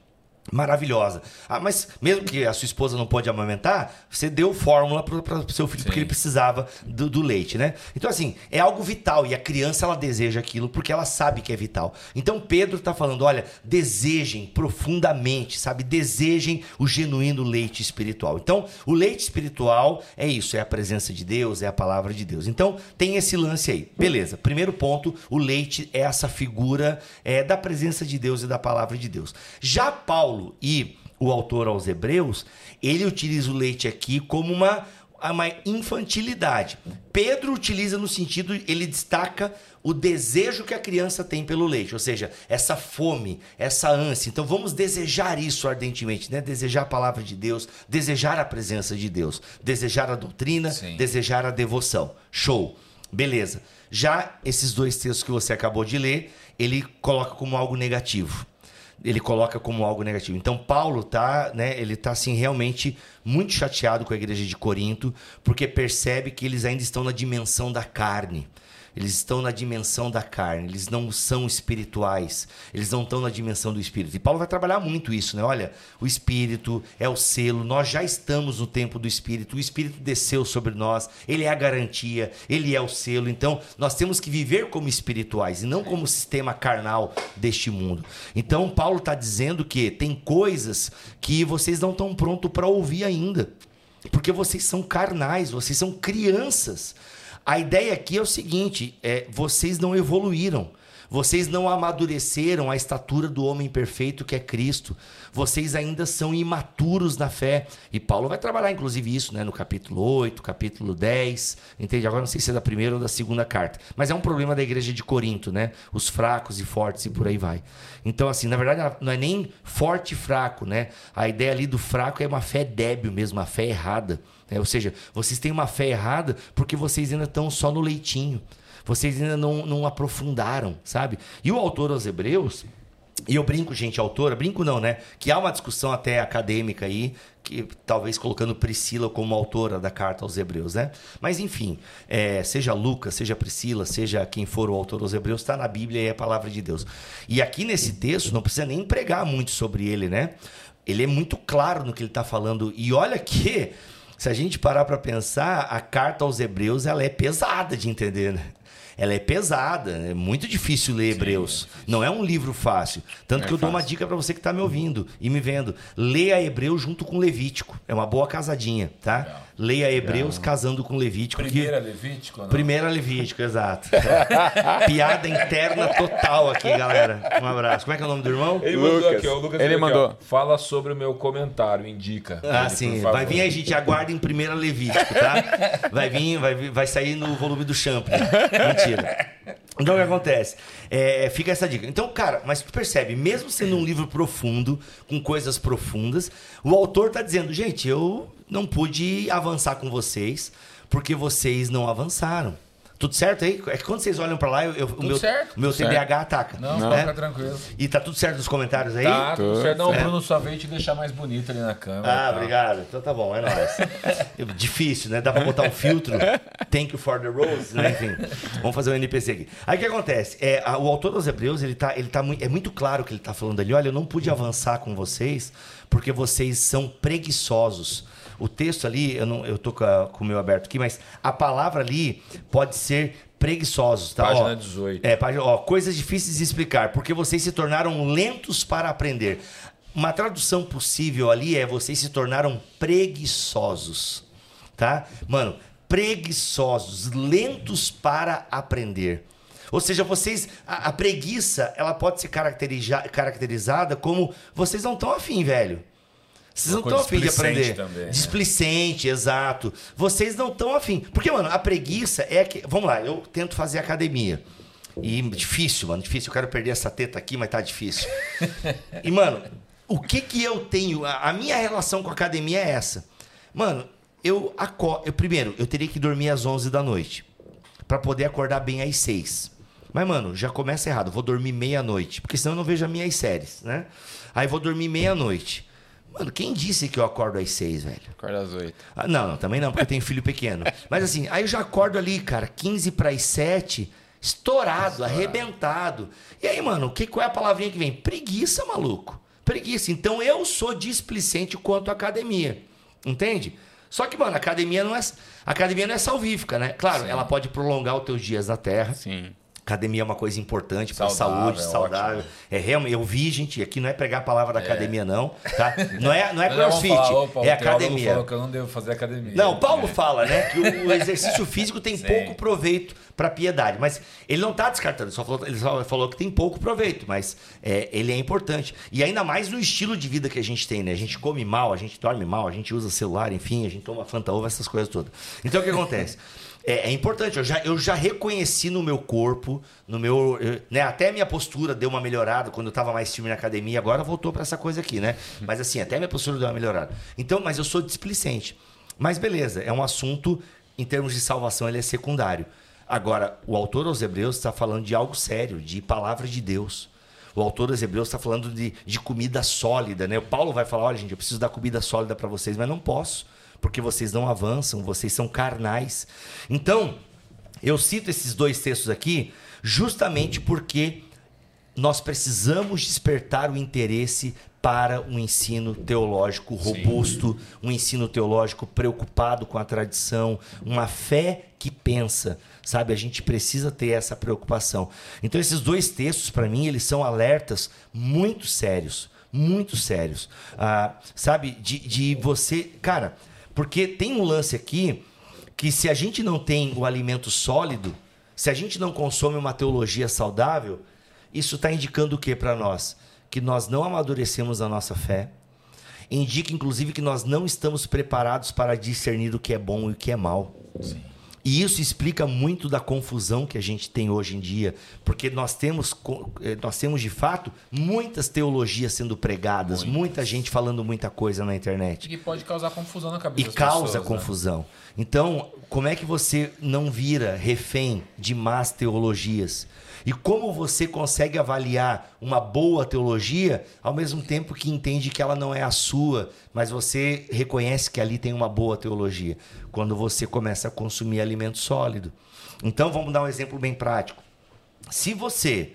Speaker 3: maravilhosa. Ah, mas mesmo que a sua esposa não pode amamentar, você deu fórmula para o seu filho
Speaker 1: Sim.
Speaker 3: porque ele precisava do, do leite, né? Então assim, é algo vital e a criança ela deseja aquilo porque ela sabe que é vital. Então Pedro está falando, olha, desejem profundamente, sabe? Desejem o genuíno leite espiritual. Então, o leite espiritual é isso, é a presença de Deus, é a palavra de Deus. Então, tem esse lance aí. Beleza. Primeiro ponto, o leite é essa figura é, da presença de Deus e da palavra de Deus. Já Paulo e o autor aos Hebreus, ele utiliza o leite aqui como uma, uma infantilidade. Pedro utiliza no sentido, ele destaca o desejo que a criança tem pelo leite, ou seja, essa fome, essa ânsia. Então vamos desejar isso ardentemente, né? Desejar a palavra de Deus, desejar a presença de Deus, desejar a doutrina,
Speaker 1: Sim.
Speaker 3: desejar a devoção. Show. Beleza. Já esses dois textos que você acabou de ler, ele coloca como algo negativo ele coloca como algo negativo. Então Paulo tá, né, ele tá assim realmente muito chateado com a igreja de Corinto, porque percebe que eles ainda estão na dimensão da carne. Eles estão na dimensão da carne, eles não são espirituais, eles não estão na dimensão do espírito. E Paulo vai trabalhar muito isso, né? Olha, o espírito é o selo, nós já estamos no tempo do espírito, o espírito desceu sobre nós, ele é a garantia, ele é o selo. Então, nós temos que viver como espirituais e não como sistema carnal deste mundo. Então, Paulo está dizendo que tem coisas que vocês não estão prontos para ouvir ainda. Porque vocês são carnais, vocês são crianças. A ideia aqui é o seguinte: é, vocês não evoluíram. Vocês não amadureceram a estatura do homem perfeito que é Cristo. Vocês ainda são imaturos na fé. E Paulo vai trabalhar, inclusive, isso né, no capítulo 8, capítulo 10. Entende? Agora não sei se é da primeira ou da segunda carta. Mas é um problema da igreja de Corinto, né? Os fracos e fortes e por aí vai. Então, assim, na verdade, não é nem forte e fraco, né? A ideia ali do fraco é uma fé débil mesmo, uma fé errada. Né? Ou seja, vocês têm uma fé errada porque vocês ainda estão só no leitinho. Vocês ainda não, não aprofundaram, sabe? E o autor aos Hebreus, e eu brinco, gente, autora, brinco não, né? Que há uma discussão até acadêmica aí, que talvez colocando Priscila como autora da carta aos Hebreus, né? Mas enfim, é, seja Lucas, seja Priscila, seja quem for o autor aos Hebreus, está na Bíblia e é a palavra de Deus. E aqui nesse texto, não precisa nem pregar muito sobre ele, né? Ele é muito claro no que ele está falando. E olha que, se a gente parar para pensar, a carta aos Hebreus ela é pesada de entender, né? Ela é pesada, é muito difícil ler Sim, Hebreus. É não é um livro fácil. Tanto é que eu fácil. dou uma dica para você que está me ouvindo e me vendo. Leia Hebreus junto com Levítico. É uma boa casadinha, tá? Legal. Leia Hebreus Legal. casando com Levítico.
Speaker 1: Primeira Levítico? Não?
Speaker 3: Primeira Levítico, exato. Piada interna total aqui, galera. Um abraço. Como é que é o nome do irmão?
Speaker 1: Ele Lucas. mandou aqui, ó. O Lucas Ele mandou. Aqui, Fala sobre o meu comentário, indica.
Speaker 3: Ah, ele, sim. Vai vir aí, gente. Aguarda em primeira Levítico, tá? Vai vir, vai, vai sair no volume do Champion. Mentira. Então o que acontece? É, fica essa dica. Então, cara, mas tu percebe, mesmo sendo um livro profundo, com coisas profundas, o autor está dizendo, gente, eu não pude avançar com vocês, porque vocês não avançaram. Tudo certo aí? É que quando vocês olham pra lá, eu, o meu, certo. o meu TDAH ataca.
Speaker 1: Não, não, fica tranquilo.
Speaker 3: E tá tudo certo nos comentários aí?
Speaker 1: Tá, tudo certo. Não, o Bruno só veio te deixar mais bonito ali na câmera.
Speaker 3: Ah, tá. obrigado. Então tá bom, é nóis. Difícil, né? Dá pra botar um filtro. Thank you for the rose, né? Enfim, vamos fazer um NPC aqui. Aí o que acontece? É, a, o autor dos Hebreus, ele tá, ele tá muito, é muito claro que ele tá falando ali, olha, eu não pude avançar com vocês porque vocês são preguiçosos. O texto ali, eu não eu tô com, a, com o meu aberto aqui, mas a palavra ali pode ser preguiçosos, tá?
Speaker 1: Página ó, 18.
Speaker 3: É, página, ó, coisas difíceis de explicar, porque vocês se tornaram lentos para aprender. Uma tradução possível ali é vocês se tornaram preguiçosos, tá? Mano, preguiçosos, lentos para aprender. Ou seja, vocês a, a preguiça, ela pode ser caracterizada como vocês não estão afim, velho. Vocês não estão afim de aprender. Também, né? Displicente, exato. Vocês não estão afim. Porque, mano, a preguiça é que. Vamos lá, eu tento fazer academia. E difícil, mano, difícil. Eu quero perder essa teta aqui, mas tá difícil. e, mano, o que que eu tenho? A minha relação com a academia é essa. Mano, eu acordo. Eu, primeiro, eu teria que dormir às 11 da noite. para poder acordar bem às 6. Mas, mano, já começa errado. Vou dormir meia-noite. Porque senão eu não vejo as minhas séries, né? Aí vou dormir meia-noite. Mano, quem disse que eu acordo às seis, velho?
Speaker 2: Acordo às oito.
Speaker 3: Ah, não, não, também não, porque eu tenho filho pequeno. Mas assim, aí eu já acordo ali, cara, 15 para as 7, estourado, estourado, arrebentado. E aí, mano, que, qual é a palavrinha que vem? Preguiça, maluco. Preguiça. Então eu sou displicente quanto à academia. Entende? Só que, mano, a academia não é, a academia não é salvífica, né? Claro, Sim. ela pode prolongar os teus dias na Terra.
Speaker 2: Sim.
Speaker 3: Academia é uma coisa importante para a saúde, saudável. Ótimo. É realmente, eu vi, gente, aqui não é pegar a palavra da é. academia, não. Tá? Não é, não é crossfit, falar, é academia.
Speaker 1: Falou que eu não devo fazer academia.
Speaker 3: Não, Paulo é. fala, né, que o exercício físico tem Sim. pouco proveito para piedade. Mas ele não está descartando, só falou, ele só falou que tem pouco proveito, mas é, ele é importante. E ainda mais no estilo de vida que a gente tem, né? A gente come mal, a gente dorme mal, a gente usa celular, enfim, a gente toma Fanta Ovo, essas coisas todas. Então o que acontece? é, é, importante. Eu já, eu já reconheci no meu corpo, no meu. Né, até a minha postura deu uma melhorada quando eu estava mais firme na academia, agora voltou para essa coisa aqui, né? Mas assim, até a minha postura deu uma melhorada. Então, mas eu sou displicente. Mas beleza, é um assunto, em termos de salvação, ele é secundário. Agora, o autor aos Hebreus está falando de algo sério, de palavra de Deus. O autor aos Hebreus está falando de, de comida sólida, né? O Paulo vai falar: olha, gente, eu preciso dar comida sólida para vocês, mas não posso porque vocês não avançam, vocês são carnais. Então, eu cito esses dois textos aqui justamente porque nós precisamos despertar o interesse para um ensino teológico robusto, Sim. um ensino teológico preocupado com a tradição, uma fé que pensa, sabe? A gente precisa ter essa preocupação. Então esses dois textos para mim eles são alertas muito sérios, muito sérios, ah, sabe? De, de você, cara, porque tem um lance aqui que se a gente não tem o alimento sólido, se a gente não consome uma teologia saudável, isso está indicando o que para nós? Que nós não amadurecemos a nossa fé. Indica, inclusive, que nós não estamos preparados para discernir o que é bom e o que é mal.
Speaker 1: Sim.
Speaker 3: E isso explica muito da confusão que a gente tem hoje em dia, porque nós temos, eh, nós temos de fato muitas teologias sendo pregadas, muita gente falando muita coisa na internet
Speaker 1: Que pode causar confusão na cabeça
Speaker 3: e causa
Speaker 1: pessoas, né?
Speaker 3: confusão. Então, como é que você não vira refém de más teologias? E como você consegue avaliar uma boa teologia ao mesmo tempo que entende que ela não é a sua, mas você reconhece que ali tem uma boa teologia? Quando você começa a consumir alimento sólido. Então, vamos dar um exemplo bem prático. Se você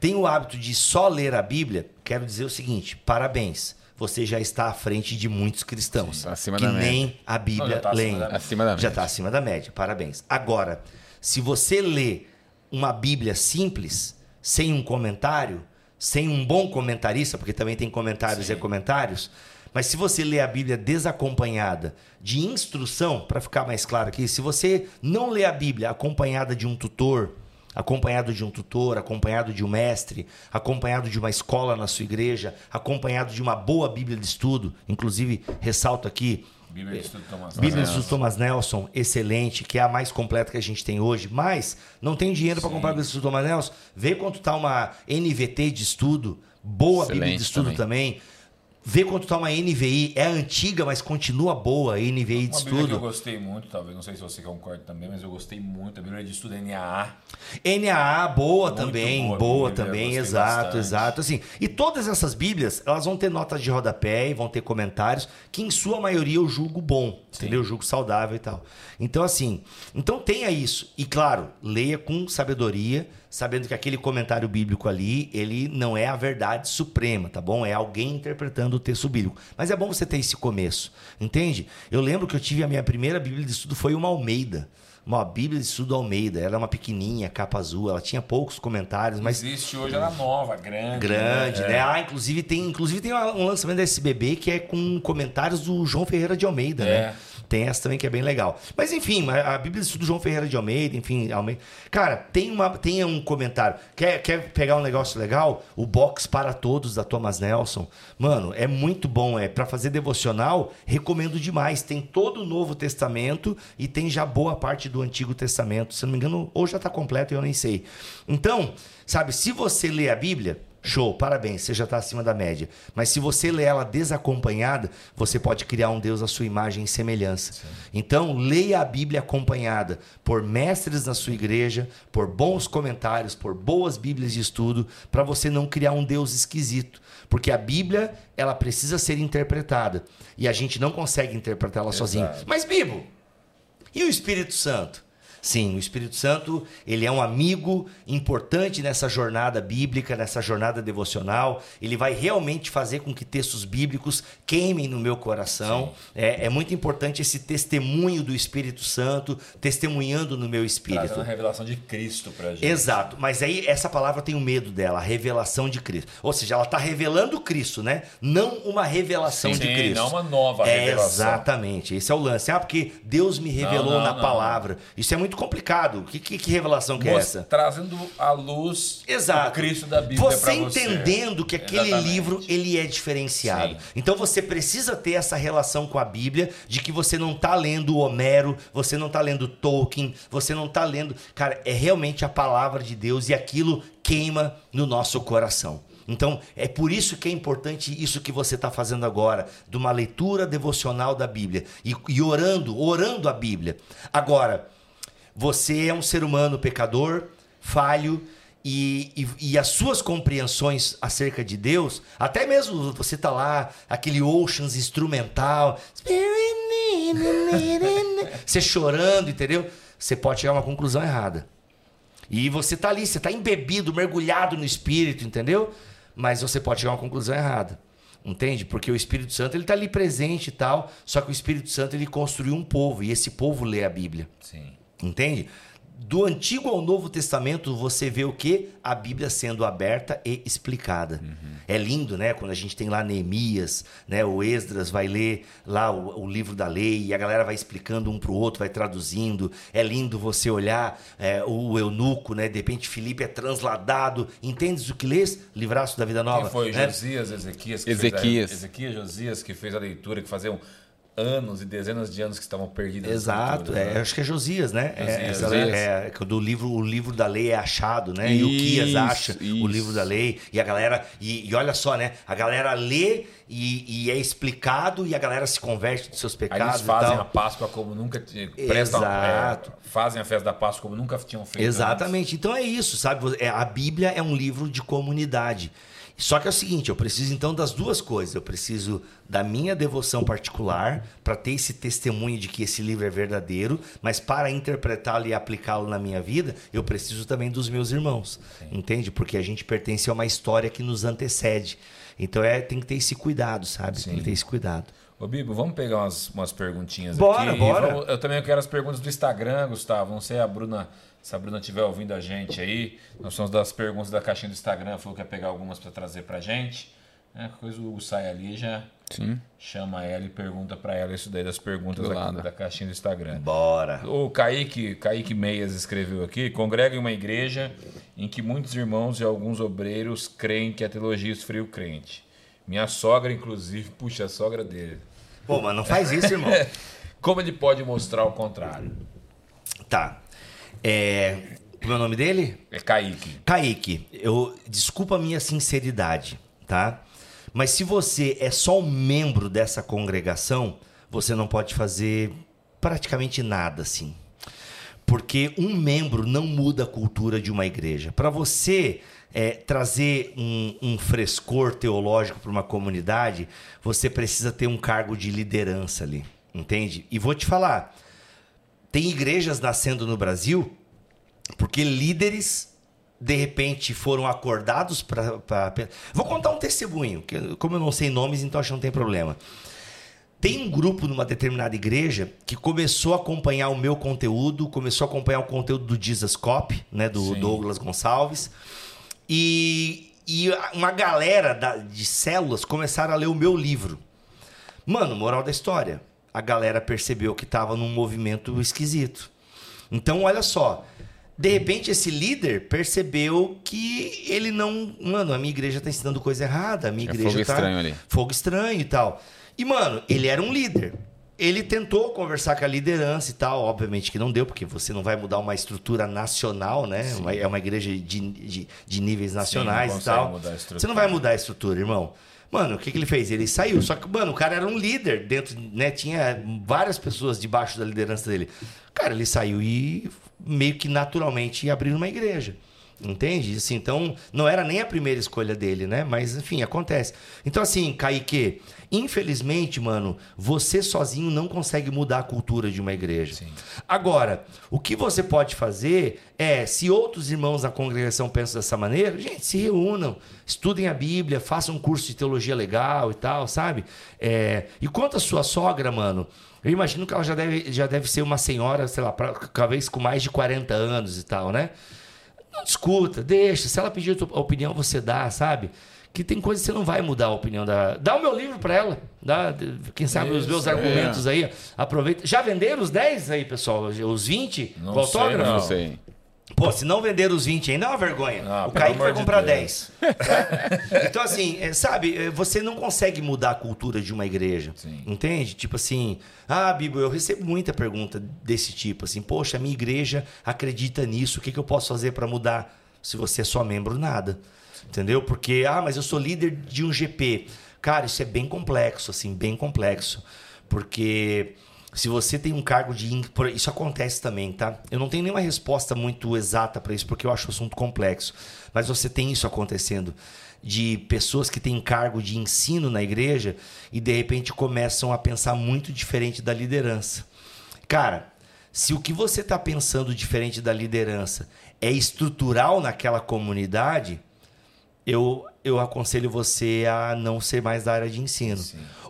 Speaker 3: tem o hábito de só ler a Bíblia, quero dizer o seguinte: parabéns. Você já está à frente de muitos cristãos
Speaker 2: Sim, acima
Speaker 3: que
Speaker 2: da média.
Speaker 3: nem a
Speaker 1: Não,
Speaker 3: Bíblia
Speaker 1: já tá acima
Speaker 3: leem.
Speaker 1: da média.
Speaker 2: Acima da
Speaker 3: Já
Speaker 2: média.
Speaker 3: está acima da média. Parabéns. Agora, se você lê uma Bíblia simples, sem um comentário, sem um bom comentarista, porque também tem comentários e comentários, mas se você lê a Bíblia desacompanhada de instrução, para ficar mais claro aqui, se você não lê a Bíblia acompanhada de um tutor, acompanhado de um tutor, acompanhado de um mestre, acompanhado de uma escola na sua igreja, acompanhado de uma boa Bíblia de estudo, inclusive ressalto aqui
Speaker 1: Bíblia de Estudo Thomas
Speaker 3: Bíblia
Speaker 1: Nelson.
Speaker 3: do Thomas Nelson, excelente, que é a mais completa que a gente tem hoje, mas não tem dinheiro para comprar a Bíblia do Thomas Nelson. Vê quanto tá uma NVT de estudo, boa Bíblia
Speaker 2: Excelente
Speaker 3: de estudo
Speaker 2: também.
Speaker 3: também. Vê quanto tá uma NVI, é antiga, mas continua boa a NVI de
Speaker 1: Uma Bíblia que eu
Speaker 3: estudo.
Speaker 1: gostei muito, talvez, não sei se você concorda também, mas eu gostei muito. A Bíblia de Estudo NAA.
Speaker 3: NAA, boa
Speaker 1: Muito
Speaker 3: também,
Speaker 1: boa
Speaker 3: boa,
Speaker 1: Bíblia,
Speaker 3: também, exato,
Speaker 1: bastante.
Speaker 3: exato. Assim, e todas essas Bíblias, elas vão ter notas de rodapé e vão ter comentários, que em sua maioria eu julgo bom, entendeu? Eu julgo saudável e tal. Então, assim, então tenha isso. E claro, leia com sabedoria, sabendo que aquele comentário bíblico ali, ele não é a verdade suprema, tá bom? É alguém interpretando o texto bíblico. Mas é bom você ter esse começo, entende? Eu lembro que eu tive a minha primeira Bíblia de estudo, foi uma Almeida. Uma Bíblia de estudo Almeida. Ela era uma pequenininha, capa azul. Ela tinha poucos comentários, mas
Speaker 1: Existe hoje, ela é nova, grande.
Speaker 3: grande,
Speaker 1: É.
Speaker 3: né? Ah, inclusive tem, inclusive tem um lançamento da SBB que é com comentários do João Ferreira de Almeida,
Speaker 1: É.
Speaker 3: né? Tem essa também que é bem legal. Mas enfim, a a Bíblia de Estudo João Ferreira de Almeida, enfim, Almeida. Cara, tem uma tem um comentário. Quer, quer pegar um negócio legal? O box para todos da Thomas Nelson. Mano, é muito bom, é para fazer devocional, recomendo demais. Tem todo o Novo Testamento e tem já boa parte do Antigo Testamento. Se não me engano, ou já está completo, eu nem sei. Então, sabe, se você lê a Bíblia, Show, parabéns, você já está acima da média. Mas se você lê ela desacompanhada, você pode criar um Deus à sua imagem e semelhança. Então, leia a Bíblia acompanhada por mestres na sua igreja, por bons comentários, por boas Bíblias de estudo, para você não criar um Deus esquisito. Porque a Bíblia, ela precisa ser interpretada. E a gente não consegue interpretá-la sozinho. Mas, Bibo, e o Espírito Santo? Sim, o Espírito Santo, ele é um amigo importante nessa jornada bíblica, nessa jornada devocional. Ele vai realmente fazer com que textos bíblicos queimem no meu coração. É, é muito importante esse testemunho do Espírito Santo testemunhando no meu espírito.
Speaker 1: Trazendo a revelação de Cristo pra gente.
Speaker 3: Exato, mas aí essa palavra tem o medo dela, a revelação de Cristo. Ou seja, ela está revelando Cristo, né? Não uma revelação
Speaker 1: Sim,
Speaker 3: de Cristo.
Speaker 1: não uma nova
Speaker 3: É,
Speaker 1: revelação.
Speaker 3: Exatamente, esse é o lance. Ah, porque Deus me revelou
Speaker 1: Não, não,
Speaker 3: na
Speaker 1: não,
Speaker 3: palavra. Isso é muito complicado. Que, que, que revelação que é
Speaker 1: Mostra-
Speaker 3: essa?
Speaker 1: Trazendo à luz
Speaker 3: Exato.
Speaker 1: o Cristo da Bíblia
Speaker 3: você entendendo que aquele
Speaker 1: Exatamente.
Speaker 3: livro ele é diferenciado.
Speaker 1: Sim.
Speaker 3: Então você precisa ter essa relação com a Bíblia de que você não tá lendo Homero, você não tá lendo Tolkien, você não tá lendo, cara, é realmente a palavra de Deus e aquilo queima no nosso coração. Então, é por isso que é importante isso que você está fazendo agora, de uma leitura devocional da Bíblia e, e orando, orando a Bíblia. Agora, você é um ser humano pecador, falho, e, e, e as suas compreensões acerca de Deus, até mesmo você tá lá, aquele Oceans instrumental, você chorando, entendeu? Você pode chegar a uma conclusão errada. E você tá ali, você tá embebido, mergulhado no Espírito, entendeu? Mas você pode chegar a uma conclusão errada. Entende? Porque o Espírito Santo ele tá ali presente e tal, só que o Espírito Santo ele construiu um povo e esse povo lê a Bíblia.
Speaker 1: Sim.
Speaker 3: Entende? do Antigo ao Novo Testamento, você vê o que? A Bíblia sendo aberta e explicada.
Speaker 2: Uhum.
Speaker 3: É lindo, né? Quando a gente tem lá Neemias, né? O Esdras vai ler lá o, o livro da lei e a galera vai explicando um pro outro, vai traduzindo. É lindo você olhar é, o eunuco, né? De repente Felipe é transladado. Entendes o que lês? Livraço da Vida Nova.
Speaker 1: Quem foi
Speaker 3: né?
Speaker 1: Josias, Ezequias? Que
Speaker 2: Ezequias.
Speaker 1: Fez a, Ezequias, Josias, que fez a leitura, que faziam anos e dezenas de anos que estavam perdidos.
Speaker 3: Exato,
Speaker 1: escrituras,
Speaker 3: é,
Speaker 1: né?
Speaker 3: acho que é Josias, né? É,
Speaker 1: Josias,
Speaker 3: essa-
Speaker 2: Josias.
Speaker 3: é, do livro, o livro da lei é achado, né? e o
Speaker 2: Isso,
Speaker 3: acha o
Speaker 2: isso.
Speaker 3: livro da lei e a galera e, e olha só, né? A galera lê e, e é explicado e a galera se converte dos seus
Speaker 1: Aí
Speaker 3: pecados
Speaker 1: eles fazem
Speaker 3: e
Speaker 1: a. Páscoa como nunca tinham. Prestam,
Speaker 3: Exato.
Speaker 1: é, fazem a festa da Páscoa como nunca tinham feito. antes.
Speaker 3: Exatamente. Então é isso, sabe? É, a Bíblia é um livro de comunidade. Só que é o seguinte, eu preciso então das duas coisas. Eu preciso da minha devoção particular para ter esse testemunho de que esse livro é verdadeiro, mas para interpretá-lo e aplicá-lo na minha vida, eu preciso também dos meus irmãos. Entende? Porque a gente pertence a uma história que nos antecede. Então é, tem que ter esse cuidado, sabe? Tem
Speaker 1: Sim.
Speaker 3: que ter esse cuidado.
Speaker 1: Ô, Bibo, vamos pegar umas, umas perguntinhas
Speaker 3: Bora,
Speaker 1: aqui.
Speaker 3: Bora.
Speaker 1: vamos- eu também quero as perguntas do Instagram, Gustavo. Não sei a Bruna, se a Bruna estiver ouvindo a gente aí. Nós somos das perguntas da caixinha do Instagram. Falou que ia pegar algumas para trazer pra gente. É, coisa o Hugo sai ali já
Speaker 2: Sim.
Speaker 1: chama ela e pergunta para ela isso daí das perguntas
Speaker 2: lado.
Speaker 1: da caixinha do Instagram.
Speaker 3: Bora.
Speaker 1: O Kaique, Kaique Meias escreveu aqui: congrega em uma igreja em que muitos irmãos e alguns obreiros creem que a teologia esfria o crente. Minha sogra, inclusive, puxa a sogra dele.
Speaker 3: Pô, mas não faz isso, irmão.
Speaker 1: Como ele pode mostrar o contrário?
Speaker 3: tá. É, como é o nome dele?
Speaker 1: É Kaique.
Speaker 3: Kaique, eu desculpa a minha sinceridade, tá? Mas se você é só um membro dessa congregação, você não pode fazer praticamente nada assim. Porque um membro não muda a cultura de uma igreja. Para você é, trazer um, um frescor teológico para uma comunidade, você precisa ter um cargo de liderança ali, entende? E vou te falar, tem igrejas nascendo no Brasil porque líderes de repente foram acordados para. Vou contar um testemunho, que como eu não sei nomes, então acho que não tem problema. Tem um grupo numa determinada igreja que começou a acompanhar o meu conteúdo, começou a acompanhar o conteúdo do Jesus Cop, né, do
Speaker 1: Sim.
Speaker 3: Douglas Gonçalves, e, e uma galera da- de células começaram a ler o meu livro. Mano, moral da história. A galera percebeu que estava num movimento esquisito. Então, olha só. De repente, esse líder percebeu que ele não. Mano, a minha igreja tá ensinando coisa errada. A minha
Speaker 2: É
Speaker 3: igreja
Speaker 2: fogo
Speaker 3: tá.
Speaker 2: estranho ali.
Speaker 3: Fogo estranho e tal. E, mano, ele era um líder. Ele tentou conversar com a liderança e tal. Obviamente que não deu, porque você não vai mudar uma estrutura nacional, né? É uma igreja de, de, de níveis nacionais
Speaker 1: não
Speaker 3: e tal.
Speaker 1: mudar a estrutura.
Speaker 3: Você não vai mudar a estrutura, irmão. Mano, o que, que ele fez? Ele saiu. Só que, mano, o cara era um líder dentro, né? Tinha várias pessoas debaixo da liderança dele. Cara, ele saiu e meio que naturalmente abriu uma igreja. Entende? Assim, então, não era nem a primeira escolha dele, né? Mas, enfim, acontece. Então, assim, Kaique, infelizmente, mano, você sozinho não consegue mudar a cultura de uma igreja.
Speaker 1: Sim.
Speaker 3: Agora, o que você pode fazer é, se outros irmãos da congregação pensam dessa maneira, gente, se reúnam, estudem a Bíblia, façam um curso de teologia legal e tal, sabe? É, e quanto à sua sogra, mano, eu imagino que ela já deve, já deve ser uma senhora, sei lá, pra, talvez com mais de 40 anos e tal, né? Não discuta, deixa. Se ela pedir a tua opinião, você dá, sabe? Que tem coisas que você não vai mudar a opinião da. Dá o meu livro para ela. Dá, quem sabe os
Speaker 1: Isso,
Speaker 3: meus
Speaker 1: é.
Speaker 3: argumentos aí. Aproveita. Já venderam os 10 aí, pessoal? Os 20?
Speaker 1: Não
Speaker 3: com
Speaker 1: sei,
Speaker 2: Não
Speaker 1: Não.
Speaker 2: sei.
Speaker 3: Pô, se não vender os 20 ainda é uma vergonha.
Speaker 1: Ah,
Speaker 3: o Kaique vai
Speaker 1: de
Speaker 3: comprar
Speaker 1: Deus.
Speaker 3: 10. tá? Então, assim, é, sabe, é, você não consegue mudar a cultura de uma igreja.
Speaker 1: Sim.
Speaker 3: Entende? Tipo assim, ah, Bíblia, eu recebo muita pergunta desse tipo, assim, poxa, a minha igreja acredita nisso, o que, que eu posso fazer para mudar? Se você é só membro, nada. Entendeu? Porque, ah, mas eu sou líder de um GP. Cara, isso é bem complexo, assim, bem complexo. Porque se você tem um cargo de. Isso acontece também, tá? Eu não tenho nenhuma resposta muito exata para isso, porque eu acho o assunto complexo. Mas você tem isso acontecendo. De pessoas que têm cargo de ensino na igreja e de repente começam a pensar muito diferente da liderança. Cara, se o que você está pensando diferente da liderança é estrutural naquela comunidade, eu, eu aconselho você a não ser mais da área de ensino.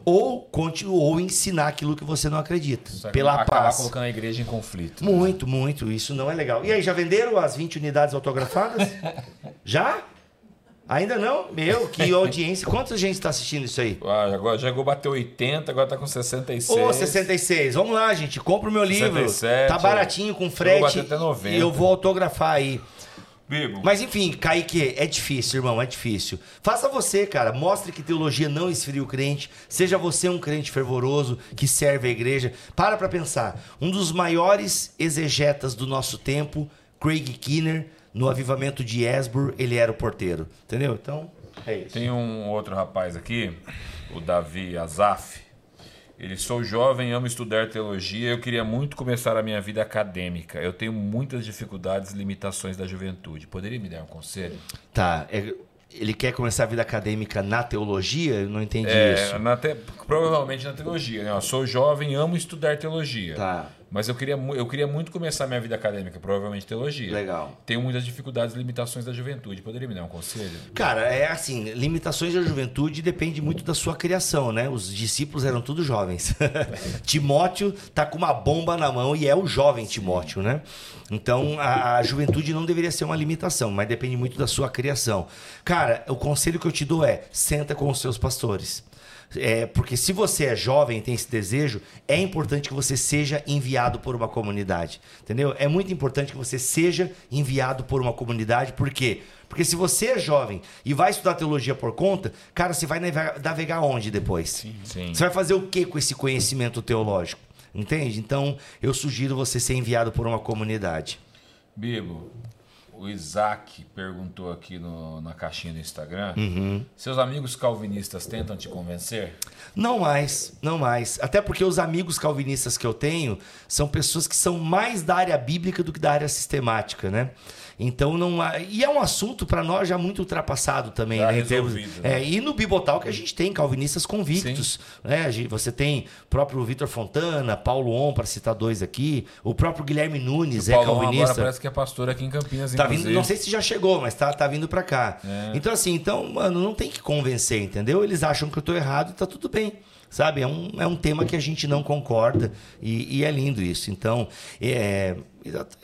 Speaker 3: Ou, continue, ou ensinar aquilo que você não acredita.
Speaker 1: Só que
Speaker 3: pela
Speaker 1: acabar
Speaker 3: paz.
Speaker 1: colocando a igreja em conflito. né?
Speaker 3: Muito, muito. Isso não é legal. E aí, já venderam as 20 unidades autografadas? já? Ainda não? Meu, que audiência. Quanta gente está assistindo isso aí?
Speaker 1: Ah, agora já bateu 80, agora tá com 66.
Speaker 3: Ô, 66. Vamos lá, gente. Compra o meu livro.
Speaker 1: 67,
Speaker 3: tá baratinho, com
Speaker 1: eu
Speaker 3: frete.
Speaker 1: vou bater até 90.
Speaker 3: E eu vou autografar aí. Mas enfim, Kaique, é difícil, irmão, é difícil. Faça você, cara. Mostre que teologia não esfria o crente. Seja você um crente fervoroso que serve a igreja. Para pra pensar. Um dos maiores exegetas do nosso tempo, Craig Kinner, no avivamento de Esbur, ele era o porteiro. Entendeu? Então, é isso.
Speaker 1: tem um outro rapaz aqui, o Davi Azaf. Ele sou jovem, amo estudar teologia. Eu queria muito começar a minha vida acadêmica. Eu tenho muitas dificuldades e limitações da juventude. Poderia me dar um conselho?
Speaker 3: Tá. é- ele quer começar a vida acadêmica na teologia? Eu não entendi
Speaker 1: É,
Speaker 3: isso.
Speaker 1: na te- provavelmente na teologia. Né? Eu sou jovem, amo estudar teologia.
Speaker 3: Tá.
Speaker 1: Mas eu queria, eu queria muito começar minha vida acadêmica, provavelmente teologia.
Speaker 3: Legal.
Speaker 1: Tenho muitas dificuldades e limitações da juventude. Poderia me dar um conselho?
Speaker 3: Cara, é assim, limitações da juventude depende muito da sua criação, né? Os discípulos eram todos jovens. Timóteo tá com uma bomba na mão e é o jovem Timóteo, né? Então, a, a juventude não deveria ser uma limitação, mas depende muito da sua criação. Cara, o conselho que eu te dou é: senta com os seus pastores. É, porque se você é jovem e tem esse desejo, é importante que você seja enviado por uma comunidade. Entendeu? É muito importante que você seja enviado por uma comunidade. Por quê? Porque se você é jovem e vai estudar teologia por conta, cara, você vai navegar, navegar onde depois?
Speaker 1: Sim.
Speaker 3: Você vai fazer o que com esse conhecimento teológico? Entende? Então, eu sugiro você ser enviado por uma comunidade.
Speaker 1: Bibo, o Isaac perguntou aqui no- na caixinha do Instagram.
Speaker 3: Uhum.
Speaker 1: Seus amigos calvinistas tentam te convencer?
Speaker 3: Não mais, não mais. Até porque os amigos calvinistas que eu tenho são pessoas que são mais da área bíblica do que da área sistemática, né? Então não há... E é um assunto para nós já muito ultrapassado também,
Speaker 1: Já
Speaker 3: né? Termos-
Speaker 1: resolvido, né?
Speaker 3: É, e no Bibotal que a gente tem calvinistas convictos. Né? Você tem o próprio Vitor Fontana, Paulo On, para citar dois aqui, o próprio Guilherme Nunes
Speaker 1: o
Speaker 3: é
Speaker 1: Paulão
Speaker 3: calvinista.
Speaker 1: agora parece que é pastor aqui em Campinas,
Speaker 3: Tá vindo, não sei se já chegou, mas tá, tá vindo pra cá.
Speaker 1: É.
Speaker 3: Então, assim, então, mano, não tem que convencer, entendeu? Eles acham que eu tô errado e tá tudo bem. Sabe? É um, é um tema que a gente não concorda e, e é lindo isso. Então, é,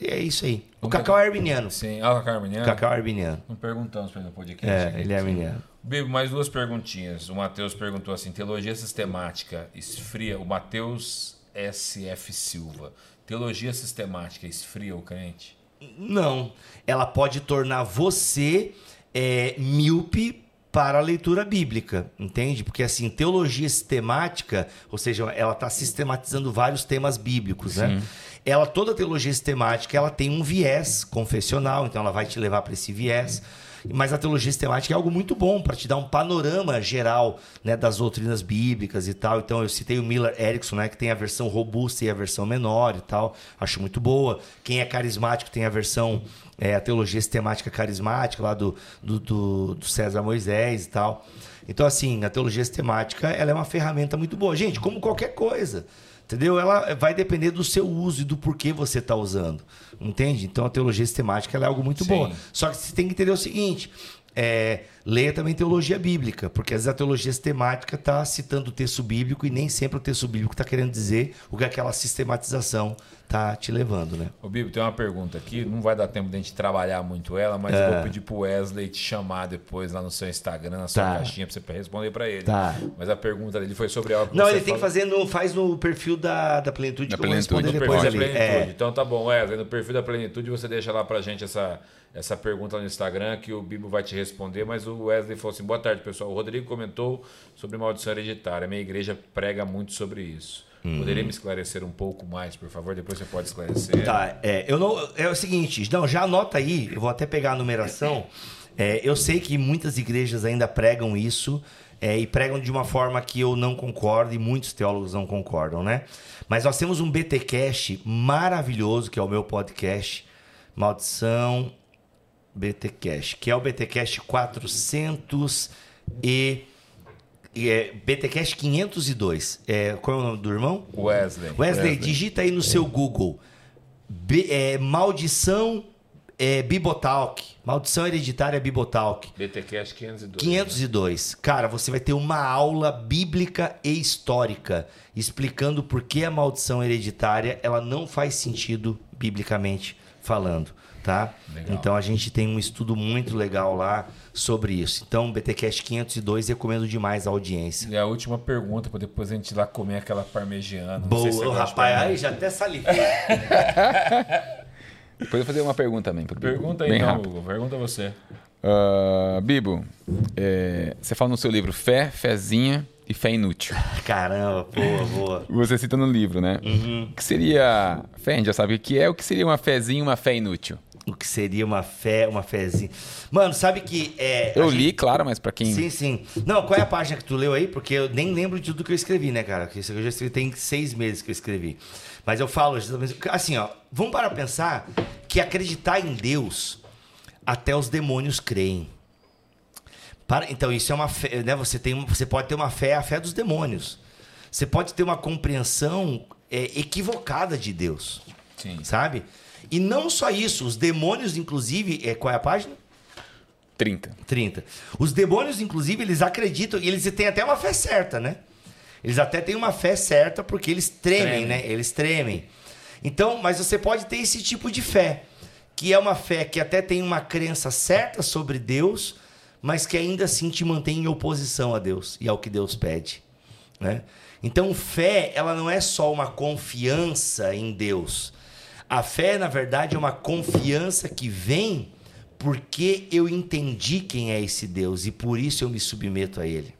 Speaker 3: é isso aí. O
Speaker 1: Vamos
Speaker 3: Cacau é arminiano.
Speaker 1: Sim. Ah, o Carminiano?
Speaker 3: O Cacau é arminiano.
Speaker 1: Não perguntamos para ele no podcast.
Speaker 3: É, ele é arminiano.
Speaker 1: Bibo, mais duas perguntinhas. O Matheus perguntou assim: teologia sistemática esfria. O Matheus SF Silva. Teologia sistemática esfria o crente?
Speaker 3: Não. Ela pode tornar você é, míope para a leitura bíblica, entende? Porque assim, teologia sistemática, ou seja, ela está sistematizando vários temas bíblicos, né? Ela toda teologia sistemática, ela tem um viés confessional, então ela vai te levar para esse viés. Mas a teologia sistemática é algo muito bom para te dar um panorama geral né, das doutrinas bíblicas e tal. Então eu citei o Miller Erickson, né, que tem a versão robusta e a versão menor e tal. Acho muito boa. Quem é carismático tem a versão, é, a teologia sistemática carismática lá do, do, do, do César Moisés e tal. Então, assim, a teologia sistemática ela é uma ferramenta muito boa. Gente, como qualquer coisa. Entendeu? Ela vai depender do seu uso e do porquê você está usando. Entende? Então a teologia sistemática é algo muito
Speaker 1: Sim.
Speaker 3: boa. Só que você tem que entender o seguinte: é, leia também teologia bíblica, porque às vezes a teologia sistemática está citando o texto bíblico e nem sempre o texto bíblico está querendo dizer o que aquela sistematização está te levando, né?
Speaker 1: Ô, Bibo, tem uma pergunta aqui. Não vai dar tempo de a gente trabalhar muito ela, mas eu vou pedir pro Wesley te chamar depois lá no seu Instagram, na sua
Speaker 3: Tá.
Speaker 1: caixinha, pra você responder pra ele.
Speaker 3: Tá.
Speaker 1: Mas a pergunta dele foi sobre algo que
Speaker 3: Não,
Speaker 1: você
Speaker 3: ele tem que
Speaker 1: falou-
Speaker 3: fazer no, faz no perfil da, da plenitude
Speaker 2: Da
Speaker 3: que eu vou
Speaker 2: Plenitude.
Speaker 3: responder
Speaker 1: No
Speaker 3: depois
Speaker 1: perfil
Speaker 3: ali.
Speaker 1: da Plenitude.
Speaker 3: É,
Speaker 1: Então tá bom, Wesley, no perfil da Plenitude você deixa lá pra gente essa, essa pergunta no Instagram que o Bibo vai te responder, mas o Wesley falou assim, boa tarde pessoal, o Rodrigo comentou sobre maldição hereditária, minha igreja prega muito sobre isso.
Speaker 3: Uhum.
Speaker 1: Poderia me esclarecer um pouco mais, por favor? Depois você pode esclarecer.
Speaker 3: Tá, é, eu não, é o seguinte, não, já anota aí, eu vou até pegar a numeração. É, eu sei que muitas igrejas ainda pregam isso é, e pregam de uma forma que eu não concordo e muitos teólogos não concordam, né? Mas nós temos um BTcast maravilhoso, que é o meu podcast, Maldição BTcast, que é o BTcast 400 e... e é BTcast 502. É, qual é o nome do irmão?
Speaker 1: Wesley.
Speaker 3: Wesley, digita aí no seu Google. B- é, maldição é, Bibotalk. Maldição Hereditária Bibotalk.
Speaker 1: BTcast 502.
Speaker 3: 502. Cara, você vai ter uma aula bíblica e histórica explicando por que a maldição hereditária ela não faz sentido biblicamente falando, tá?
Speaker 1: Legal.
Speaker 3: Então a gente tem um estudo muito legal lá sobre isso. Então, BTcast 502 recomendo demais a audiência.
Speaker 1: E a última pergunta, para depois a gente ir lá comer aquela parmegiana. Não
Speaker 3: Boa,
Speaker 1: sei se
Speaker 3: rapaz, aí já até salivei.
Speaker 2: Depois eu vou fazer uma pergunta também. Pro Bibo.
Speaker 1: Pergunta aí,
Speaker 2: Bem
Speaker 1: então,
Speaker 2: rápido.
Speaker 1: Hugo. Pergunta você.
Speaker 2: Ah, Bibo, é, você fala no seu livro Fé, Fezinha e Fé Inútil.
Speaker 3: Caramba, boa, boa.
Speaker 2: Você cita no livro, né?
Speaker 3: Uhum.
Speaker 2: O que seria. Fé, a gente já sabe o que é. O que seria uma fezinha e uma fé inútil?
Speaker 3: O que seria uma fé, uma fezinha. Mano, sabe que é.
Speaker 2: Eu
Speaker 3: a gente-
Speaker 2: li, claro, mas pra quem.
Speaker 3: Sim, sim. Não, qual é a página que tu leu aí? Porque eu nem lembro de tudo que eu escrevi, né, cara? Porque isso aqui eu já escrevi, tem seis meses que eu escrevi. Mas eu falo, assim, ó, vamos para pensar que acreditar em Deus, até os demônios creem. Para, então, isso é uma fé, né? Você, tem, você pode ter uma fé, a fé dos demônios. Você pode ter uma compreensão é, equivocada de Deus,
Speaker 1: Sim.
Speaker 3: sabe? E não só isso, os demônios, inclusive, é, qual é a página?
Speaker 2: 30.
Speaker 3: 30. Os demônios, inclusive, eles acreditam, e eles têm até uma fé certa, né? Eles até têm uma fé certa porque eles tremem,
Speaker 1: Tremem.
Speaker 3: né? Eles tremem. Então, mas você pode ter esse tipo de fé, que é uma fé que até tem uma crença certa sobre Deus, mas que ainda assim te mantém em oposição a Deus e ao que Deus pede, né? Então, fé, ela não é só uma confiança em Deus. A fé, na verdade, é uma confiança que vem porque eu entendi quem é esse Deus e por isso eu me submeto a ele.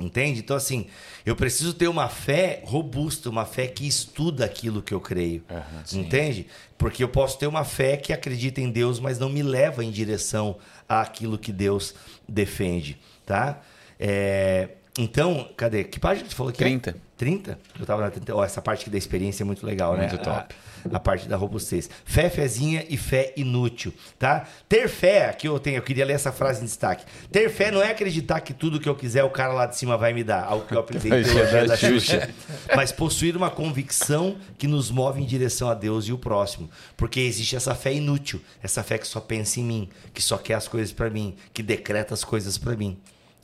Speaker 3: Entende? Então, assim, eu preciso ter uma fé robusta, uma fé que estuda aquilo que eu creio. Entende? Porque eu posso ter uma fé que acredita em Deus, mas não me leva em direção àquilo que Deus defende. Tá? É, Então, cadê? Que página que você falou que
Speaker 2: 30.
Speaker 3: é? 30? Eu tava na 30. Ó, essa parte aqui da experiência é muito legal, né?
Speaker 2: Muito top.
Speaker 3: A, a parte da robustez. Fé, fezinha e fé inútil, tá? Ter fé, aqui eu tenho, eu queria ler essa frase em destaque. Ter fé não é acreditar que tudo que eu quiser o cara lá de cima vai me dar, algo que eu teologia da Xuxa. Mas possuir uma convicção que nos move em direção a Deus e o próximo. Porque existe essa fé inútil, essa fé que só pensa em mim, que só quer as coisas pra mim, que decreta as coisas pra mim.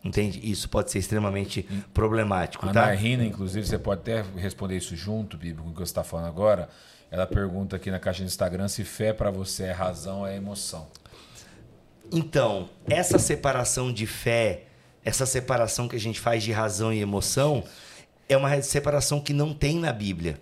Speaker 3: Entende? Isso pode ser extremamente problemático,
Speaker 1: A
Speaker 3: tá?
Speaker 1: Narina, inclusive, você pode até responder isso junto, Bíblia, com o que você está falando agora. Ela pergunta aqui na caixa do Instagram se fé para você é razão ou é emoção.
Speaker 3: Então, essa separação de fé, essa separação que a gente faz de razão e emoção, é uma separação que não tem na Bíblia.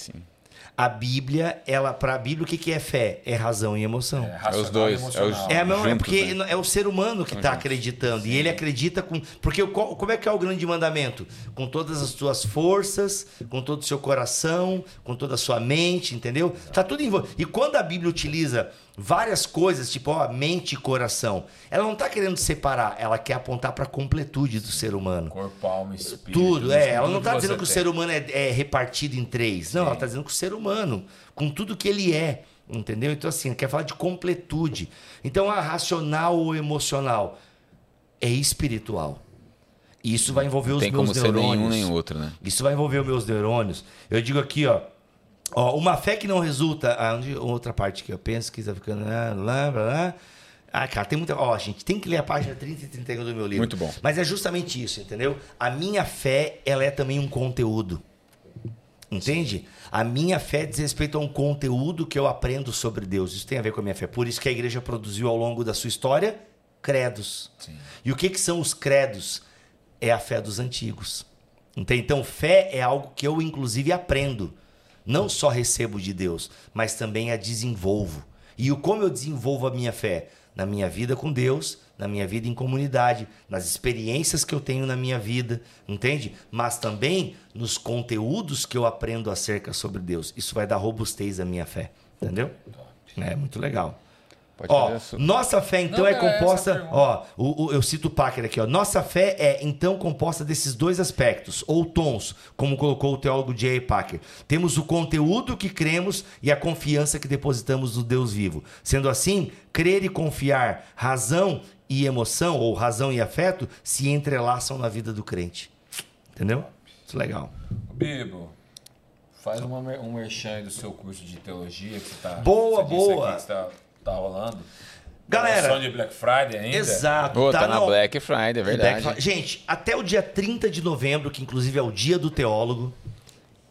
Speaker 3: A Bíblia, ela para a Bíblia, o que, que é fé? É razão e emoção.
Speaker 1: É racional
Speaker 2: os dois,
Speaker 1: e emocional.
Speaker 3: É, a mesma, é
Speaker 2: juntos,
Speaker 3: porque
Speaker 2: né?
Speaker 3: é o ser humano que está acreditando. E ele acredita com. Porque como é que é o grande mandamento? Com todas as suas forças, com todo o seu coração, com toda a sua mente, entendeu? Tá tudo envolvido. E quando a Bíblia utiliza várias coisas, tipo, ó, mente e coração, ela não está querendo separar, ela quer apontar para a completude do ser humano.
Speaker 1: Corpo, alma, espírito.
Speaker 3: Tudo, é. Ela não
Speaker 1: você
Speaker 3: dizendo que o
Speaker 1: tem.
Speaker 3: ser humano é, é repartido em três. Não, ela está dizendo que o ser humano, com tudo que ele é, entendeu? Então, assim, quer falar de completude. Então, a racional ou emocional é espiritual. E isso vai envolver os
Speaker 2: Tem
Speaker 3: meus
Speaker 2: como ser
Speaker 3: neurônios.
Speaker 2: nenhum nem outro, né?
Speaker 3: Isso vai envolver os meus neurônios. Eu digo aqui, ó. Ó, uma fé que não resulta. Ah, onde- outra parte que eu penso que está ficando. Lá, lá, lá. Ah, cara, tem muita. Ó, gente, tem que ler a página 30 e 31 do meu livro.
Speaker 2: Muito bom.
Speaker 3: Mas é justamente isso, entendeu? A minha fé, ela é também um conteúdo. Entende? A minha fé diz respeito a um conteúdo que eu aprendo sobre Deus. Isso tem a ver com a minha fé. Por isso que a igreja produziu ao longo da sua história credos. E o que, que são os credos? É a fé dos antigos. Entende? Então, fé é algo que eu, inclusive, aprendo. Não só recebo de Deus, mas também a desenvolvo. E o como eu desenvolvo a minha fé? Na minha vida com Deus, na minha vida em comunidade, nas experiências que eu tenho na minha vida, entende? Mas também nos conteúdos que eu aprendo acerca sobre Deus. Isso vai dar robustez à minha fé, entendeu? É muito legal.
Speaker 2: Pode
Speaker 3: Ó, nossa fé então
Speaker 1: Não,
Speaker 3: é
Speaker 1: é
Speaker 3: composta, ó, o, o- eu cito o Packer aqui, ó. Nossa fé é então composta desses dois aspectos, ou tons, como colocou o teólogo J. Packer. Temos o conteúdo que cremos e a confiança que depositamos no Deus vivo. Sendo assim, crer e confiar, razão e emoção, ou razão e afeto, se entrelaçam na vida do crente. Entendeu? Isso é legal.
Speaker 1: Bibo, faz uma, um merchan aí do seu curso de teologia que você tá.
Speaker 3: Boa,
Speaker 1: você
Speaker 3: boa.
Speaker 1: Tá Tá rolando.
Speaker 3: Galera-
Speaker 1: Promoção de Black Friday ainda?
Speaker 3: Exato.
Speaker 2: Pô, tá, na
Speaker 3: no-
Speaker 2: Black Friday, é verdade.
Speaker 3: Black Gente, até o dia 30 de novembro, que inclusive é o dia do teólogo,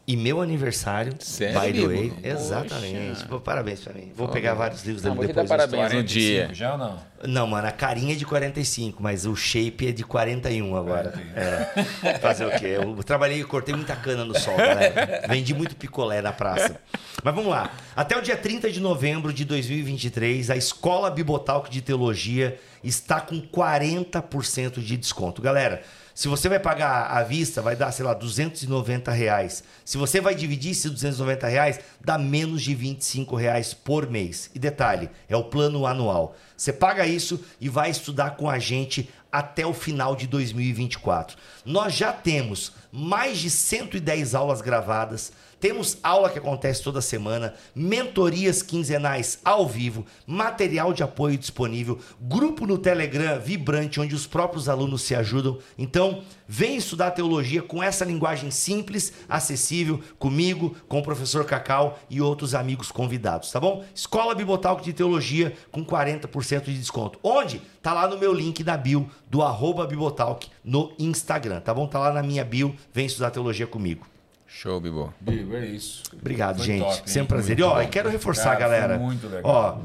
Speaker 3: e meu aniversário,
Speaker 2: Sério,
Speaker 3: by the way. Exatamente. Pô, parabéns pra mim. Vou pegar vários livros
Speaker 2: Não,
Speaker 3: dele
Speaker 2: vou te
Speaker 3: depois.
Speaker 2: dar
Speaker 3: da
Speaker 2: parabéns no dia.
Speaker 1: 45 Já ou não?
Speaker 3: Não, mano, a carinha é de 45, mas o shape é de 41 agora. É. Fazer o quê? Eu trabalhei e cortei muita cana no sol, galera. Vendi muito picolé na praça. Mas vamos lá. Até o dia 30 de novembro de 2023, a Escola Bibotalk de Teologia está com 40% de desconto. Galera, se você vai pagar à vista, vai dar, sei lá, 290 reais. Se você vai dividir esses 290 reais, dá menos de 25 reais por mês. E detalhe, é o plano anual. Você paga isso e vai estudar com a gente até o final de 2024. Nós já temos mais de 110 aulas gravadas, temos aula que acontece toda semana, mentorias quinzenais ao vivo, material de apoio disponível, grupo no Telegram vibrante onde os próprios alunos se ajudam. Então, vem estudar teologia com essa linguagem simples, acessível, comigo, com o professor Cacau e outros amigos convidados, tá bom? Escola Bibotalk de Teologia com 40% de desconto. Onde? Tá lá no meu link da bio do arroba Bibotalk no Instagram, tá bom? Tá lá na minha bio, vem estudar teologia comigo.
Speaker 2: Show, Bibo.
Speaker 1: Bibo, é isso.
Speaker 3: Obrigado,
Speaker 1: Foi
Speaker 3: gente.
Speaker 1: top?
Speaker 3: Sempre um prazer. E ó, e quero reforçar,
Speaker 1: Cara,
Speaker 3: galera.
Speaker 1: muito legal.
Speaker 3: Ó,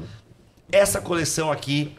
Speaker 3: essa coleção aqui,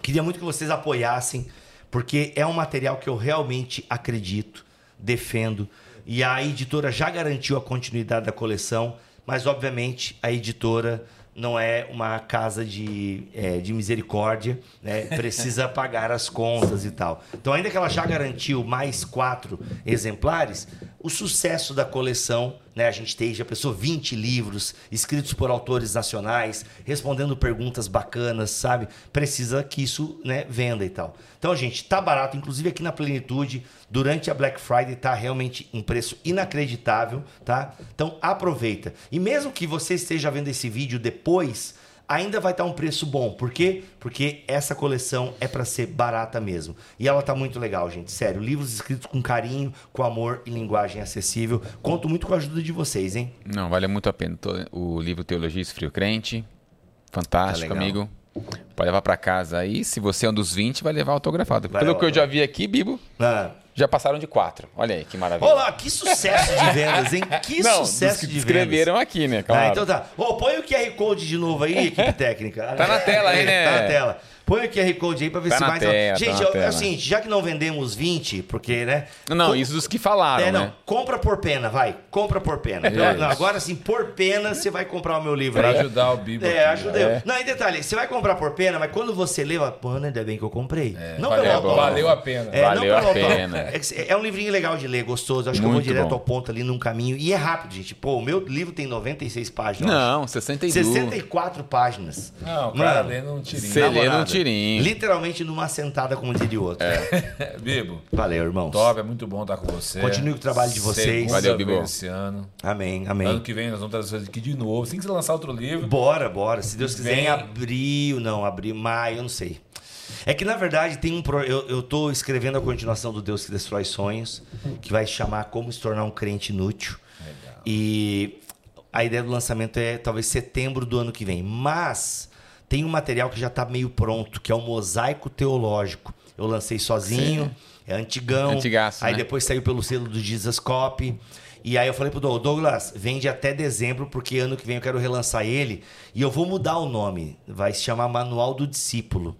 Speaker 3: queria muito que vocês apoiassem, porque é um material que eu realmente acredito, defendo. E a editora já garantiu a continuidade da coleção, mas obviamente a editora não é uma casa de, é, de misericórdia, né? Precisa pagar as contas e tal. Então, ainda que ela já garantiu mais quatro exemplares, o sucesso da coleção, né? A gente tem, já pensou, 20 livros escritos por autores nacionais, respondendo perguntas bacanas, sabe? Precisa que isso, né, venda e tal. Então, gente, tá barato, inclusive aqui na Plenitude, durante a Black Friday tá realmente um preço inacreditável, tá? Então, aproveita. E mesmo que você esteja vendo esse vídeo depois, ainda vai estar um preço bom. Por quê? Porque essa coleção é para ser barata mesmo. E ela tá muito legal, gente. Sério, livros escritos com carinho, com amor e linguagem acessível. Conto muito com a ajuda de vocês, hein?
Speaker 2: Não, vale muito a pena. O livro Teologia Esfrio Crente. Fantástico,
Speaker 3: Tá
Speaker 2: amigo. Pode levar pra casa aí. Se você é um dos 20, vai levar autografado.
Speaker 3: Vai
Speaker 2: Pelo
Speaker 3: levar
Speaker 2: que eu já vi aqui, Bibo,
Speaker 3: Ah.
Speaker 2: Já passaram de quatro. Olha aí, que maravilha.
Speaker 3: Olá, que sucesso de vendas, hein? Que
Speaker 2: Não,
Speaker 3: sucesso
Speaker 2: que
Speaker 3: de
Speaker 2: escreveram
Speaker 3: vendas.
Speaker 2: aqui, né? Claro.
Speaker 3: Ah, então tá. Ô, põe o QR Code de novo aí, equipe técnica.
Speaker 2: Tá na tela aí, né?
Speaker 3: Tá na tela. Põe o QR Code aí pra ver
Speaker 2: Tá
Speaker 3: se mais.
Speaker 2: tá
Speaker 3: Gente,
Speaker 2: na
Speaker 3: é o- é
Speaker 2: tela.
Speaker 3: o seguinte, já que não vendemos 20, porque, né?
Speaker 2: Não,
Speaker 3: com-
Speaker 2: isso dos que falaram,
Speaker 3: É, não.
Speaker 2: né?
Speaker 3: Compra por pena, vai. Compra por pena.
Speaker 1: Isso.
Speaker 3: Não, agora sim, por pena, você vai comprar o meu livro
Speaker 1: Pra
Speaker 3: aí.
Speaker 1: ajudar o Bibo.
Speaker 3: É, ajuda eu. Não, e detalhe, você vai comprar por pena, mas quando você lê, pô, ainda bem que eu comprei. não
Speaker 1: valeu,
Speaker 3: pelo
Speaker 1: valeu a pena.
Speaker 3: É,
Speaker 2: Valeu a pena.
Speaker 3: É, é um livrinho legal de ler, gostoso. Acho que eu vou
Speaker 2: Muito
Speaker 3: direto
Speaker 2: bom.
Speaker 3: ao ponto ali num caminho. E é rápido, gente. Pô, o meu livro tem 96 páginas.
Speaker 2: Não, 62.
Speaker 3: 64 páginas.
Speaker 1: Não, o cara lendo um tirinho.
Speaker 2: Você lê num tirinho.
Speaker 3: Literalmente numa sentada, como diria o outro.
Speaker 1: Bibo,
Speaker 3: Valeu, irmãos.
Speaker 1: top, é muito bom estar com você.
Speaker 3: Continue com o trabalho de vocês.
Speaker 1: Segunda
Speaker 2: Valeu, Bibo.
Speaker 1: esse ano.
Speaker 3: Amém,
Speaker 1: Ano
Speaker 3: amém.
Speaker 1: que vem nós vamos trazer isso aqui de novo. Assim que você lançar outro livro.
Speaker 3: Bora, bora. Se Deus quiser,
Speaker 1: Vem.
Speaker 3: em abril, não, abril, maio, eu não sei. É que na verdade tem um. Pro... Eu, eu tô escrevendo a continuação do Deus que Destrói Sonhos, que vai chamar Como se tornar um crente inútil. E a ideia do lançamento é talvez setembro do ano que vem. Mas tem um material que já está meio pronto, que é o Mosaico Teológico. Eu lancei sozinho, é antigão.
Speaker 2: Antigaço,
Speaker 3: aí
Speaker 2: né?
Speaker 3: depois saiu pelo selo do Jesus Copy. E aí eu falei pro Douglas, Douglas, vende até dezembro, porque ano que vem eu quero relançar ele. E eu vou mudar o nome. Vai se chamar Manual do Discípulo.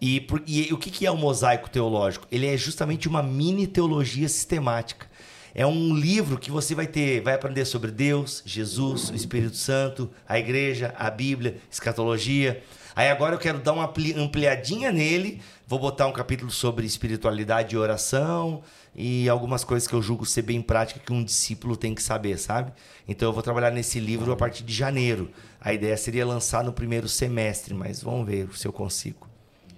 Speaker 3: E, por- e o que, que é o mosaico teológico? Ele é justamente uma mini teologia sistemática. É um livro que você vai ter, vai aprender sobre Deus, Jesus, o Espírito Santo, a igreja, a Bíblia, escatologia. Aí agora eu quero dar uma ampli- ampliadinha nele, vou botar um capítulo sobre espiritualidade e oração e algumas coisas que eu julgo ser bem prática que um discípulo tem que saber, sabe? Então eu vou trabalhar nesse livro a partir de janeiro. A ideia seria lançar no primeiro semestre, mas vamos ver se eu consigo.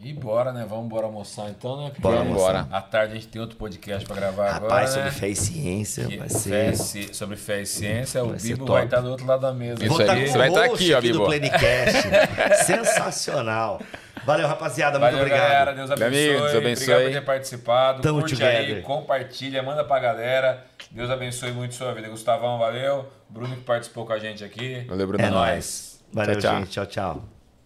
Speaker 1: E bora, né? Vamos embora almoçar então, né? Porque
Speaker 3: Bora
Speaker 2: almoçar.
Speaker 1: À tarde a gente tem outro podcast pra gravar agora.
Speaker 3: Rapaz,
Speaker 1: né?
Speaker 3: sobre fé e ciência,
Speaker 1: Que-
Speaker 3: vai
Speaker 1: fé
Speaker 3: ser.
Speaker 1: e ci- sobre fé e ciência, o
Speaker 3: Vai ser
Speaker 1: Bibo
Speaker 3: top.
Speaker 1: vai estar do outro lado da mesa.
Speaker 2: Isso
Speaker 3: Vou
Speaker 2: aí, você
Speaker 3: o
Speaker 2: vai estar
Speaker 3: host
Speaker 2: aqui, ó,
Speaker 3: do
Speaker 2: Bibo.
Speaker 3: Plenicast. Sensacional. Valeu, rapaziada. Muito
Speaker 1: Valeu,
Speaker 3: obrigado.
Speaker 1: galera. Deus
Speaker 2: Meu
Speaker 1: abençoe.
Speaker 2: amigo, Deus abençoe.
Speaker 1: Obrigado por ter participado.
Speaker 3: Tamo
Speaker 1: Curte
Speaker 3: together.
Speaker 1: aí, compartilha, manda pra galera. Deus abençoe muito sua vida. Gustavão, valeu. Bruno que participou com a gente aqui.
Speaker 2: Valeu, Bruno.
Speaker 3: É nóis. Valeu,
Speaker 2: Tchau, tchau.
Speaker 3: gente. Tchau, tchau.